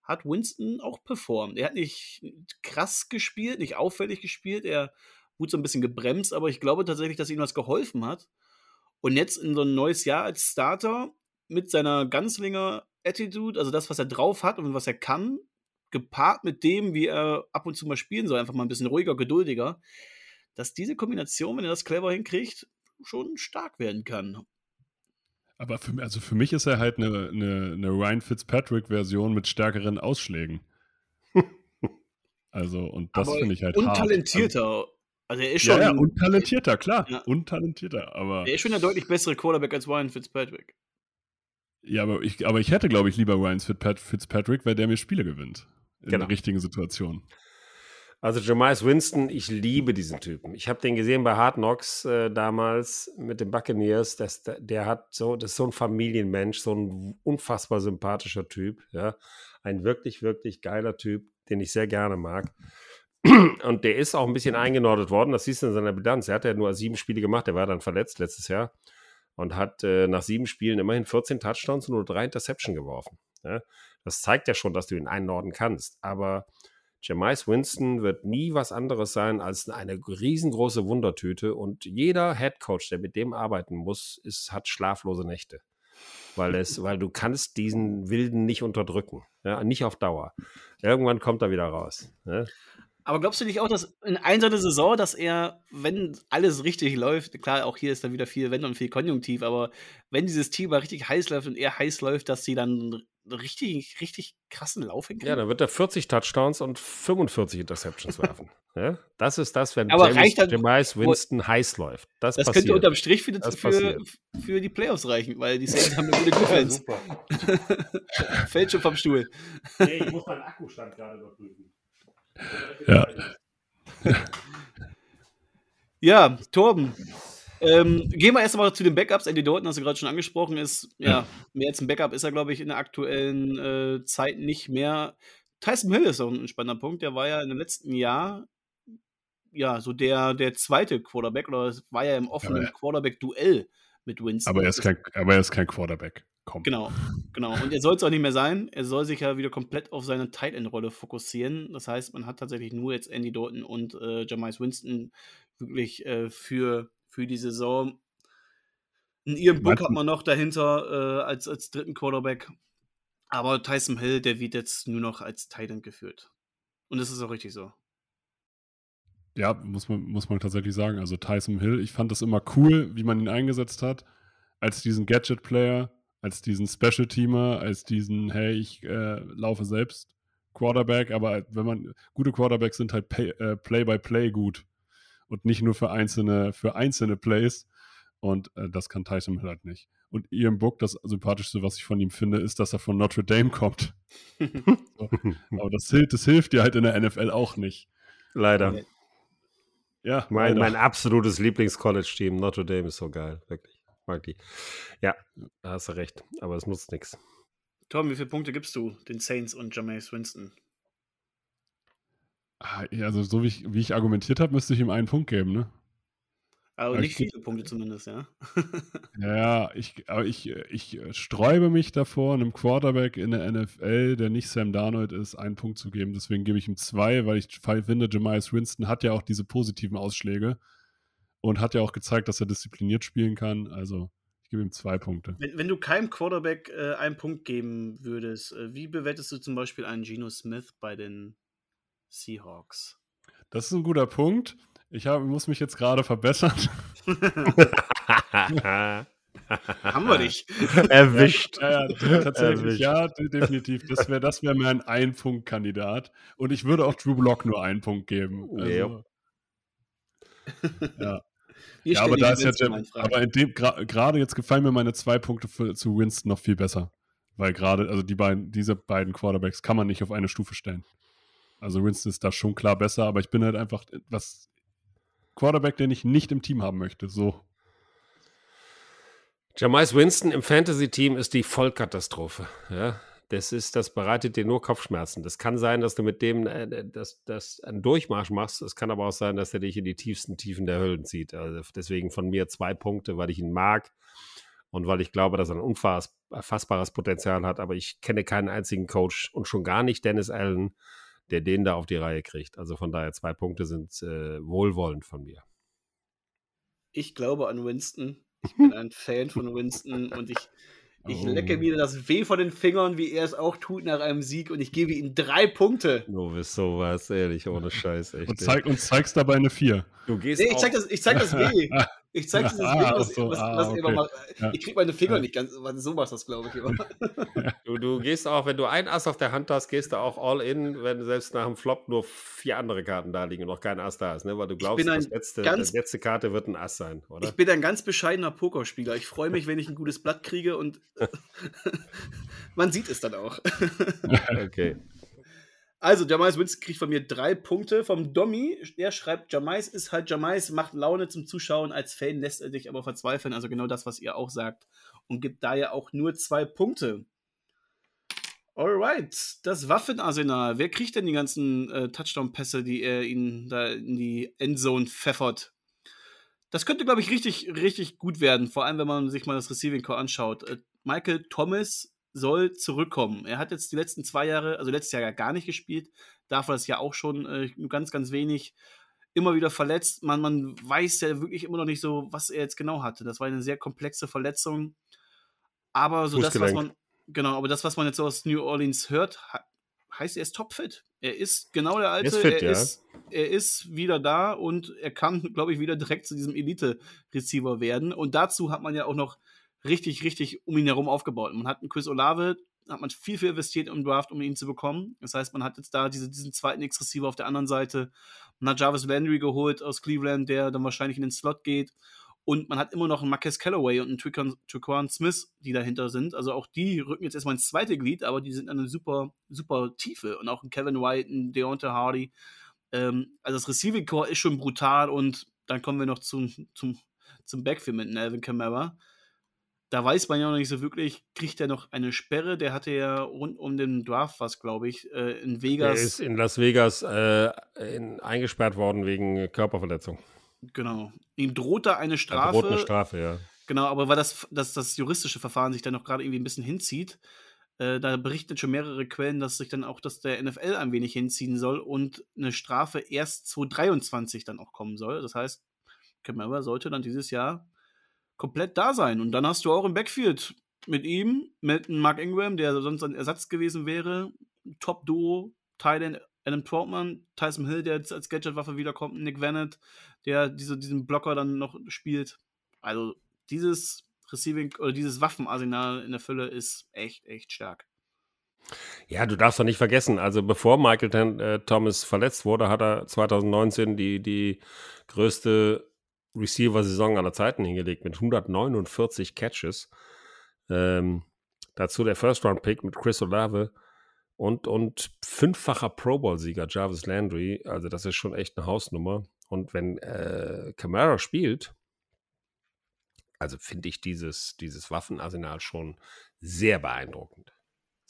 hat Winston auch performt. Er hat nicht krass gespielt, nicht auffällig gespielt. Er wurde so ein bisschen gebremst, aber ich glaube tatsächlich, dass ihm das geholfen hat. Und jetzt in so ein neues Jahr als Starter mit seiner Ganzlinger Attitude, also das, was er drauf hat und was er kann, gepaart mit dem, wie er ab und zu mal spielen soll, einfach mal ein bisschen ruhiger, geduldiger, dass diese Kombination, wenn er das clever hinkriegt, schon stark werden kann. Aber für, also für mich ist er halt eine, eine, eine Ryan Fitzpatrick-Version mit stärkeren Ausschlägen. also, und das finde ich halt untalentierter. Hart. Also, er ist schon. Ja, ja untalentierter, klar. Ja. Untalentierter, aber. Er ist schon der deutlich bessere Quarterback als Ryan Fitzpatrick. Ja, aber ich, aber ich hätte, glaube ich, lieber Ryan Fitzpatrick, weil der mir Spiele gewinnt in genau. der richtigen Situation. Also Jamais Winston, ich liebe diesen Typen. Ich habe den gesehen bei Hard Knocks äh, damals mit den Buccaneers. Das, der hat so, das ist so ein Familienmensch, so ein unfassbar sympathischer Typ. Ja, ein wirklich, wirklich geiler Typ, den ich sehr gerne mag. Und der ist auch ein bisschen eingenordet worden. Das siehst du in seiner Bilanz. Er hat ja nur sieben Spiele gemacht. Er war dann verletzt letztes Jahr und hat äh, nach sieben Spielen immerhin 14 Touchdowns und nur drei Interception geworfen. Ja? Das zeigt ja schon, dass du ihn einnorden kannst. Aber Jamais Winston wird nie was anderes sein als eine riesengroße Wundertüte und jeder Head Coach, der mit dem arbeiten muss, ist, hat schlaflose Nächte. Weil, es, weil du kannst diesen Wilden nicht unterdrücken. Ja, nicht auf Dauer. Irgendwann kommt er wieder raus. Ja? Aber glaubst du nicht auch, dass in einer Saison, dass er, wenn alles richtig läuft, klar, auch hier ist dann wieder viel Wenn und viel Konjunktiv, aber wenn dieses Team mal richtig heiß läuft und er heiß läuft, dass sie dann richtig, richtig krassen Lauf hinkriegen? Ja, dann wird er 40 Touchdowns und 45 Interceptions werfen. Ja? Das ist das, wenn aber James, dann, James Winston wo, heiß läuft. Das, das passiert. könnte unterm Strich für, die, für, für die Playoffs reichen, weil die Saints haben eine gute Defense. Ja, Fällt schon vom Stuhl. Nee, ich muss meinen Akkustand gerade überprüfen. Ja. ja, Torben. Ähm, gehen wir erst mal zu den Backups. Andy Dalton, hast du gerade schon angesprochen, ist ja mehr als ein Backup ist er, glaube ich, in der aktuellen äh, Zeit nicht mehr. Tyson Hill ist auch ein spannender Punkt. Der war ja in dem letzten Jahr ja so der, der zweite Quarterback oder war ja im offenen Quarterback-Duell mit Winston. Aber er ist kein, aber er ist kein Quarterback. Komm. Genau, genau. Und er soll es auch nicht mehr sein. Er soll sich ja wieder komplett auf seine Tight End Rolle fokussieren. Das heißt, man hat tatsächlich nur jetzt Andy Dalton und äh, Jamais Winston wirklich äh, für, für die Saison. Einen Ian Book hat man noch dahinter äh, als, als dritten Quarterback. Aber Tyson Hill, der wird jetzt nur noch als Tight End geführt. Und das ist auch richtig so. Ja, muss man, muss man tatsächlich sagen. Also Tyson Hill, ich fand das immer cool, wie man ihn eingesetzt hat, als diesen Gadget-Player als diesen Special-Teamer, als diesen, hey, ich äh, laufe selbst Quarterback, aber wenn man, gute Quarterbacks sind halt Play-by-Play -play gut. Und nicht nur für einzelne, für einzelne Plays. Und äh, das kann Tyson Hill halt nicht. Und Ian Book, das sympathischste, was ich von ihm finde, ist, dass er von Notre Dame kommt. so. Aber das, das hilft dir halt in der NFL auch nicht. Leider. Ja, mein, mein absolutes Lieblings-College-Team, Notre Dame, ist so geil, wirklich. Mag die. Ja, da hast du recht, aber es nutzt nichts. Tom, wie viele Punkte gibst du den Saints und Jameis Winston? Ah, also, so wie ich, wie ich argumentiert habe, müsste ich ihm einen Punkt geben, ne? Aber nicht viele Punkte zumindest, ja. ja, ich, aber ich, ich sträube mich davor, einem Quarterback in der NFL, der nicht Sam Darnold ist, einen Punkt zu geben. Deswegen gebe ich ihm zwei, weil ich finde, Jemias Winston hat ja auch diese positiven Ausschläge und hat ja auch gezeigt, dass er diszipliniert spielen kann. Also ich gebe ihm zwei Punkte. Wenn, wenn du keinem Quarterback äh, einen Punkt geben würdest, äh, wie bewertest du zum Beispiel einen Geno Smith bei den Seahawks? Das ist ein guter Punkt. Ich hab, muss mich jetzt gerade verbessern. Haben wir dich. Erwischt. Ja, ja, tatsächlich, Erwischt. ja, definitiv. Das wäre das wär mein Ein-Punkt-Kandidat. Und ich würde auch Drew Block nur einen Punkt geben. Also, ja. ja, aber da ist jetzt, aber in dem, gerade gra jetzt gefallen mir meine zwei Punkte für, zu Winston noch viel besser. Weil gerade, also die beiden, diese beiden Quarterbacks kann man nicht auf eine Stufe stellen. Also Winston ist da schon klar besser, aber ich bin halt einfach, was Quarterback, den ich nicht im Team haben möchte. So. Jamais Winston im Fantasy-Team ist die Vollkatastrophe. Ja, das ist, das bereitet dir nur Kopfschmerzen. Das kann sein, dass du mit dem äh, das, das einen Durchmarsch machst. Es kann aber auch sein, dass er dich in die tiefsten Tiefen der Höllen zieht. Also deswegen von mir zwei Punkte, weil ich ihn mag und weil ich glaube, dass er ein unfassbares Potenzial hat. Aber ich kenne keinen einzigen Coach und schon gar nicht Dennis Allen, der den da auf die Reihe kriegt. Also von daher zwei Punkte sind äh, wohlwollend von mir. Ich glaube an Winston. Ich bin ein Fan von Winston und ich, ich oh. lecke mir das Weh von den Fingern, wie er es auch tut nach einem Sieg und ich gebe ihm drei Punkte. Du bist sowas, ehrlich, ohne Scheiß. Echt, und, zeig, und zeigst dabei eine 4. Du gehst nee, ich zeig das, ich zeig das Weh. Ich zeig dieses ah, Ding, was, so, was, ah, was okay. immer macht. Ich krieg meine Finger ja. nicht ganz, so machst das, glaube ich, immer. Du, du gehst auch, wenn du ein Ass auf der Hand hast, gehst du auch all in, wenn selbst nach dem Flop nur vier andere Karten da liegen und noch kein Ass da ist, ne? Weil du glaubst, das letzte, ganz, die letzte Karte wird ein Ass sein, oder? Ich bin ein ganz bescheidener Pokerspieler. Ich freue mich, wenn ich ein gutes Blatt kriege und man sieht es dann auch. okay. Also, Jamais Winston kriegt von mir drei Punkte. Vom Domi, der schreibt, Jamais ist halt Jamais, macht Laune zum Zuschauen. Als Fan lässt er sich aber verzweifeln. Also genau das, was ihr auch sagt. Und gibt daher auch nur zwei Punkte. Alright, das Waffenarsenal. Wer kriegt denn die ganzen äh, Touchdown-Pässe, die er ihnen da in die Endzone pfeffert? Das könnte, glaube ich, richtig, richtig gut werden. Vor allem, wenn man sich mal das Receiving Core anschaut. Äh, Michael Thomas soll zurückkommen. Er hat jetzt die letzten zwei Jahre, also letztes Jahr ja gar nicht gespielt, dafür das ja auch schon äh, ganz, ganz wenig, immer wieder verletzt. Man, man weiß ja wirklich immer noch nicht so, was er jetzt genau hatte. Das war eine sehr komplexe Verletzung. Aber so das, was man, genau, aber das, was man jetzt aus New Orleans hört, heißt, er ist topfit. Er ist genau der Alte. Er, ist, fit, er, ja. ist, er ist wieder da und er kann, glaube ich, wieder direkt zu diesem Elite-Receiver werden. Und dazu hat man ja auch noch richtig, richtig um ihn herum aufgebaut. Man hat einen Chris Olave, hat man viel, viel investiert im Draft, um ihn zu bekommen. Das heißt, man hat jetzt da diese, diesen zweiten X-Receiver auf der anderen Seite. Man hat Jarvis Landry geholt aus Cleveland, der dann wahrscheinlich in den Slot geht. Und man hat immer noch einen Marquez Callaway und einen Triquan Smith, die dahinter sind. Also auch die rücken jetzt erstmal ins zweite Glied, aber die sind eine super, super Tiefe. Und auch ein Kevin White, ein Deontay Hardy. Ähm, also das Receiving Core ist schon brutal und dann kommen wir noch zum, zum, zum Backfield mit Alvin Kamara da weiß man ja noch nicht so wirklich, kriegt er noch eine Sperre? Der hatte ja rund um den Draft was, glaube ich, äh, in Vegas. Er ist in Las Vegas äh, in, eingesperrt worden wegen Körperverletzung. Genau. Ihm droht da eine Strafe. Er droht eine Strafe, ja. Genau, aber weil das, das, das juristische Verfahren sich dann noch gerade irgendwie ein bisschen hinzieht, äh, da berichten schon mehrere Quellen, dass sich dann auch dass der NFL ein wenig hinziehen soll und eine Strafe erst 2023 dann auch kommen soll. Das heißt, Camara sollte dann dieses Jahr komplett da sein. Und dann hast du auch im Backfield mit ihm, mit Mark Ingram, der sonst ein Ersatz gewesen wäre, Top-Duo, Tylen Adam Troutman, Tyson Hill, der jetzt als Gadget-Waffe wiederkommt, Nick Vanett, der diese, diesen Blocker dann noch spielt. Also dieses Receiving oder dieses Waffenarsenal in der Fülle ist echt, echt stark. Ja, du darfst doch nicht vergessen, also bevor Michael äh, Thomas verletzt wurde, hat er 2019 die, die größte Receiver-Saison aller Zeiten hingelegt mit 149 Catches. Ähm, dazu der First-Round-Pick mit Chris Olave und, und fünffacher Pro Bowl-Sieger Jarvis Landry. Also das ist schon echt eine Hausnummer. Und wenn äh, Camara spielt, also finde ich dieses, dieses Waffenarsenal schon sehr beeindruckend.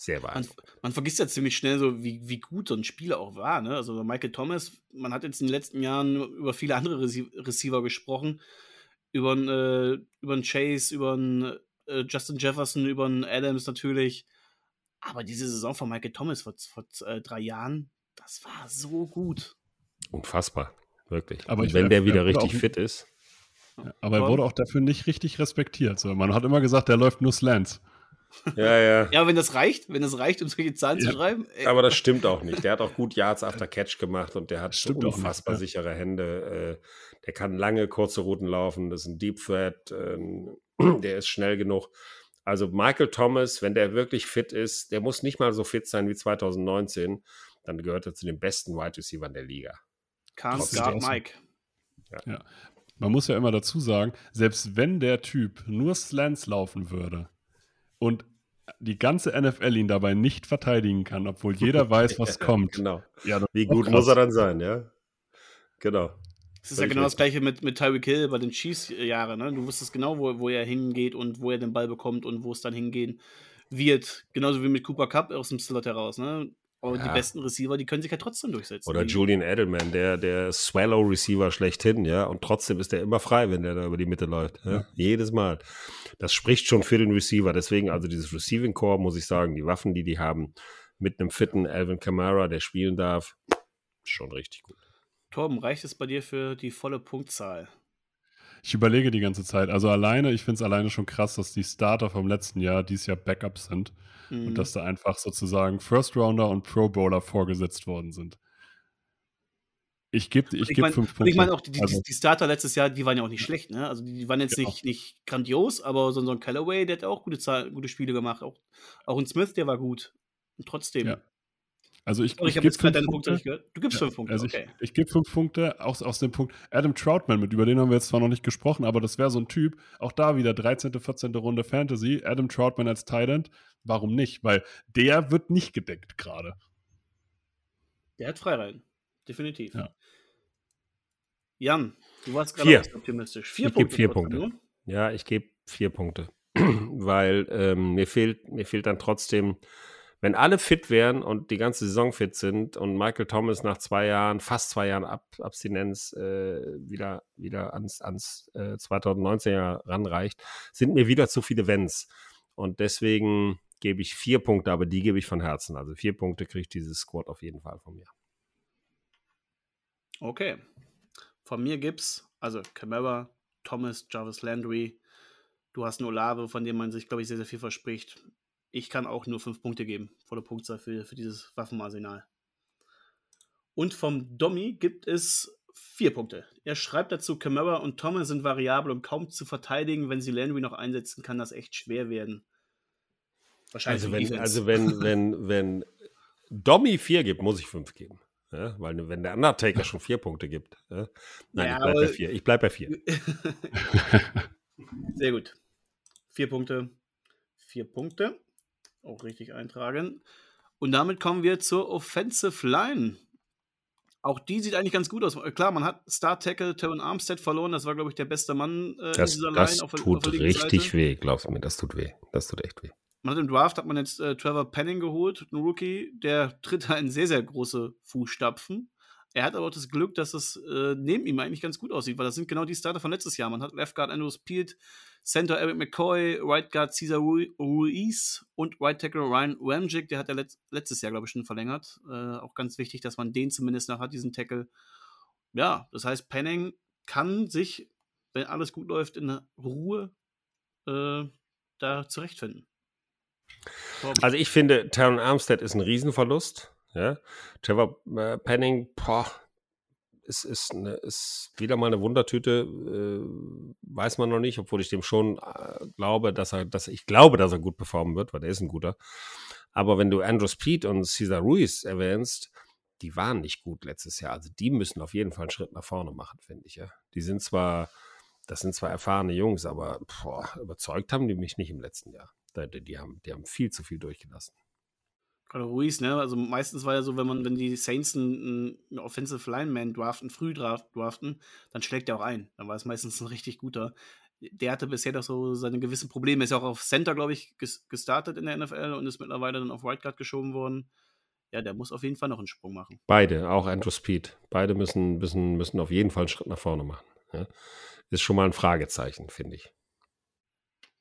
Sehr beeindruckend. Man, man, vergisst ja ziemlich schnell so, wie, wie gut so ein Spieler auch war. Ne? Also Michael Thomas, man hat jetzt in den letzten Jahren über viele andere Receiver gesprochen. Über einen, äh, über einen Chase, über einen äh, Justin Jefferson, über einen Adams natürlich. Aber diese Saison von Michael Thomas vor, vor äh, drei Jahren, das war so gut. Unfassbar, wirklich. Aber wenn der wieder richtig fit ist. Ja, aber er wurde auch dafür nicht richtig respektiert. So, man hat immer gesagt, der läuft nur Slants. Ja, ja. Ja, wenn das reicht, wenn das reicht, um solche Zahlen ja. zu schreiben. Ey. Aber das stimmt auch nicht. Der hat auch gut Yards after Catch gemacht und der hat stimmt unfassbar nicht, ja. sichere Hände. Äh, der kann lange, kurze Routen laufen. Das ist ein Deep Threat. Ähm, der ist schnell genug. Also Michael Thomas, wenn der wirklich fit ist, der muss nicht mal so fit sein wie 2019, dann gehört er zu den besten Wide Receivers der Liga. Can't guard Mike. Ja. ja. Man muss ja immer dazu sagen, selbst wenn der Typ nur Slants laufen würde und die ganze NFL ihn dabei nicht verteidigen kann, obwohl jeder weiß, was kommt. Genau. Ja, Wie gut muss er dann sein, ja? Genau. Es ist ja genau das gleiche mit, mit Tyreek Hill bei den Chiefs-Jahren. Ne? Du wusstest genau, wo, wo er hingeht und wo er den Ball bekommt und wo es dann hingehen wird. Genauso wie mit Cooper Cup aus dem Slot heraus. Ne? Aber ja. die besten Receiver, die können sich ja trotzdem durchsetzen. Oder Julian Edelman, der, der Swallow-Receiver schlechthin, ja. Und trotzdem ist der immer frei, wenn der da über die Mitte läuft. Ja? Ja. Jedes Mal. Das spricht schon für den Receiver. Deswegen, also dieses Receiving Core, muss ich sagen, die Waffen, die die haben, mit einem fitten Alvin Kamara, der spielen darf, schon richtig gut. Torben, reicht es bei dir für die volle Punktzahl? Ich überlege die ganze Zeit. Also alleine, ich finde es alleine schon krass, dass die Starter vom letzten Jahr dieses Jahr Backups sind mhm. und dass da einfach sozusagen First Rounder und Pro Bowler vorgesetzt worden sind. Ich gebe ich, ich geb fünf Punkte. Ich meine auch, die, also, die, Starter letztes Jahr, die waren ja auch nicht schlecht, ne? Also die, die waren jetzt genau. nicht, nicht grandios, aber so, so ein Callaway, der hat auch gute, Zahl, gute Spiele gemacht. Auch, auch ein Smith, der war gut. Und trotzdem. Ja. Also ich, oh, ich, ich gebe fünf Punkte. Punkte gehört. Du gibst ja, fünf Punkte. Also okay. ich, ich gebe fünf Punkte aus, aus dem Punkt Adam Troutman mit, über den haben wir jetzt zwar noch nicht gesprochen, aber das wäre so ein Typ, auch da wieder 13., 14. Runde Fantasy, Adam Troutman als Titan. Warum nicht? Weil der wird nicht gedeckt gerade. Der hat Freirein. Definitiv. Ja. Jan, du warst gerade optimistisch. Vier ich Punkte. Vier Punkte. Ja, ich gebe vier Punkte. Weil ähm, mir, fehlt, mir fehlt dann trotzdem wenn alle fit wären und die ganze Saison fit sind und Michael Thomas nach zwei Jahren, fast zwei Jahren Ab Abstinenz äh, wieder, wieder ans, ans äh, 2019er ranreicht, sind mir wieder zu viele Wenns. Und deswegen gebe ich vier Punkte, aber die gebe ich von Herzen. Also vier Punkte kriegt dieses Squad auf jeden Fall von mir. Okay. Von mir gibt's, also Camara, Thomas, Jarvis Landry. Du hast einen Olave, von dem man sich, glaube ich, sehr, sehr viel verspricht ich kann auch nur fünf Punkte geben, volle Punktzahl für, für dieses Waffenarsenal. Und vom Domi gibt es vier Punkte. Er schreibt dazu, Camara und Thomas sind variabel und kaum zu verteidigen. Wenn sie Landry noch einsetzen, kann das echt schwer werden. Wahrscheinlich. Also wenn, also wenn, wenn, wenn Domi vier gibt, muss ich fünf geben. Ja, weil wenn der Undertaker schon vier Punkte gibt. Ja? Nein, ja, ich bleibe bei vier. Ich bleibe bei vier. Sehr gut. Vier Punkte. Vier Punkte auch richtig eintragen. Und damit kommen wir zur Offensive Line. Auch die sieht eigentlich ganz gut aus. Klar, man hat Star Tackle Terran Armstead verloren. Das war, glaube ich, der beste Mann äh, das, in dieser Line. Das auf, tut auf richtig Seite. weh, glaubst du mir. Das tut weh. Das tut echt weh. Man hat im Draft hat man jetzt äh, Trevor Penning geholt, ein Rookie, der tritt da in sehr, sehr große Fußstapfen. Er hat aber auch das Glück, dass es äh, neben ihm eigentlich ganz gut aussieht, weil das sind genau die Starter von letztes Jahr. Man hat Left Guard Andrew Speed, Center Eric McCoy, Right Guard Cesar Ruiz und Right Tackle Ryan Ramjic, der hat ja letzt, letztes Jahr, glaube ich, schon verlängert. Äh, auch ganz wichtig, dass man den zumindest noch hat, diesen Tackle. Ja, das heißt, Penning kann sich, wenn alles gut läuft, in Ruhe äh, da zurechtfinden. Also ich finde, Taron Armstead ist ein Riesenverlust. Ja? Trevor äh, Penning, boah, ist, ist, eine, ist wieder mal eine Wundertüte, äh, weiß man noch nicht, obwohl ich dem schon äh, glaube, dass er, dass ich glaube, dass er gut performen wird, weil er ist ein guter. Aber wenn du Andrew Speed und Cesar Ruiz erwähnst, die waren nicht gut letztes Jahr. Also die müssen auf jeden Fall einen Schritt nach vorne machen, finde ich. Ja. Die sind zwar, das sind zwar erfahrene Jungs, aber boah, überzeugt haben die mich nicht im letzten Jahr. Die, die, haben, die haben viel zu viel durchgelassen. Gerade Ruiz, ne? Also meistens war ja so, wenn man, wenn die Saints einen, einen Offensive Lineman draften, früh draften, dann schlägt er auch ein. Dann war es meistens ein richtig guter. Der hatte bisher doch so seine gewissen Probleme. Ist ja auch auf Center, glaube ich, gestartet in der NFL und ist mittlerweile dann auf Right Guard geschoben worden. Ja, der muss auf jeden Fall noch einen Sprung machen. Beide, auch Andrew Speed. Beide müssen, müssen, müssen auf jeden Fall einen Schritt nach vorne machen. Ja? Ist schon mal ein Fragezeichen, finde ich.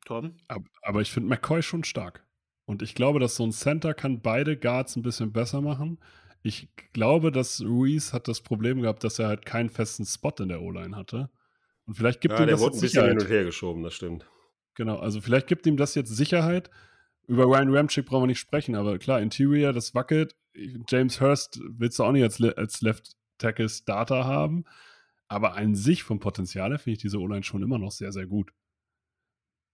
Torben? Aber, aber ich finde McCoy schon stark. Und ich glaube, dass so ein Center kann beide Guards ein bisschen besser machen. Ich glaube, dass Ruiz hat das Problem gehabt, dass er halt keinen festen Spot in der O-Line hatte. Und vielleicht gibt ja, ihm das wurde ein bisschen hin und her geschoben, das stimmt. Genau, also vielleicht gibt ihm das jetzt Sicherheit. Über Ryan Ramchick brauchen wir nicht sprechen, aber klar, Interior, das wackelt. James Hurst willst du auch nicht als, als Left Tackle Starter haben. Aber an sich vom Potenzial her finde ich diese O-Line schon immer noch sehr, sehr gut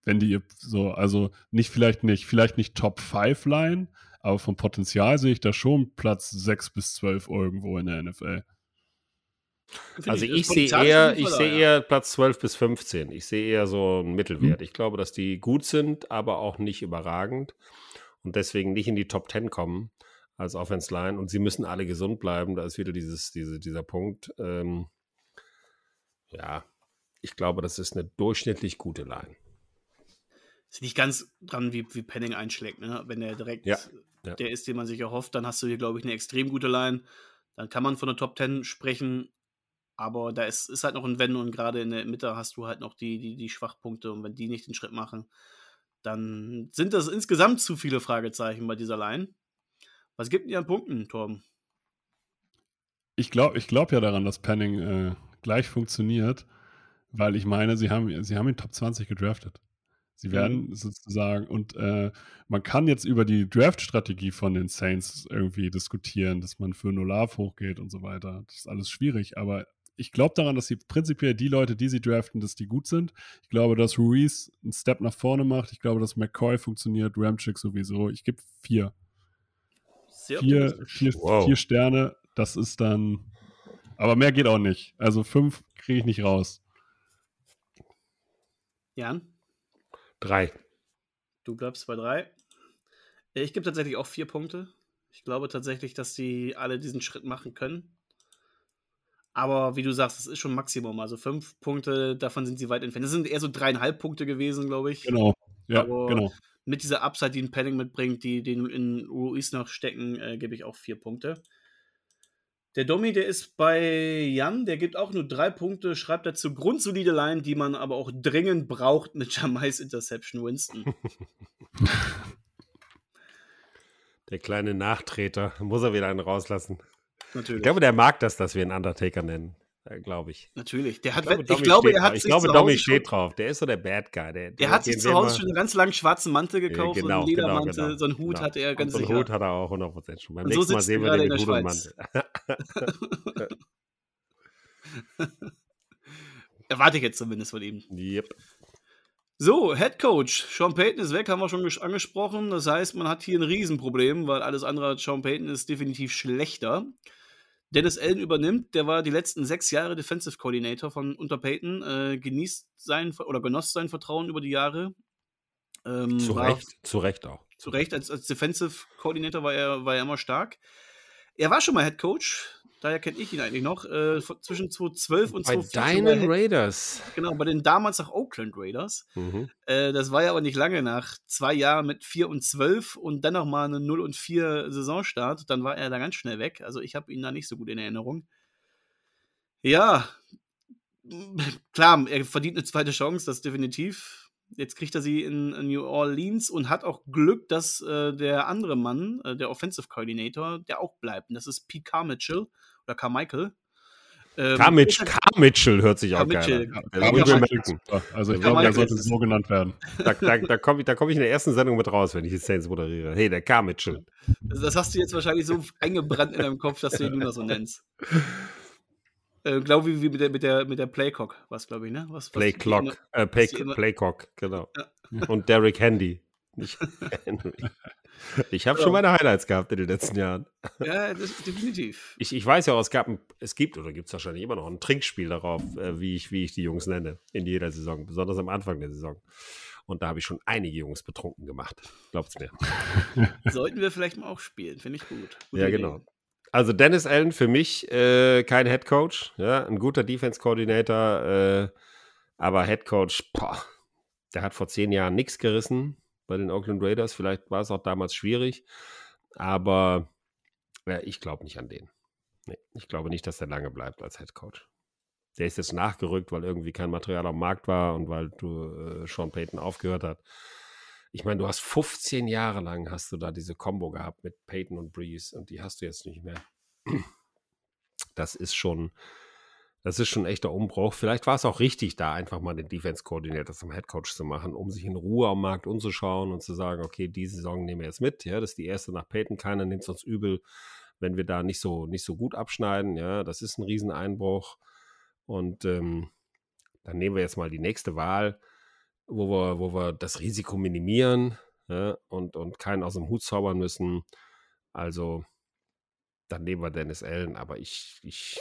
wenn die so, also nicht vielleicht nicht, vielleicht nicht Top 5 Line, aber vom Potenzial sehe ich da schon Platz 6 bis 12 irgendwo in der NFL. Also ich, ich sehe eher, ich sehe eher Platz 12 bis 15. Ich sehe eher so einen Mittelwert. Mhm. Ich glaube, dass die gut sind, aber auch nicht überragend und deswegen nicht in die Top 10 kommen als Offense Line und sie müssen alle gesund bleiben. Da ist wieder dieses, diese, dieser Punkt. Ähm, ja, ich glaube, das ist eine durchschnittlich gute Line ist nicht ganz dran, wie, wie Penning einschlägt. Ne? Wenn der direkt ja, ja. der ist, den man sich erhofft, dann hast du hier, glaube ich, eine extrem gute Line. Dann kann man von der Top 10 sprechen, aber da ist, ist halt noch ein Wenn und gerade in der Mitte hast du halt noch die, die, die Schwachpunkte und wenn die nicht den Schritt machen, dann sind das insgesamt zu viele Fragezeichen bei dieser Line. Was gibt denn ihr an Punkten, Torben? Ich glaube ich glaub ja daran, dass Penning äh, gleich funktioniert, weil ich meine, sie haben, sie haben ihn Top 20 gedraftet. Sie werden mhm. sozusagen, und äh, man kann jetzt über die Draft-Strategie von den Saints irgendwie diskutieren, dass man für Nolav hochgeht und so weiter. Das ist alles schwierig, aber ich glaube daran, dass sie prinzipiell die Leute, die sie draften, dass die gut sind. Ich glaube, dass Ruiz einen Step nach vorne macht. Ich glaube, dass McCoy funktioniert, Ramchick sowieso. Ich gebe vier. Sehr vier, vier, wow. vier Sterne, das ist dann. Aber mehr geht auch nicht. Also fünf kriege ich nicht raus. Jan? Drei. Du bleibst bei drei. Ich gebe tatsächlich auch vier Punkte. Ich glaube tatsächlich, dass die alle diesen Schritt machen können. Aber wie du sagst, das ist schon Maximum. Also fünf Punkte, davon sind sie weit entfernt. Das sind eher so dreieinhalb Punkte gewesen, glaube ich. Genau. Ja, Aber genau. Mit dieser Upside, die ein Padding mitbringt, die den in Ruiz noch stecken, äh, gebe ich auch vier Punkte. Der Domi, der ist bei Jan, der gibt auch nur drei Punkte, schreibt dazu grundsolide Line, die man aber auch dringend braucht mit Jamais Interception Winston. Der kleine Nachtreter, muss er wieder einen rauslassen. Natürlich. Ich glaube, der mag das, dass wir ihn Undertaker nennen. Äh, glaube ich. Natürlich. Der hat, ich glaube, ich glaube er hat Ich glaube, Domi steht drauf. Der ist so der Bad Guy. Der, der hat sich zu Hause schon einen ganz langen schwarzen Mantel gekauft, genau, so einen genau, Ledermantel, genau, so einen Hut genau. hatte er ganz und so sicher. Hut hat er auch 100% schon. Beim und nächsten so Mal sehen wir den Hut und Mantel. Erwarte ich jetzt zumindest von ihm. Yep. So, Head Coach. Sean Payton ist weg, haben wir schon angesprochen. Das heißt, man hat hier ein Riesenproblem, weil alles andere als Sean Payton ist definitiv schlechter. Dennis Allen übernimmt, der war die letzten sechs Jahre Defensive Coordinator von unter Peyton, äh, genießt sein oder genoss sein Vertrauen über die Jahre. Ähm, zu Recht, zu Recht auch. Zu Recht, als, als Defensive Coordinator war er, war er immer stark. Er war schon mal Head Coach, daher kenne ich ihn eigentlich noch, äh, zwischen 2012 und 2014. Bei deinen Raiders. Genau, bei den damals auch Oakland Raiders. Mhm. Äh, das war ja aber nicht lange nach zwei Jahren mit 4 und 12 und dann nochmal eine 0 und 4 Saisonstart. Dann war er da ganz schnell weg. Also ich habe ihn da nicht so gut in Erinnerung. Ja, klar, er verdient eine zweite Chance, das definitiv. Jetzt kriegt er sie in, New Orleans und hat auch Glück, dass äh, der andere Mann, äh, der Offensive Coordinator, der auch bleibt. Und das ist Pete Carmichael oder Carmichael. Ähm, Carmitch, Carmitchell hört sich auch geil an. Carmitchell. Also ich glaube, der sollte so genannt werden. Da, da, da komme ich, komm ich in der ersten Sendung mit raus, wenn ich die Saints moderiere. Hey, der Carmitchell. Das hast du jetzt wahrscheinlich so eingebrannt in deinem Kopf, dass du ihn nur so nennst. Äh, glaube ich, wie mit der, mit der, mit der Playcock, was glaube ich, ne? Was, Playclock, immer, äh, Play, Playcock, genau. Ja. Und Derek Handy, nicht Henry. Ich habe ja. schon meine Highlights gehabt in den letzten Jahren. Ja, das ist definitiv. Ich, ich weiß ja auch, es gab ein, es gibt oder gibt es wahrscheinlich immer noch ein Trinkspiel darauf, äh, wie, ich, wie ich die Jungs nenne, in jeder Saison, besonders am Anfang der Saison. Und da habe ich schon einige Jungs betrunken gemacht. Glaubt's mir. Sollten wir vielleicht mal auch spielen, finde ich gut. Gute ja, genau. Also Dennis Allen für mich äh, kein Head Coach, ja, ein guter Defense Coordinator, äh, aber Head Coach, boah, der hat vor zehn Jahren nichts gerissen bei den Oakland Raiders. Vielleicht war es auch damals schwierig, aber ja, ich glaube nicht an den. Nee, ich glaube nicht, dass der lange bleibt als Head Coach. Der ist jetzt nachgerückt, weil irgendwie kein Material am Markt war und weil du äh, Sean Payton aufgehört hat. Ich meine, du hast 15 Jahre lang hast du da diese Combo gehabt mit Payton und Breeze und die hast du jetzt nicht mehr. Das ist schon, das ist schon ein echter Umbruch. Vielleicht war es auch richtig, da einfach mal den Defense-Coordinator zum Headcoach zu machen, um sich in Ruhe am Markt umzuschauen und zu sagen, okay, diese Saison nehmen wir jetzt mit. Ja, das ist die erste nach Payton. Keiner nimmt es uns übel, wenn wir da nicht so, nicht so gut abschneiden. Ja, das ist ein Rieseneinbruch. Und ähm, dann nehmen wir jetzt mal die nächste Wahl, wo wir, wo wir das Risiko minimieren ja, und, und keinen aus dem Hut zaubern müssen. Also, dann nehmen wir Dennis Allen, aber ich, ich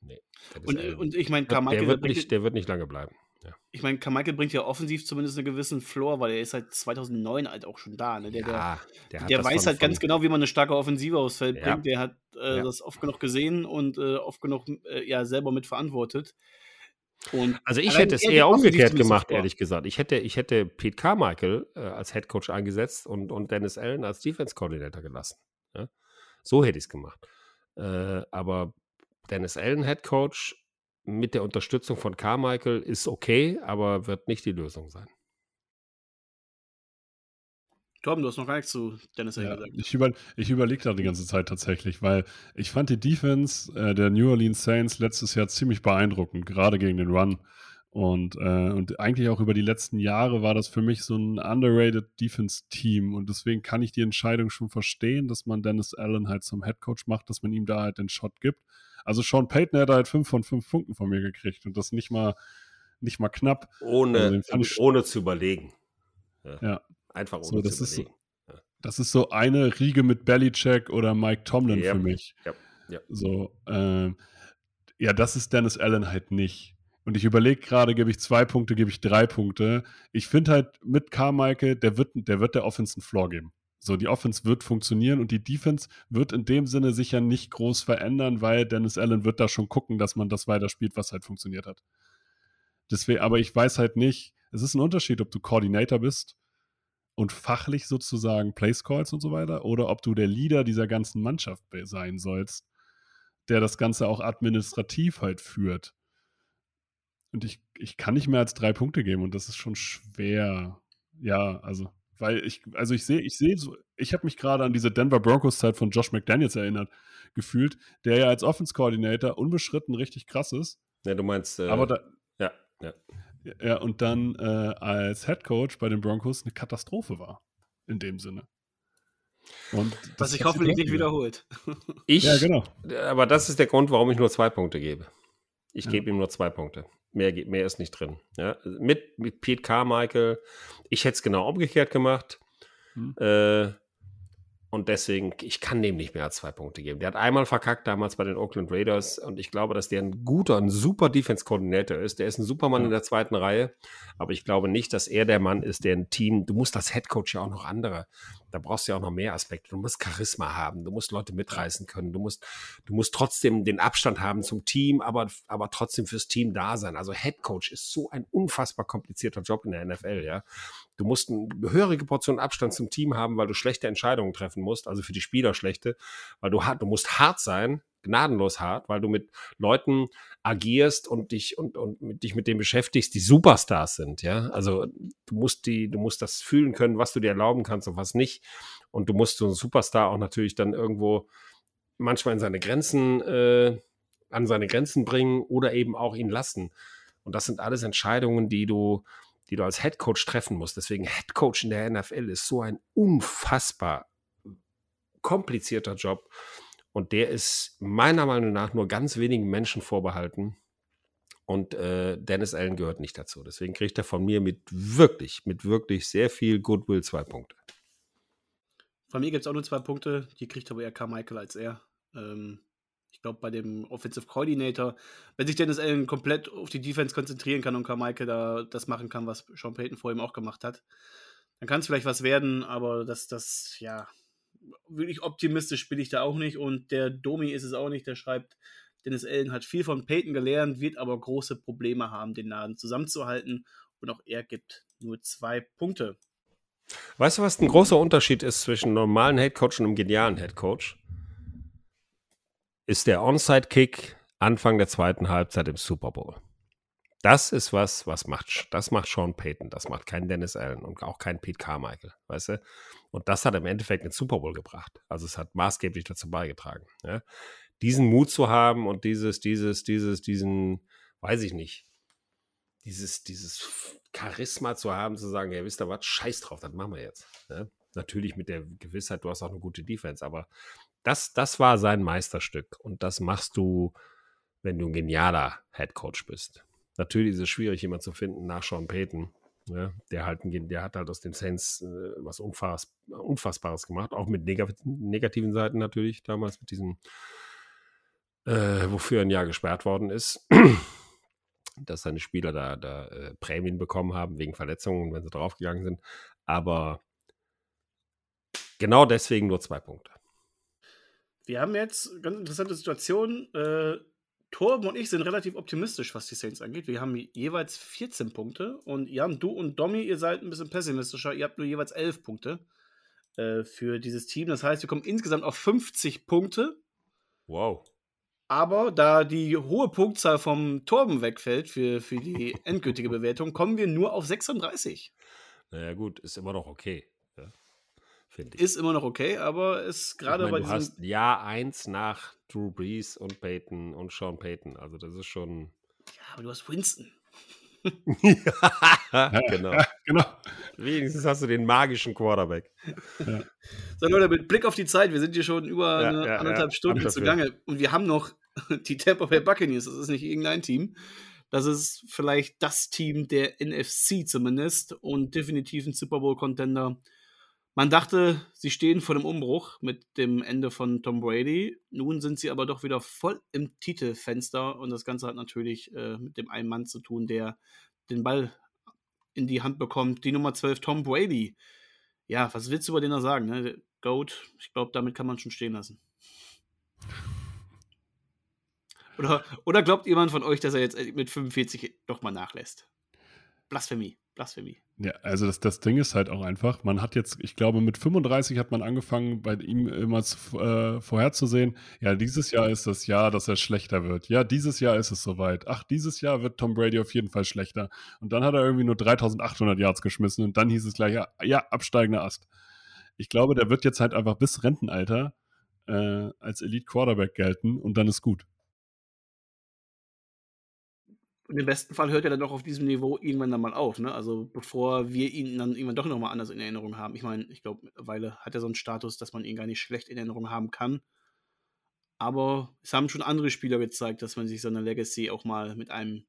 nee. Und, und, ich meine, Carmichael. Der wird, nicht, der wird nicht lange bleiben. Ja. Ich meine, Carmichael bringt ja offensiv zumindest einen gewissen Floor, weil er ist seit 2009 halt auch schon da. Ne? Der, ja, der, der, der weiß halt ganz genau, wie man eine starke Offensive aufs Feld ja. bringt. Der hat äh, das oft genug gesehen und äh, oft genug äh, ja selber mitverantwortet. Und also ich hätte es eher umgekehrt gemacht, ehrlich gesagt. Ich hätte, ich hätte Pete Carmichael äh, als Head Coach eingesetzt und, und Dennis Allen als Defense Coordinator gelassen. Ja? So hätte ich es gemacht. Äh, aber Dennis Allen Head Coach mit der Unterstützung von Carmichael ist okay, aber wird nicht die Lösung sein. Tom, du hast noch gar nichts zu Dennis ja, gesagt. Ich, über, ich überlege da die ganze Zeit tatsächlich, weil ich fand die Defense äh, der New Orleans Saints letztes Jahr ziemlich beeindruckend, gerade gegen den Run. Und, äh, und eigentlich auch über die letzten Jahre war das für mich so ein underrated Defense-Team. Und deswegen kann ich die Entscheidung schon verstehen, dass man Dennis Allen halt zum Head Coach macht, dass man ihm da halt den Shot gibt. Also Sean Payton hätte halt fünf von fünf Punkten von mir gekriegt und das nicht mal, nicht mal knapp. Ohne, also ohne zu überlegen. Ja. ja. Einfach ohne so, überlegen. Ist, ja. Das ist so eine Riege mit Belichick oder Mike Tomlin yep. für mich. Yep. Yep. So, ähm, ja, das ist Dennis Allen halt nicht. Und ich überlege gerade, gebe ich zwei Punkte, gebe ich drei Punkte. Ich finde halt mit Carmichael, der wird, der wird der Offense einen Floor geben. So, die Offense wird funktionieren und die Defense wird in dem Sinne sicher nicht groß verändern, weil Dennis Allen wird da schon gucken, dass man das weiterspielt, was halt funktioniert hat. Deswegen, aber ich weiß halt nicht, es ist ein Unterschied, ob du Coordinator bist und fachlich sozusagen Place Calls und so weiter, oder ob du der Leader dieser ganzen Mannschaft sein sollst, der das Ganze auch administrativ halt führt. Und ich, ich kann nicht mehr als drei Punkte geben und das ist schon schwer. Ja, also weil ich, also ich sehe, ich sehe so, ich habe mich gerade an diese Denver Broncos-Zeit von Josh McDaniels erinnert, gefühlt, der ja als Offense-Coordinator unbeschritten richtig krass ist. Ja, du meinst, äh, aber da, ja, ja. Ja, und dann äh, als Head Coach bei den Broncos eine Katastrophe war. In dem Sinne. Und Was sich hoffentlich nicht wiederholt. Ich, ja, genau. Aber das ist der Grund, warum ich nur zwei Punkte gebe. Ich ja. gebe ihm nur zwei Punkte. Mehr, mehr ist nicht drin. Ja? Mit, mit Pete Carmichael, ich hätte es genau umgekehrt gemacht. Hm. Äh, und deswegen, ich kann dem nicht mehr als zwei Punkte geben. Der hat einmal verkackt damals bei den Oakland Raiders und ich glaube, dass der ein guter, ein super Defense-Koordinator ist. Der ist ein Supermann in der zweiten Reihe, aber ich glaube nicht, dass er der Mann ist, der ein Team, du musst als Headcoach ja auch noch andere, da brauchst du ja auch noch mehr Aspekte. Du musst Charisma haben, du musst Leute mitreißen können, du musst, du musst trotzdem den Abstand haben zum Team, aber, aber trotzdem fürs Team da sein. Also Headcoach ist so ein unfassbar komplizierter Job in der NFL, ja. Du musst eine gehörige Portion Abstand zum Team haben, weil du schlechte Entscheidungen treffen musst, also für die Spieler schlechte, weil du, du musst hart sein, gnadenlos hart, weil du mit Leuten agierst und dich und, und mit, dich mit dem beschäftigst, die Superstars sind, ja. Also du musst die, du musst das fühlen können, was du dir erlauben kannst und was nicht. Und du musst so einen Superstar auch natürlich dann irgendwo manchmal in seine Grenzen, äh, an seine Grenzen bringen oder eben auch ihn lassen. Und das sind alles Entscheidungen, die du, die du als Head Coach treffen musst. Deswegen Head Coach in der NFL ist so ein unfassbar komplizierter Job. Und der ist meiner Meinung nach nur ganz wenigen Menschen vorbehalten. Und äh, Dennis Allen gehört nicht dazu. Deswegen kriegt er von mir mit wirklich, mit wirklich sehr viel Goodwill zwei Punkte. Von mir gibt es auch nur zwei Punkte. Die kriegt aber eher Carmichael als er. Ähm, ich glaube, bei dem Offensive Coordinator, wenn sich Dennis Allen komplett auf die Defense konzentrieren kann und Carmichael da das machen kann, was Sean Payton vor ihm auch gemacht hat, dann kann es vielleicht was werden, aber das, das, ja, wirklich optimistisch bin ich da auch nicht. Und der Domi ist es auch nicht, der schreibt, Dennis Allen hat viel von Peyton gelernt, wird aber große Probleme haben, den Laden zusammenzuhalten. Und auch er gibt nur zwei Punkte. Weißt du, was ein großer Unterschied ist zwischen normalen Headcoach und einem genialen Headcoach? Ist der Onside-Kick Anfang der zweiten Halbzeit im Super Bowl. Das ist was, was macht, das macht Sean Payton, das macht kein Dennis Allen und auch kein Pete Carmichael, weißt du? Und das hat im Endeffekt den Super Bowl gebracht. Also es hat maßgeblich dazu beigetragen. Ja? Diesen Mut zu haben und dieses, dieses, dieses, diesen, weiß ich nicht, dieses, dieses Charisma zu haben, zu sagen, ja, wisst ihr was, scheiß drauf, das machen wir jetzt. Ja? Natürlich mit der Gewissheit, du hast auch eine gute Defense, aber das, das war sein Meisterstück und das machst du, wenn du ein genialer Head Coach bist. Natürlich ist es schwierig, jemanden zu finden nach Sean Payton. Ja, der, halt, der hat halt aus den Saints äh, was Unfass, Unfassbares gemacht, auch mit neg negativen Seiten natürlich, damals mit diesem, äh, wofür ein Jahr gesperrt worden ist, dass seine Spieler da, da äh, Prämien bekommen haben wegen Verletzungen, wenn sie draufgegangen sind. Aber genau deswegen nur zwei Punkte. Wir haben jetzt ganz interessante Situation. Torben und ich sind relativ optimistisch, was die Saints angeht. Wir haben jeweils 14 Punkte und Jan, du und Domi, ihr seid ein bisschen pessimistischer. Ihr habt nur jeweils 11 Punkte äh, für dieses Team. Das heißt, wir kommen insgesamt auf 50 Punkte. Wow. Aber da die hohe Punktzahl vom Torben wegfällt für, für die endgültige Bewertung, kommen wir nur auf 36. Naja, gut, ist immer noch okay ich. Ist immer noch okay, aber ist gerade bei Du hast Jahr 1 nach Drew Brees und Peyton und Sean Payton. Also das ist schon. Ja, aber du hast Winston. ja, genau. genau. Wenigstens hast du den magischen Quarterback. Ja. So, Leute, mit Blick auf die Zeit, wir sind hier schon über ja, eine ja, anderthalb Stunden zugange und wir haben noch die Tampa Bay Buccaneers. Das ist nicht irgendein Team. Das ist vielleicht das Team der NFC zumindest und definitiv ein Super Bowl-Contender man dachte, sie stehen vor dem Umbruch mit dem Ende von Tom Brady. Nun sind sie aber doch wieder voll im Titelfenster und das Ganze hat natürlich äh, mit dem einen Mann zu tun, der den Ball in die Hand bekommt. Die Nummer 12, Tom Brady. Ja, was willst du über den da sagen? Ne? Goat, ich glaube, damit kann man schon stehen lassen. Oder, oder glaubt jemand von euch, dass er jetzt mit 45 doch mal nachlässt? Blasphemie. Blasphemie. Ja, also das, das Ding ist halt auch einfach, man hat jetzt, ich glaube, mit 35 hat man angefangen, bei ihm immer zu, äh, vorherzusehen, ja, dieses Jahr ist das Jahr, dass er schlechter wird. Ja, dieses Jahr ist es soweit. Ach, dieses Jahr wird Tom Brady auf jeden Fall schlechter. Und dann hat er irgendwie nur 3800 Yards geschmissen und dann hieß es gleich, ja, ja absteigender Ast. Ich glaube, der wird jetzt halt einfach bis Rentenalter äh, als Elite Quarterback gelten und dann ist gut. Und im besten Fall hört er dann doch auf diesem Niveau irgendwann dann mal auf, ne? Also bevor wir ihn dann irgendwann doch nochmal anders in Erinnerung haben. Ich meine, ich glaube, mittlerweile hat er so einen Status, dass man ihn gar nicht schlecht in Erinnerung haben kann. Aber es haben schon andere Spieler gezeigt, dass man sich so eine Legacy auch mal mit einem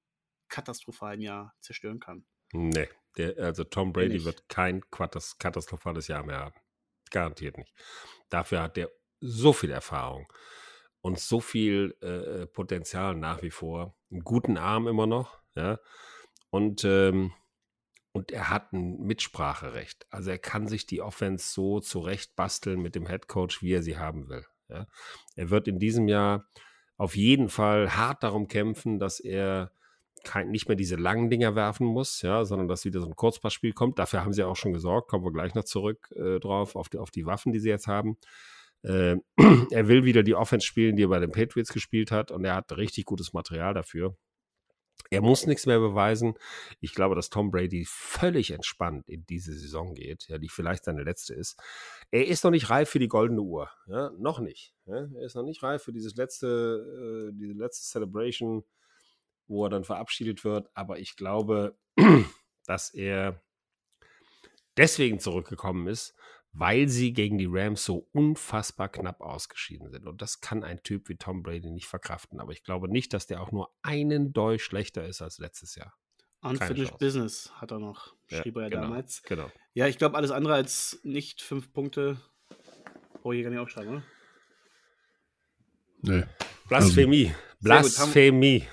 katastrophalen Jahr zerstören kann. Nee, der, also Tom Brady wird kein katastrophales Jahr mehr haben. Garantiert nicht. Dafür hat er so viel Erfahrung und so viel äh, Potenzial nach wie vor. Einen guten Arm immer noch, ja. Und, ähm, und er hat ein Mitspracherecht. Also er kann sich die Offense so zurechtbasteln mit dem Head Coach, wie er sie haben will. Ja. Er wird in diesem Jahr auf jeden Fall hart darum kämpfen, dass er kein, nicht mehr diese langen Dinger werfen muss, ja, sondern dass wieder so ein Kurzpassspiel kommt. Dafür haben sie auch schon gesorgt, kommen wir gleich noch zurück äh, drauf, auf die, auf die Waffen, die sie jetzt haben. Äh, er will wieder die Offense spielen, die er bei den Patriots gespielt hat und er hat richtig gutes Material dafür. Er muss nichts mehr beweisen. Ich glaube, dass Tom Brady völlig entspannt in diese Saison geht, ja, die vielleicht seine letzte ist. Er ist noch nicht reif für die goldene Uhr, ja, noch nicht. Ja. Er ist noch nicht reif für dieses letzte, äh, diese letzte Celebration, wo er dann verabschiedet wird. Aber ich glaube, dass er deswegen zurückgekommen ist, weil sie gegen die Rams so unfassbar knapp ausgeschieden sind. Und das kann ein Typ wie Tom Brady nicht verkraften. Aber ich glaube nicht, dass der auch nur einen Dolch schlechter ist als letztes Jahr. Unfinished Business hat er noch, schrieb ja, er genau, damals. Genau. Ja, ich glaube, alles andere als nicht fünf Punkte Brauche ich gar nicht aufschreiben, oder? Nee. Blasphemie. Blasphemie.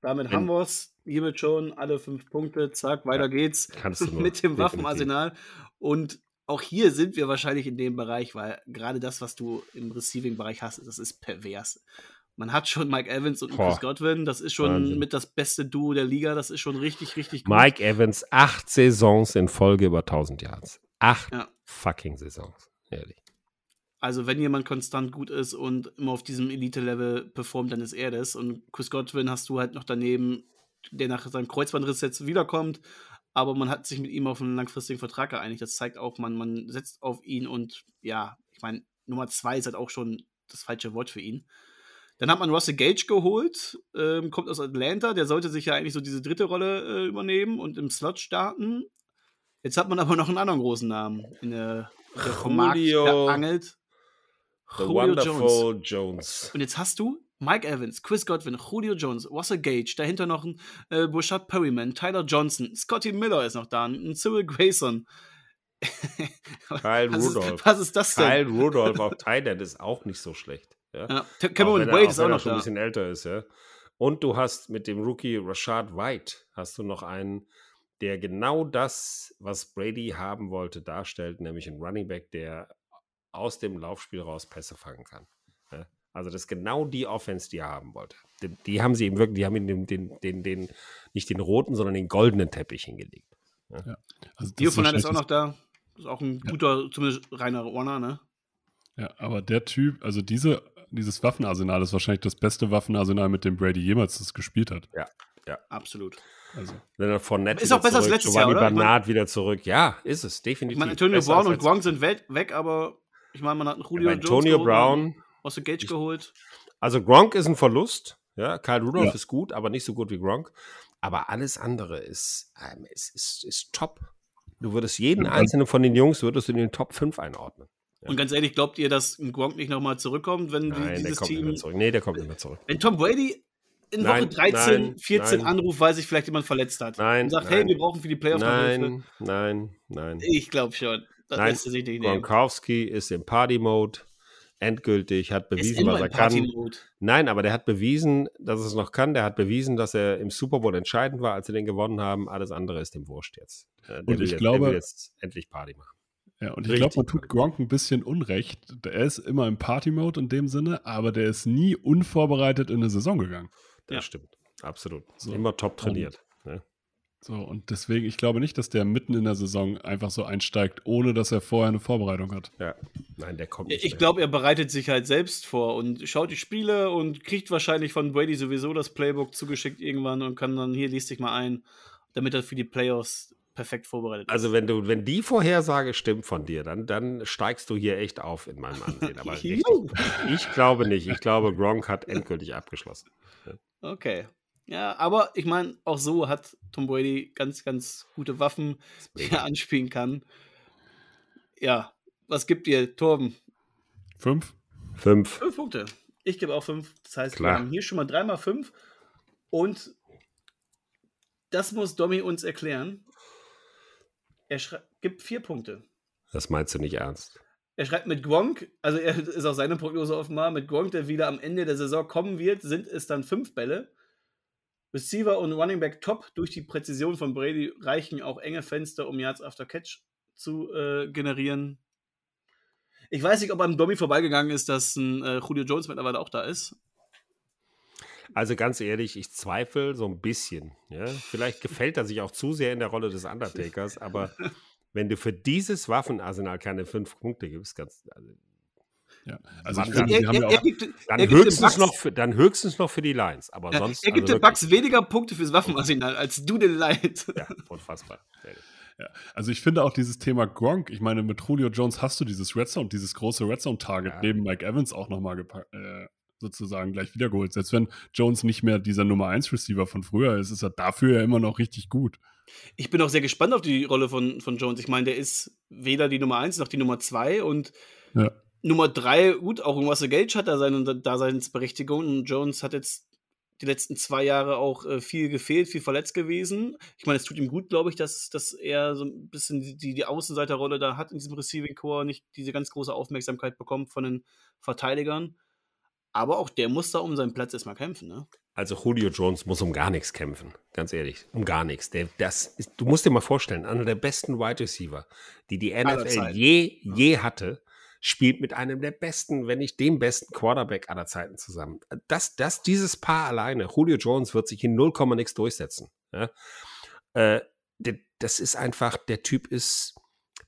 Damit haben wir es hiermit schon alle fünf Punkte. Zack, weiter ja, geht's mit dem Waffenarsenal. Und auch hier sind wir wahrscheinlich in dem Bereich, weil gerade das, was du im Receiving-Bereich hast, das ist pervers. Man hat schon Mike Evans und Chris Godwin, das ist schon Wahnsinn. mit das beste Duo der Liga, das ist schon richtig, richtig gut. Mike Evans, acht Saisons in Folge über 1000 Yards. Acht ja. fucking Saisons, ehrlich. Also, wenn jemand konstant gut ist und immer auf diesem Elite-Level performt, dann ist er das. Und Chris Godwin hast du halt noch daneben, der nach seinem Kreuzbandriss jetzt wiederkommt. Aber man hat sich mit ihm auf einen langfristigen Vertrag geeinigt. Das zeigt auch, man, man setzt auf ihn und ja, ich meine, Nummer zwei ist halt auch schon das falsche Wort für ihn. Dann hat man Russell Gage geholt, ähm, kommt aus Atlanta, der sollte sich ja eigentlich so diese dritte Rolle äh, übernehmen und im Slot starten. Jetzt hat man aber noch einen anderen großen Namen in der, der vom Markt angelt. The Julio Wonderful Jones. Jones. Und jetzt hast du Mike Evans, Chris Godwin, Julio Jones, Russell Gage, dahinter noch ein äh, Bushard Perryman, Tyler Johnson, Scotty Miller ist noch da, ein Cyril Grayson. Kyle was Rudolph. Ist, was ist das denn? Kyle Rudolph auf Thailand ist auch nicht so schlecht. Ja? ja Cameron Wade ist auch noch schon ein bisschen älter ist, ja. Und du hast mit dem Rookie Rashad White hast du noch einen, der genau das, was Brady haben wollte, darstellt, nämlich ein Running Back, der aus dem Laufspiel raus Pässe fangen kann. Also das ist genau die Offense, die er haben wollte. Die, die haben sie ihm wirklich, die haben ihm den, den, den, den, nicht den roten, sondern den goldenen Teppich hingelegt. Ja. ja. Also Dio von ist auch noch da. Ist auch ein guter, ja. zumindest reiner Warner, ne? Ja, aber der Typ, also diese, dieses Waffenarsenal ist wahrscheinlich das beste Waffenarsenal, mit dem Brady jemals das gespielt hat. Ja, ja. Absolut. Also. Fournette ist auch besser zurück, als letztes Giovanni Jahr, oder? Bernard wieder zurück. Ja, ist es, definitiv. Ich meine, Antonio Brown und Gronk sind weg, aber ich meine, man hat einen Julio ja, Antonio Brown. Aus der Gage ich, geholt. Also Gronk ist ein Verlust. Ja, Kyle Rudolph ja. ist gut, aber nicht so gut wie Gronk. Aber alles andere ist, ähm, ist, ist, ist top. Du würdest jeden ja, einzelnen von den Jungs würdest du in den Top 5 einordnen. Ja. Und ganz ehrlich, glaubt ihr, dass ein Gronk nicht nochmal zurückkommt, wenn Nein, dieses der kommt Team. Zurück. Nee, der kommt nicht mehr zurück. Wenn Tom Brady in nein, Woche 13, nein, 14 nein. anruft, weil sich vielleicht jemand verletzt hat. Nein. Und sagt, nein, hey, wir brauchen für die Playoffs Nein, nein, nein. Ich glaube schon. Das nein, lässt sich nicht nehmen. Gronkowski ist im Party-Mode endgültig, hat bewiesen, was er kann. Nein, aber der hat bewiesen, dass er es noch kann. Der hat bewiesen, dass er im Super Bowl entscheidend war, als sie den gewonnen haben. Alles andere ist dem Wurscht jetzt. Der und ich jetzt, glaube, jetzt endlich Party machen. Ja, und ich glaube, man tut Gronk ein bisschen Unrecht. Er ist immer im Party-Mode in dem Sinne, aber der ist nie unvorbereitet in eine Saison gegangen. Das ja. stimmt, absolut. So. Immer top trainiert. So, und deswegen, ich glaube nicht, dass der mitten in der Saison einfach so einsteigt, ohne dass er vorher eine Vorbereitung hat. Ja, nein, der kommt nicht. Ich glaube, er bereitet sich halt selbst vor und schaut die Spiele und kriegt wahrscheinlich von Brady sowieso das Playbook zugeschickt irgendwann und kann dann hier, liest dich mal ein, damit er für die Playoffs perfekt vorbereitet ist. Also, wenn du, wenn die Vorhersage stimmt von dir, dann, dann steigst du hier echt auf in meinem Ansehen. Aber ich, ich glaube nicht. Ich glaube, Gronk hat endgültig abgeschlossen. Okay. Ja, aber ich meine, auch so hat Tom Brady ganz, ganz gute Waffen, die er anspielen kann. Ja, was gibt ihr, Torben? Fünf. Fünf. Fünf Punkte. Ich gebe auch fünf. Das heißt, Klar. wir haben hier schon mal dreimal fünf. Und das muss Domi uns erklären. Er gibt vier Punkte. Das meinst du nicht ernst? Er schreibt mit Gronk, also er ist auch seine Prognose offenbar, mit Gronk, der wieder am Ende der Saison kommen wird, sind es dann fünf Bälle. Receiver und Running Back top. Durch die Präzision von Brady reichen auch enge Fenster, um Yards after Catch zu äh, generieren. Ich weiß nicht, ob am Domi vorbeigegangen ist, dass ein äh, Julio Jones mittlerweile auch da ist. Also ganz ehrlich, ich zweifle so ein bisschen. Ja? Vielleicht gefällt er sich auch zu sehr in der Rolle des Undertakers, aber wenn du für dieses Waffenarsenal keine fünf Punkte gibst, ganz, also ja, also ich finde, er, er, er, gibt, dann, höchstens noch für, dann höchstens noch für die Lions. Aber ja, sonst, er gibt also den Bucks weniger Punkte fürs Waffenarsenal als du den Lions. Ja, unfassbar. Ja, also ich finde auch dieses Thema Gronk, ich meine, mit Julio Jones hast du dieses Red Zone, dieses große Red Zone-Target ja. neben Mike Evans auch nochmal äh, sozusagen gleich wiedergeholt. Selbst wenn Jones nicht mehr dieser Nummer 1 Receiver von früher ist, ist er dafür ja immer noch richtig gut. Ich bin auch sehr gespannt auf die Rolle von, von Jones. Ich meine, der ist weder die Nummer 1 noch die Nummer 2 und ja. Nummer drei, gut, auch Russell Gage hat da seine Daseinsberechtigung und Jones hat jetzt die letzten zwei Jahre auch äh, viel gefehlt, viel verletzt gewesen. Ich meine, es tut ihm gut, glaube ich, dass, dass er so ein bisschen die, die Außenseiterrolle da hat in diesem Receiving Core, nicht diese ganz große Aufmerksamkeit bekommt von den Verteidigern. Aber auch der muss da um seinen Platz erstmal kämpfen, ne? Also Julio Jones muss um gar nichts kämpfen, ganz ehrlich, um gar nichts. Der, das ist, du musst dir mal vorstellen, einer der besten Wide Receiver, die die NFL je, je hatte, spielt mit einem der besten, wenn nicht dem besten Quarterback aller Zeiten zusammen. Das, das, dieses Paar alleine, Julio Jones wird sich in 0, nix durchsetzen. Ja? Äh, das ist einfach, der Typ ist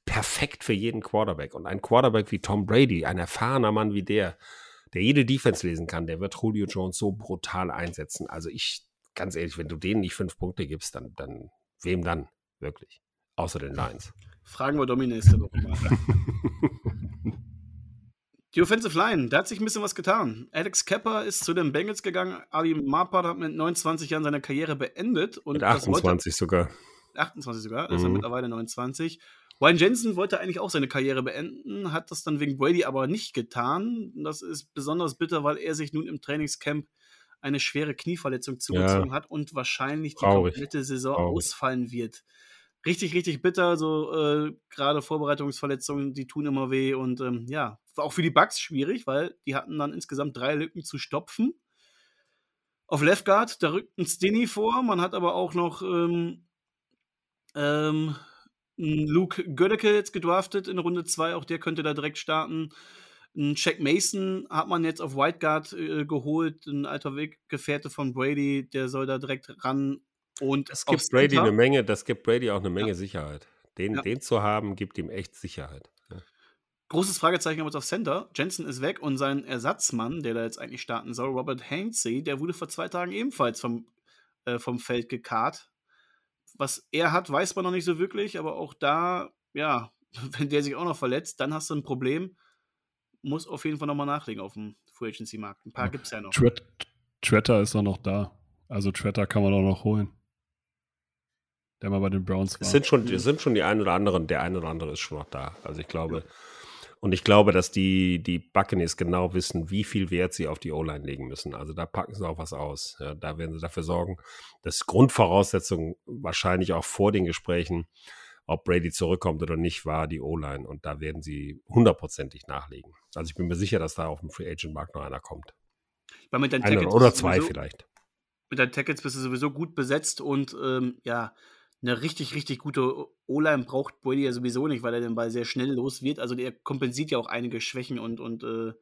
perfekt für jeden Quarterback. Und ein Quarterback wie Tom Brady, ein erfahrener Mann wie der, der jede Defense lesen kann, der wird Julio Jones so brutal einsetzen. Also ich, ganz ehrlich, wenn du denen nicht fünf Punkte gibst, dann, dann wem dann? Wirklich. Außer den Lions. Fragen wir Domi nächste Woche mal. Die Offensive Line, da hat sich ein bisschen was getan. Alex Kepper ist zu den Bengals gegangen. Ali Marpard hat mit 29 Jahren seine Karriere beendet. Und mit 28 sogar. 28 sogar, mhm. ist er mittlerweile 29. Wayne Jensen wollte eigentlich auch seine Karriere beenden, hat das dann wegen Brady aber nicht getan. Das ist besonders bitter, weil er sich nun im Trainingscamp eine schwere Knieverletzung zugezogen ja. hat und wahrscheinlich die Traurig. komplette Saison Traurig. ausfallen wird. Richtig, richtig bitter. So äh, gerade Vorbereitungsverletzungen, die tun immer weh und ähm, ja, war auch für die Bugs schwierig, weil die hatten dann insgesamt drei Lücken zu stopfen. Auf Left Guard, da rückt ein Stinny vor. Man hat aber auch noch ähm, ähm, Luke Gödecke jetzt gedraftet in Runde 2, auch der könnte da direkt starten. Ein Jack Mason hat man jetzt auf White Guard äh, geholt, ein alter Weggefährte von Brady, der soll da direkt ran. Und das gibt Brady Center. eine Menge, das gibt Brady auch eine Menge ja. Sicherheit. Den, ja. den zu haben, gibt ihm echt Sicherheit. Ja. Großes Fragezeichen aber auf Center. Jensen ist weg und sein Ersatzmann, der da jetzt eigentlich starten soll, Robert Hainsey, der wurde vor zwei Tagen ebenfalls vom, äh, vom Feld gekarrt. Was er hat, weiß man noch nicht so wirklich, aber auch da, ja, wenn der sich auch noch verletzt, dann hast du ein Problem. Muss auf jeden Fall nochmal nachlegen auf dem Free Agency Markt. Ein paar ja. gibt es ja noch. Tretter ist doch noch da. Also Tretter kann man auch noch holen. Der mal bei den Browns war. Es sind schon, es sind schon die ein oder anderen, der ein oder andere ist schon noch da. Also ich glaube, und ich glaube, dass die, die Buccaneers genau wissen, wie viel Wert sie auf die O-Line legen müssen. Also da packen sie auch was aus. Ja, da werden sie dafür sorgen, dass Grundvoraussetzung wahrscheinlich auch vor den Gesprächen, ob Brady zurückkommt oder nicht, war die O-Line. Und da werden sie hundertprozentig nachlegen. Also ich bin mir sicher, dass da auf dem Free Agent Markt noch einer kommt. Einer oder zwei sowieso, vielleicht. Mit deinen Tackles bist du sowieso gut besetzt und ähm, ja, eine richtig, richtig gute O-Line braucht Brady ja sowieso nicht, weil er den Ball sehr schnell los wird. Also der kompensiert ja auch einige Schwächen und, und äh,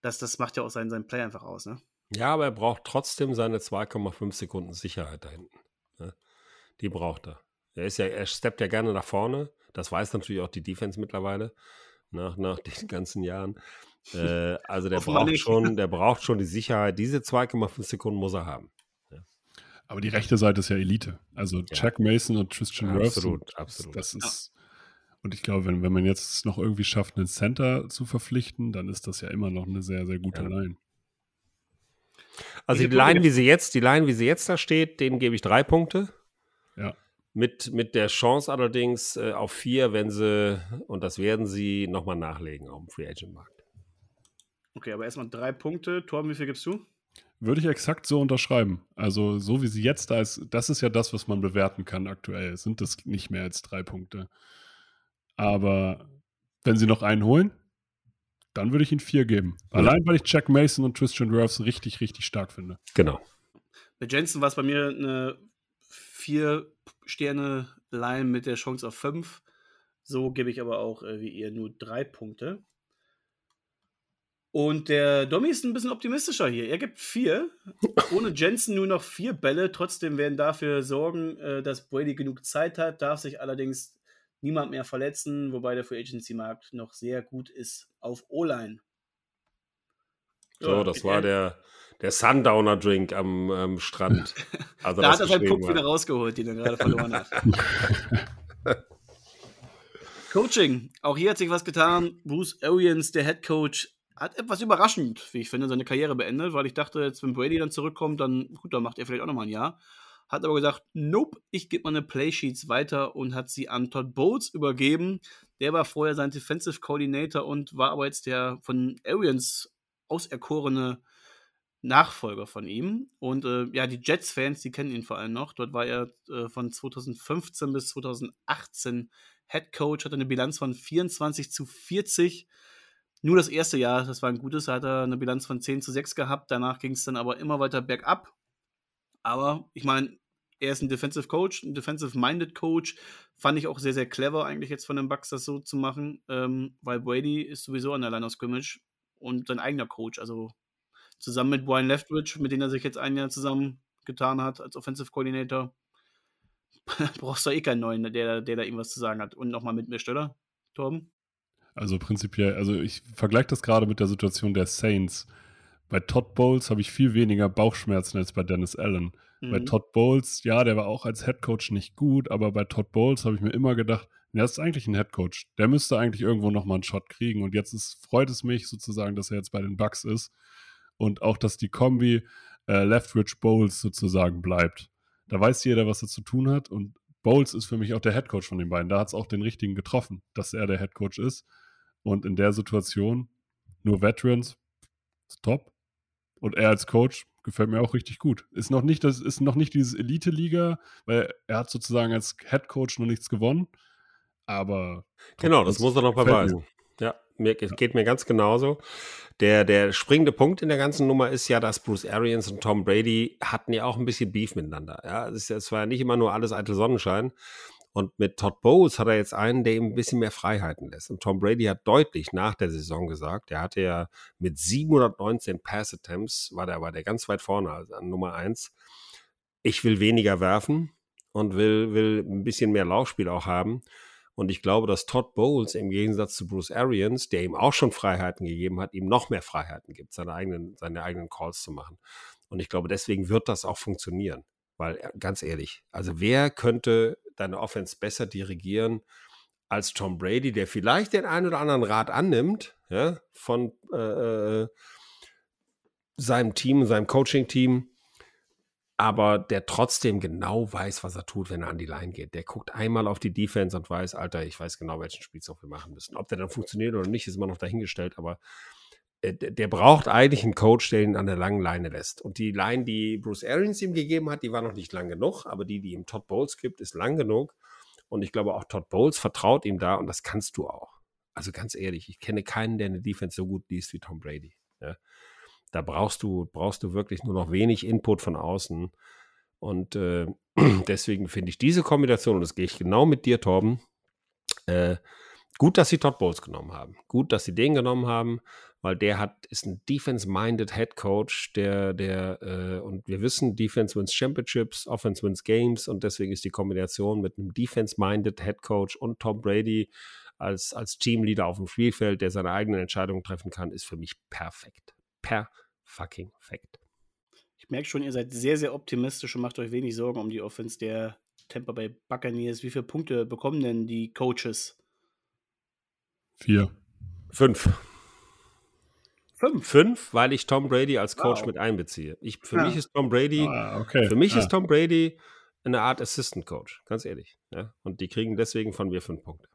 das, das macht ja auch seinen, seinen Play einfach aus, ne? Ja, aber er braucht trotzdem seine 2,5 Sekunden Sicherheit da hinten. Ne? Die braucht er. Er ist ja, er steppt ja gerne nach vorne. Das weiß natürlich auch die Defense mittlerweile, nach, nach den ganzen Jahren. Äh, also der braucht schon, der braucht schon die Sicherheit. Diese 2,5 Sekunden muss er haben. Aber die rechte Seite ist ja Elite. Also ja. Chuck Mason und Tristan Wirfs. Absolut, absolut. Das ist, und ich glaube, wenn, wenn man jetzt noch irgendwie schafft, einen Center zu verpflichten, dann ist das ja immer noch eine sehr, sehr gute ja. Line. Also die Line, wie sie jetzt, die Line, wie sie jetzt da steht, denen gebe ich drei Punkte. Ja. Mit, mit der Chance allerdings äh, auf vier, wenn sie, und das werden sie, nochmal nachlegen auf dem Free Agent Markt. Okay, aber erstmal drei Punkte. Torben, wie viel gibst du? Würde ich exakt so unterschreiben. Also, so wie sie jetzt da ist, das ist ja das, was man bewerten kann aktuell. Sind das nicht mehr als drei Punkte. Aber wenn sie noch einen holen, dann würde ich ihnen vier geben. Allein, weil ich Jack Mason und Tristan Wirfs richtig, richtig stark finde. Genau. Bei Jensen war es bei mir eine vier Sterne Line mit der Chance auf fünf. So gebe ich aber auch äh, wie ihr nur drei Punkte. Und der Domi ist ein bisschen optimistischer hier. Er gibt vier. Ohne Jensen nur noch vier Bälle. Trotzdem werden dafür sorgen, äh, dass Brady genug Zeit hat, darf sich allerdings niemand mehr verletzen, wobei der Free Agency Markt noch sehr gut ist auf O-Line. So, das war der, der Sundowner Drink am ähm, Strand. Also da hat er seinen Puck wieder rausgeholt, den er gerade verloren hat. Coaching. Auch hier hat sich was getan. Bruce Arians, der Head Coach, hat etwas überraschend, wie ich finde, seine Karriere beendet, weil ich dachte, jetzt, wenn Brady dann zurückkommt, dann, gut, dann macht er vielleicht auch nochmal ein Jahr. Hat aber gesagt, nope, ich gebe meine Playsheets weiter und hat sie an Todd Bowles übergeben. Der war vorher sein Defensive Coordinator und war aber jetzt der von Arians auserkorene Nachfolger von ihm. Und äh, ja, die Jets-Fans, die kennen ihn vor allem noch. Dort war er äh, von 2015 bis 2018 Head Coach, hatte eine Bilanz von 24 zu 40. Nur das erste Jahr, das war ein gutes, hat er eine Bilanz von 10 zu 6 gehabt. Danach ging es dann aber immer weiter bergab. Aber ich meine, er ist ein Defensive Coach, ein Defensive-Minded Coach. Fand ich auch sehr, sehr clever, eigentlich jetzt von den Bucks das so zu machen, ähm, weil Brady ist sowieso an der Line of Scrimmage und sein eigener Coach. Also zusammen mit Brian Leftwich, mit dem er sich jetzt ein Jahr zusammen getan hat als Offensive Coordinator. Brauchst du eh keinen neuen, der, der da irgendwas zu sagen hat. Und nochmal mit mir, oder, Torben? Also prinzipiell, also ich vergleiche das gerade mit der Situation der Saints. Bei Todd Bowles habe ich viel weniger Bauchschmerzen als bei Dennis Allen. Mhm. Bei Todd Bowles, ja, der war auch als Head Coach nicht gut, aber bei Todd Bowles habe ich mir immer gedacht, der ist eigentlich ein Head Coach. Der müsste eigentlich irgendwo nochmal einen Shot kriegen. Und jetzt ist, freut es mich sozusagen, dass er jetzt bei den Bucks ist. Und auch, dass die Kombi äh, Leftwich Bowles sozusagen bleibt. Da weiß jeder, was er zu tun hat. Und Bowles ist für mich auch der Head Coach von den beiden. Da hat es auch den richtigen getroffen, dass er der Head Coach ist. Und in der Situation nur Veterans, top. Und er als Coach gefällt mir auch richtig gut. Ist noch nicht, das ist noch nicht dieses Elite-Liga, weil er hat sozusagen als Head Coach noch nichts gewonnen. Aber genau, das muss er noch beweisen. Ja, mir, geht mir ganz genauso. Der, der springende Punkt in der ganzen Nummer ist ja, dass Bruce Arians und Tom Brady hatten ja auch ein bisschen Beef miteinander. Ja, es, es war ja nicht immer nur alles eitel Sonnenschein. Und mit Todd Bowles hat er jetzt einen, der ihm ein bisschen mehr Freiheiten lässt. Und Tom Brady hat deutlich nach der Saison gesagt, er hatte ja mit 719 Pass Attempts, war der, war der ganz weit vorne, also an Nummer eins. Ich will weniger werfen und will, will ein bisschen mehr Laufspiel auch haben. Und ich glaube, dass Todd Bowles im Gegensatz zu Bruce Arians, der ihm auch schon Freiheiten gegeben hat, ihm noch mehr Freiheiten gibt, seine eigenen, seine eigenen Calls zu machen. Und ich glaube, deswegen wird das auch funktionieren. Weil, äh, ganz ehrlich, also wer könnte deine Offense besser dirigieren als Tom Brady, der vielleicht den einen oder anderen Rat annimmt, ja, von äh, äh seinem Team, seinem Coaching-Team, aber der trotzdem genau weiß, was er tut, wenn er an die Line geht. Der guckt einmal auf die Defense und weiß, Alter, ich weiß genau, welchen Spielzug wir machen müssen. Ob der dann funktioniert oder nicht, ist immer noch dahingestellt, aber äh, der braucht eigentlich einen Coach, der ihn an der langen Leine lässt. Und die Line, die Bruce Arians ihm gegeben hat, die war noch nicht lang genug, aber die, die ihm Todd Bowles gibt, ist lang genug. Und ich glaube, auch Todd Bowles vertraut ihm da und das kannst du auch. Also ganz ehrlich, ich kenne keinen, der eine Defense so gut liest wie Tom Brady. Ja. Da brauchst du, brauchst du wirklich nur noch wenig Input von außen. Und äh, deswegen finde ich diese Kombination, und das gehe ich genau mit dir, Torben, äh, gut, dass sie Todd Bowles genommen haben. Gut, dass sie den genommen haben weil der hat, ist ein defense-minded Head Coach, der, der, äh, und wir wissen, Defense wins Championships, Offense wins Games und deswegen ist die Kombination mit einem defense-minded Head Coach und Tom Brady als, als Teamleader auf dem Spielfeld, der seine eigenen Entscheidungen treffen kann, ist für mich perfekt. Per fucking fact. Ich merke schon, ihr seid sehr, sehr optimistisch und macht euch wenig Sorgen um die Offense der Tampa Bay Buccaneers. Wie viele Punkte bekommen denn die Coaches? Vier. Fünf. Fünf. Fünf, weil ich Tom Brady als Coach wow. mit einbeziehe. Ich, für ja. mich ist Tom Brady, ah, okay. für mich ah. ist Tom Brady eine Art Assistant Coach, ganz ehrlich. Ja? Und die kriegen deswegen von mir fünf Punkte.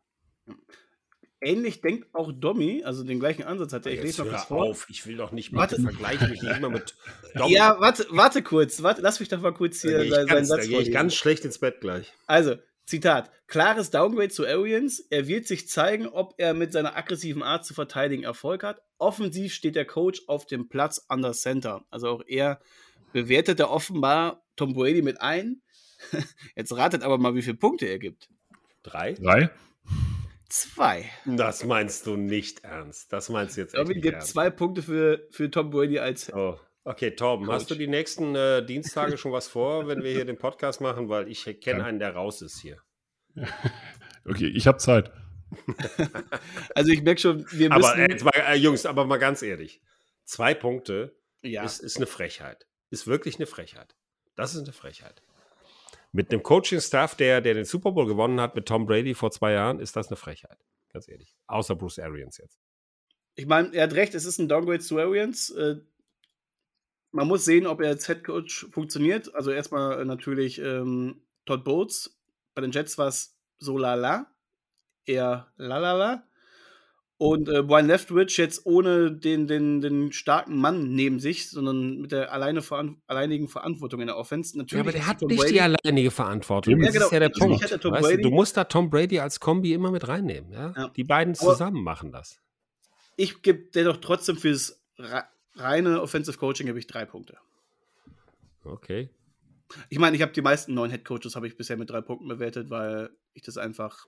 Ähnlich denkt auch Domi, also den gleichen Ansatz hat er. Ich lese noch das vor. auf, ich will doch nicht mit warte. vergleichen mich nicht immer mit Domi. Ja, warte, warte kurz, warte, lass mich doch mal kurz hier seinen, seinen Satz Da gehe ich ganz schlecht ins Bett gleich. Also, Zitat, klares Downgrade zu Arians. Er wird sich zeigen, ob er mit seiner aggressiven Art zu verteidigen Erfolg hat. Offensiv steht der Coach auf dem Platz an der Center. Also auch er bewertet er offenbar Tom Brady mit ein. Jetzt ratet aber mal, wie viele Punkte er gibt. Drei? Drei? Zwei. Das meinst du nicht ernst. Das meinst du jetzt echt nicht gibt ernst. zwei Punkte für, für Tom Brady als oh. Okay, Torben, Coach. hast du die nächsten äh, Dienstage schon was vor, wenn wir hier den Podcast machen? Weil ich kenne einen, der raus ist hier. okay, ich habe Zeit. also ich merke schon, wir müssen... Aber äh, mal, äh, Jungs, aber mal ganz ehrlich. Zwei Punkte ja. ist, ist eine Frechheit. Ist wirklich eine Frechheit. Das ist eine Frechheit. Mit einem Coaching-Staff, der, der den Super Bowl gewonnen hat mit Tom Brady vor zwei Jahren, ist das eine Frechheit. Ganz ehrlich. Außer Bruce Arians jetzt. Ich meine, er hat recht, es ist ein Downgrade zu Arians. Äh, man muss sehen, ob er als Head Coach funktioniert. Also erstmal natürlich ähm, Todd Bowles. Bei den Jets war es so lala, eher lalala. Und äh, Brian Leftwich jetzt ohne den, den, den starken Mann neben sich, sondern mit der alleine veran alleinigen Verantwortung in der Offense. Natürlich ja, aber der hat Tom nicht Brady, die alleinige Verantwortung. Ja, das genau. ist ja der Punkt. er Tom Weißt du, Brady- du musst da Tom Brady als Kombi immer mit reinnehmen. Ja? Ja. Die beiden Aber- zusammen machen das. Ich gebe dennoch trotzdem fürs re reine Offensive Coaching gebe ich drei Punkte. Okay. Ich meine, ich habe die meisten neuen Head Coaches habe ich bisher mit drei Punkten bewertet, weil ich das einfach.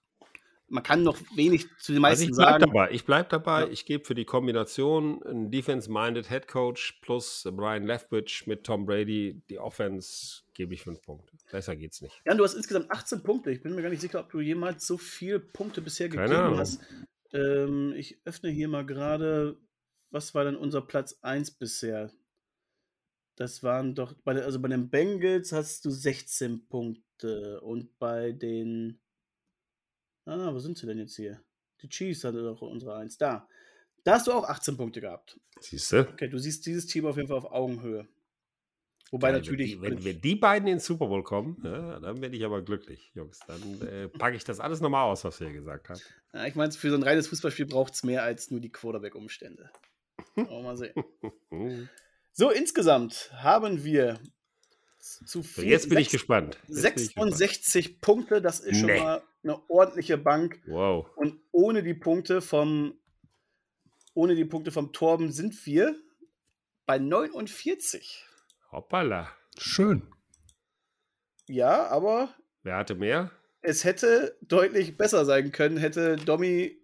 Man kann noch wenig zu den Also meisten ich bleib sagen. dabei. Ich bleib dabei. Ja. Ich gebe für die Kombination einen Defense-Minded Head Coach plus Brian Leftwich mit Tom Brady. Die Offense gebe ich fünf Punkte. Besser geht's nicht. Jan, du hast insgesamt 18 Punkte. Ich bin mir gar nicht sicher, ob du jemals so viele Punkte bisher Keine gegeben Ahnung. hast. Ähm, ich öffne hier mal gerade, was war denn unser Platz 1 bisher? Das waren doch, bei, also bei den Bengals hast du 16 Punkte und bei den, ah, wo sind sie denn jetzt hier? Die Chiefs hatte doch unsere 1, da. Da hast du auch 18 Punkte gehabt. Siehst du? Okay, du siehst dieses Team auf jeden Fall auf Augenhöhe. Wobei Geil, natürlich, Wenn, die, wenn, wenn die beiden in den Super Bowl kommen, ja, dann bin ich aber glücklich, Jungs. Dann äh, packe ich das alles nochmal aus, was wir gesagt haben. Ja, ich meine, für so ein reines Fußballspiel braucht es mehr als nur die Quarterback-Umstände. Mal sehen. So, insgesamt haben wir zu viel, jetzt bin ich gespannt. Jetzt bin ich gespannt. 66 Punkte. Das ist schon Nee. mal eine ordentliche Bank. Wow. Und ohne die Punkte vom, ohne die Punkte vom Torben sind wir bei 49. Hoppala. Schön. Ja, aber Wer hatte mehr? es hätte deutlich besser sein können, hätte Domi.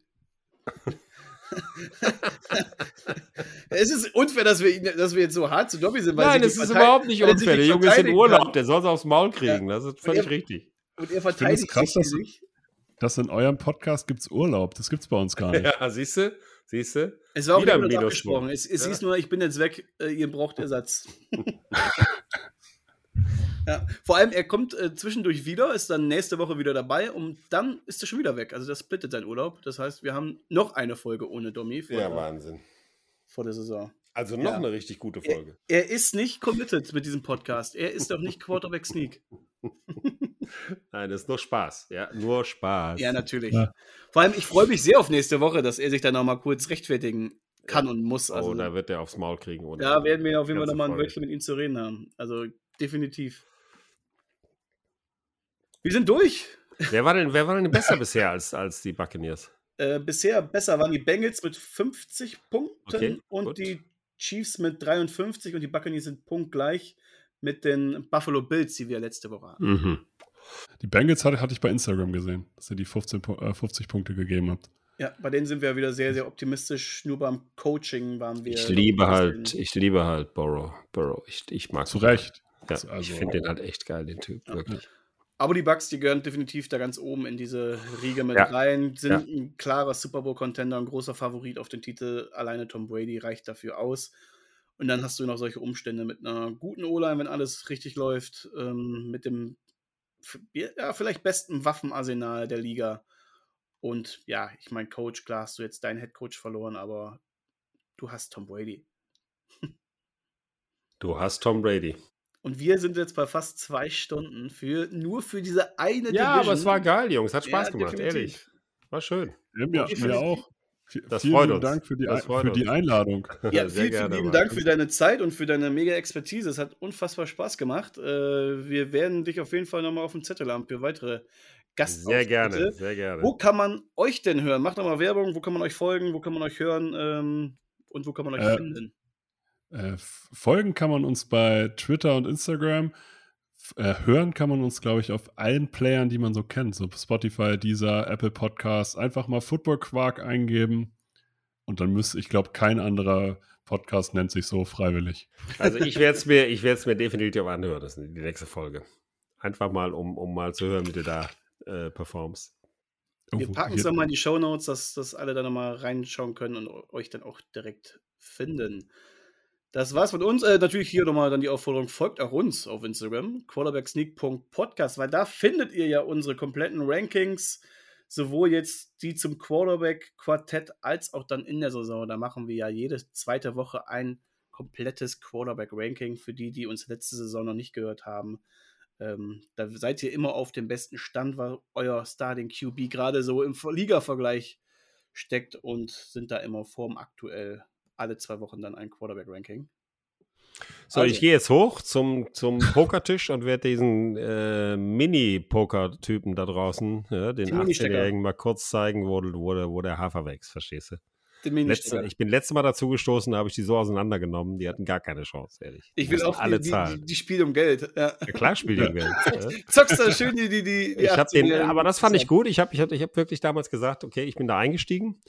es ist unfair, dass wir, ihn, dass wir jetzt so hart zu Domi sind. weil Nein, es ist überhaupt nicht unfair. Der Junge ist in Urlaub, kann. der soll es aufs Maul kriegen. Das ist völlig er- richtig. Und er verteidigt krass, sich dass- in eurem Podcast gibt es Urlaub. Das gibt es bei uns gar nicht. Ja, siehst du? Siehst du? Es war auch Wieder mit abgesprochen. Es, es Ja. hieß nur, ich bin jetzt weg, äh, ihr braucht Ersatz. ja, vor allem, er kommt äh, zwischendurch wieder, ist dann nächste Woche wieder dabei und dann ist er schon wieder weg. Also das splittet sein Urlaub. Das heißt, wir haben noch eine Folge ohne Domi vor, Ja, der, Wahnsinn. vor der Saison. Also noch Ja. eine richtig gute Folge. Er ist nicht committed mit diesem Podcast. Er ist doch nicht Quarterback Sneak. Nein, das ist nur Spaß. Ja, nur Spaß. Ja, natürlich. Ja. Vor allem, ich freue mich sehr auf nächste Woche, dass er sich dann nochmal kurz rechtfertigen kann und muss. Also, oh, da wird er aufs Maul kriegen. Ohne da werden wir auf jeden Fall nochmal ein. Wörtchen mit ihm zu reden haben. Also definitiv. Wir sind durch. Wer war denn, wer war denn besser bisher als, als die Buccaneers? Äh, bisher besser waren die Bengals mit 50 Punkten Okay, und gut. die Chiefs mit 53 und die Buccaneers sind punktgleich mit den Buffalo Bills, die wir letzte Woche hatten. Mhm. Die Bengals hatte, hatte ich bei Instagram gesehen, dass ihr die 15, Pu- äh, 50 Punkte gegeben habt. Ja, bei denen sind wir wieder sehr, sehr optimistisch. Nur beim Coaching waren wir. Ich liebe halt, ich liebe halt Burrow. Burrow. Ich, ich mag Zu. Recht. Ja, Also- ich finde den halt echt geil, den Typ. Wirklich. Aber die Bucks, die gehören definitiv da ganz oben in diese Riege mit Ja. rein, sind Ja. ein klarer Super Bowl-Contender, ein großer Favorit auf den Titel. Alleine Tom Brady reicht dafür aus. Und dann hast du noch solche Umstände mit einer guten O-Line, wenn alles richtig läuft, ähm, mit dem ja, vielleicht besten Waffenarsenal der Liga. Und ja, ich meine, Coach, klar hast du jetzt deinen Headcoach verloren, aber du hast Tom Brady. Du hast Tom Brady. Und wir sind jetzt bei fast zwei Stunden für nur für diese eine Ja, aber es war geil, Jungs. Hat Ja, Spaß gemacht, definitiv. ehrlich. War schön. Ja, mir, mir auch. Das vielen freut lieben uns. Dank für die, Das Ein- freut für die. Einladung. Ja, vielen, gerne, vielen lieben. Dank für deine Zeit und für deine mega Expertise. Es hat unfassbar Spaß gemacht. Äh, wir werden dich auf jeden Fall nochmal auf dem Zettel haben für weitere Gastauftritte. Sehr gerne, sehr gerne. Wo kann man euch denn hören? Macht doch mal Werbung. Wo kann man euch folgen? Wo kann man euch hören? Ähm, und wo kann man euch Äh, finden? Äh, folgen kann man uns bei Twitter und Instagram. Äh, hören kann man uns, glaube ich, auf allen Playern, die man so kennt. So Spotify, Deezer, Apple Podcasts. Einfach mal Football Quark eingeben. Und dann müsste, ich glaube, kein anderer Podcast nennt sich so freiwillig. Also ich werde es mir, ich mir definitiv anhören, das ist die nächste Folge. Einfach mal, um, um mal zu hören, wie du da äh, performst. Wir Oh, packen es nochmal in die Show Notes, dass, dass alle da nochmal reinschauen können und euch dann auch direkt finden. Das war's von uns. Äh, natürlich hier nochmal dann die Aufforderung, folgt auch uns auf Instagram, quarterbacksneak.podcast, weil da findet ihr ja unsere kompletten Rankings, sowohl jetzt die zum Quarterback-Quartett als auch dann in der Saison. Da machen wir ja jede zweite Woche ein komplettes Quarterback-Ranking für die, die uns letzte Saison noch nicht gehört haben. Ähm, da seid ihr immer auf dem besten Stand, weil euer Starting QB gerade so im Liga-Vergleich steckt und sind da immer vorm aktuell alle zwei Wochen dann ein Quarterback-Ranking. So, also. ich gehe jetzt hoch zum, zum Pokertisch und werde diesen äh, Mini-Poker-Typen da draußen, ja, den 18-Jährigen, mal kurz zeigen, wo, wo, wo der Hafer wächst, verstehst du? Letzte, ich bin letztes Mal dazu gestoßen, da habe ich die so auseinandergenommen, die hatten gar keine Chance, ehrlich. Ich will auch alle die, zahlen. Die, die spielen um Geld. Ja. ja klar spielen die um Geld. Zockst du schön die, die, die, ich hab den, Aber das fand ich gut. Ich habe ich hab, ich hab wirklich damals gesagt, okay, ich bin da eingestiegen,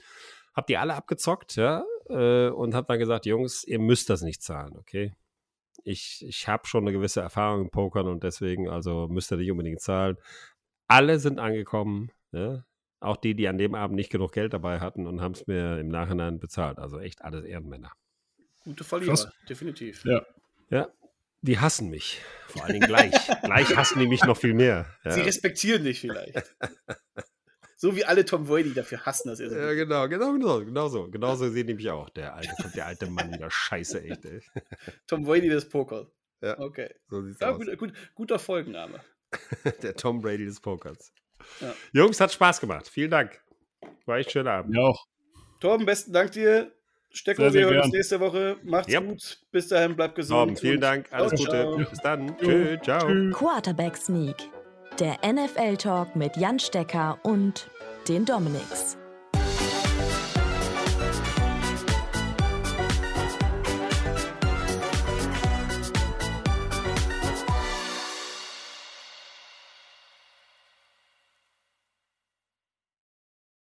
habe die alle abgezockt, ja, äh, und habe dann gesagt, Jungs, ihr müsst das nicht zahlen, okay? Ich, ich habe schon eine gewisse Erfahrung im Pokern und deswegen, also müsst ihr nicht unbedingt zahlen. Alle sind angekommen, ja? Auch die, die an dem Abend nicht genug Geld dabei hatten und haben es mir im Nachhinein bezahlt. Also echt alles Ehrenmänner. Gute Verlierer, Krass. definitiv. Ja. Ja, die hassen mich. Vor allen Dingen gleich. gleich hassen die mich noch viel mehr. Ja. Sie respektieren dich vielleicht. so wie alle Tom Brady dafür hassen, dass er so Ja, genau, genau, genau, genau so. Genauso sehen die mich auch. Der alte, der alte Mann wieder scheiße, echt, ey. Tom Brady des Pokers. Ja. Okay. So sieht's ja, aus. Gut, gut, guter Folgenname. der Tom Brady des Pokers. Ja. Jungs, hat Spaß gemacht. Vielen Dank. War echt schöner Abend. Ja auch. Torben, besten Dank dir. Stecko, wir hören uns nächste Woche. Macht's yep. gut. Bis dahin, bleibt gesund. Torben, vielen Dank. Alles Gute. Ciao. Bis dann. Tschö, ciao. Quarterback Sneak. Der NFL Talk mit Jan Stecker und den Dominics.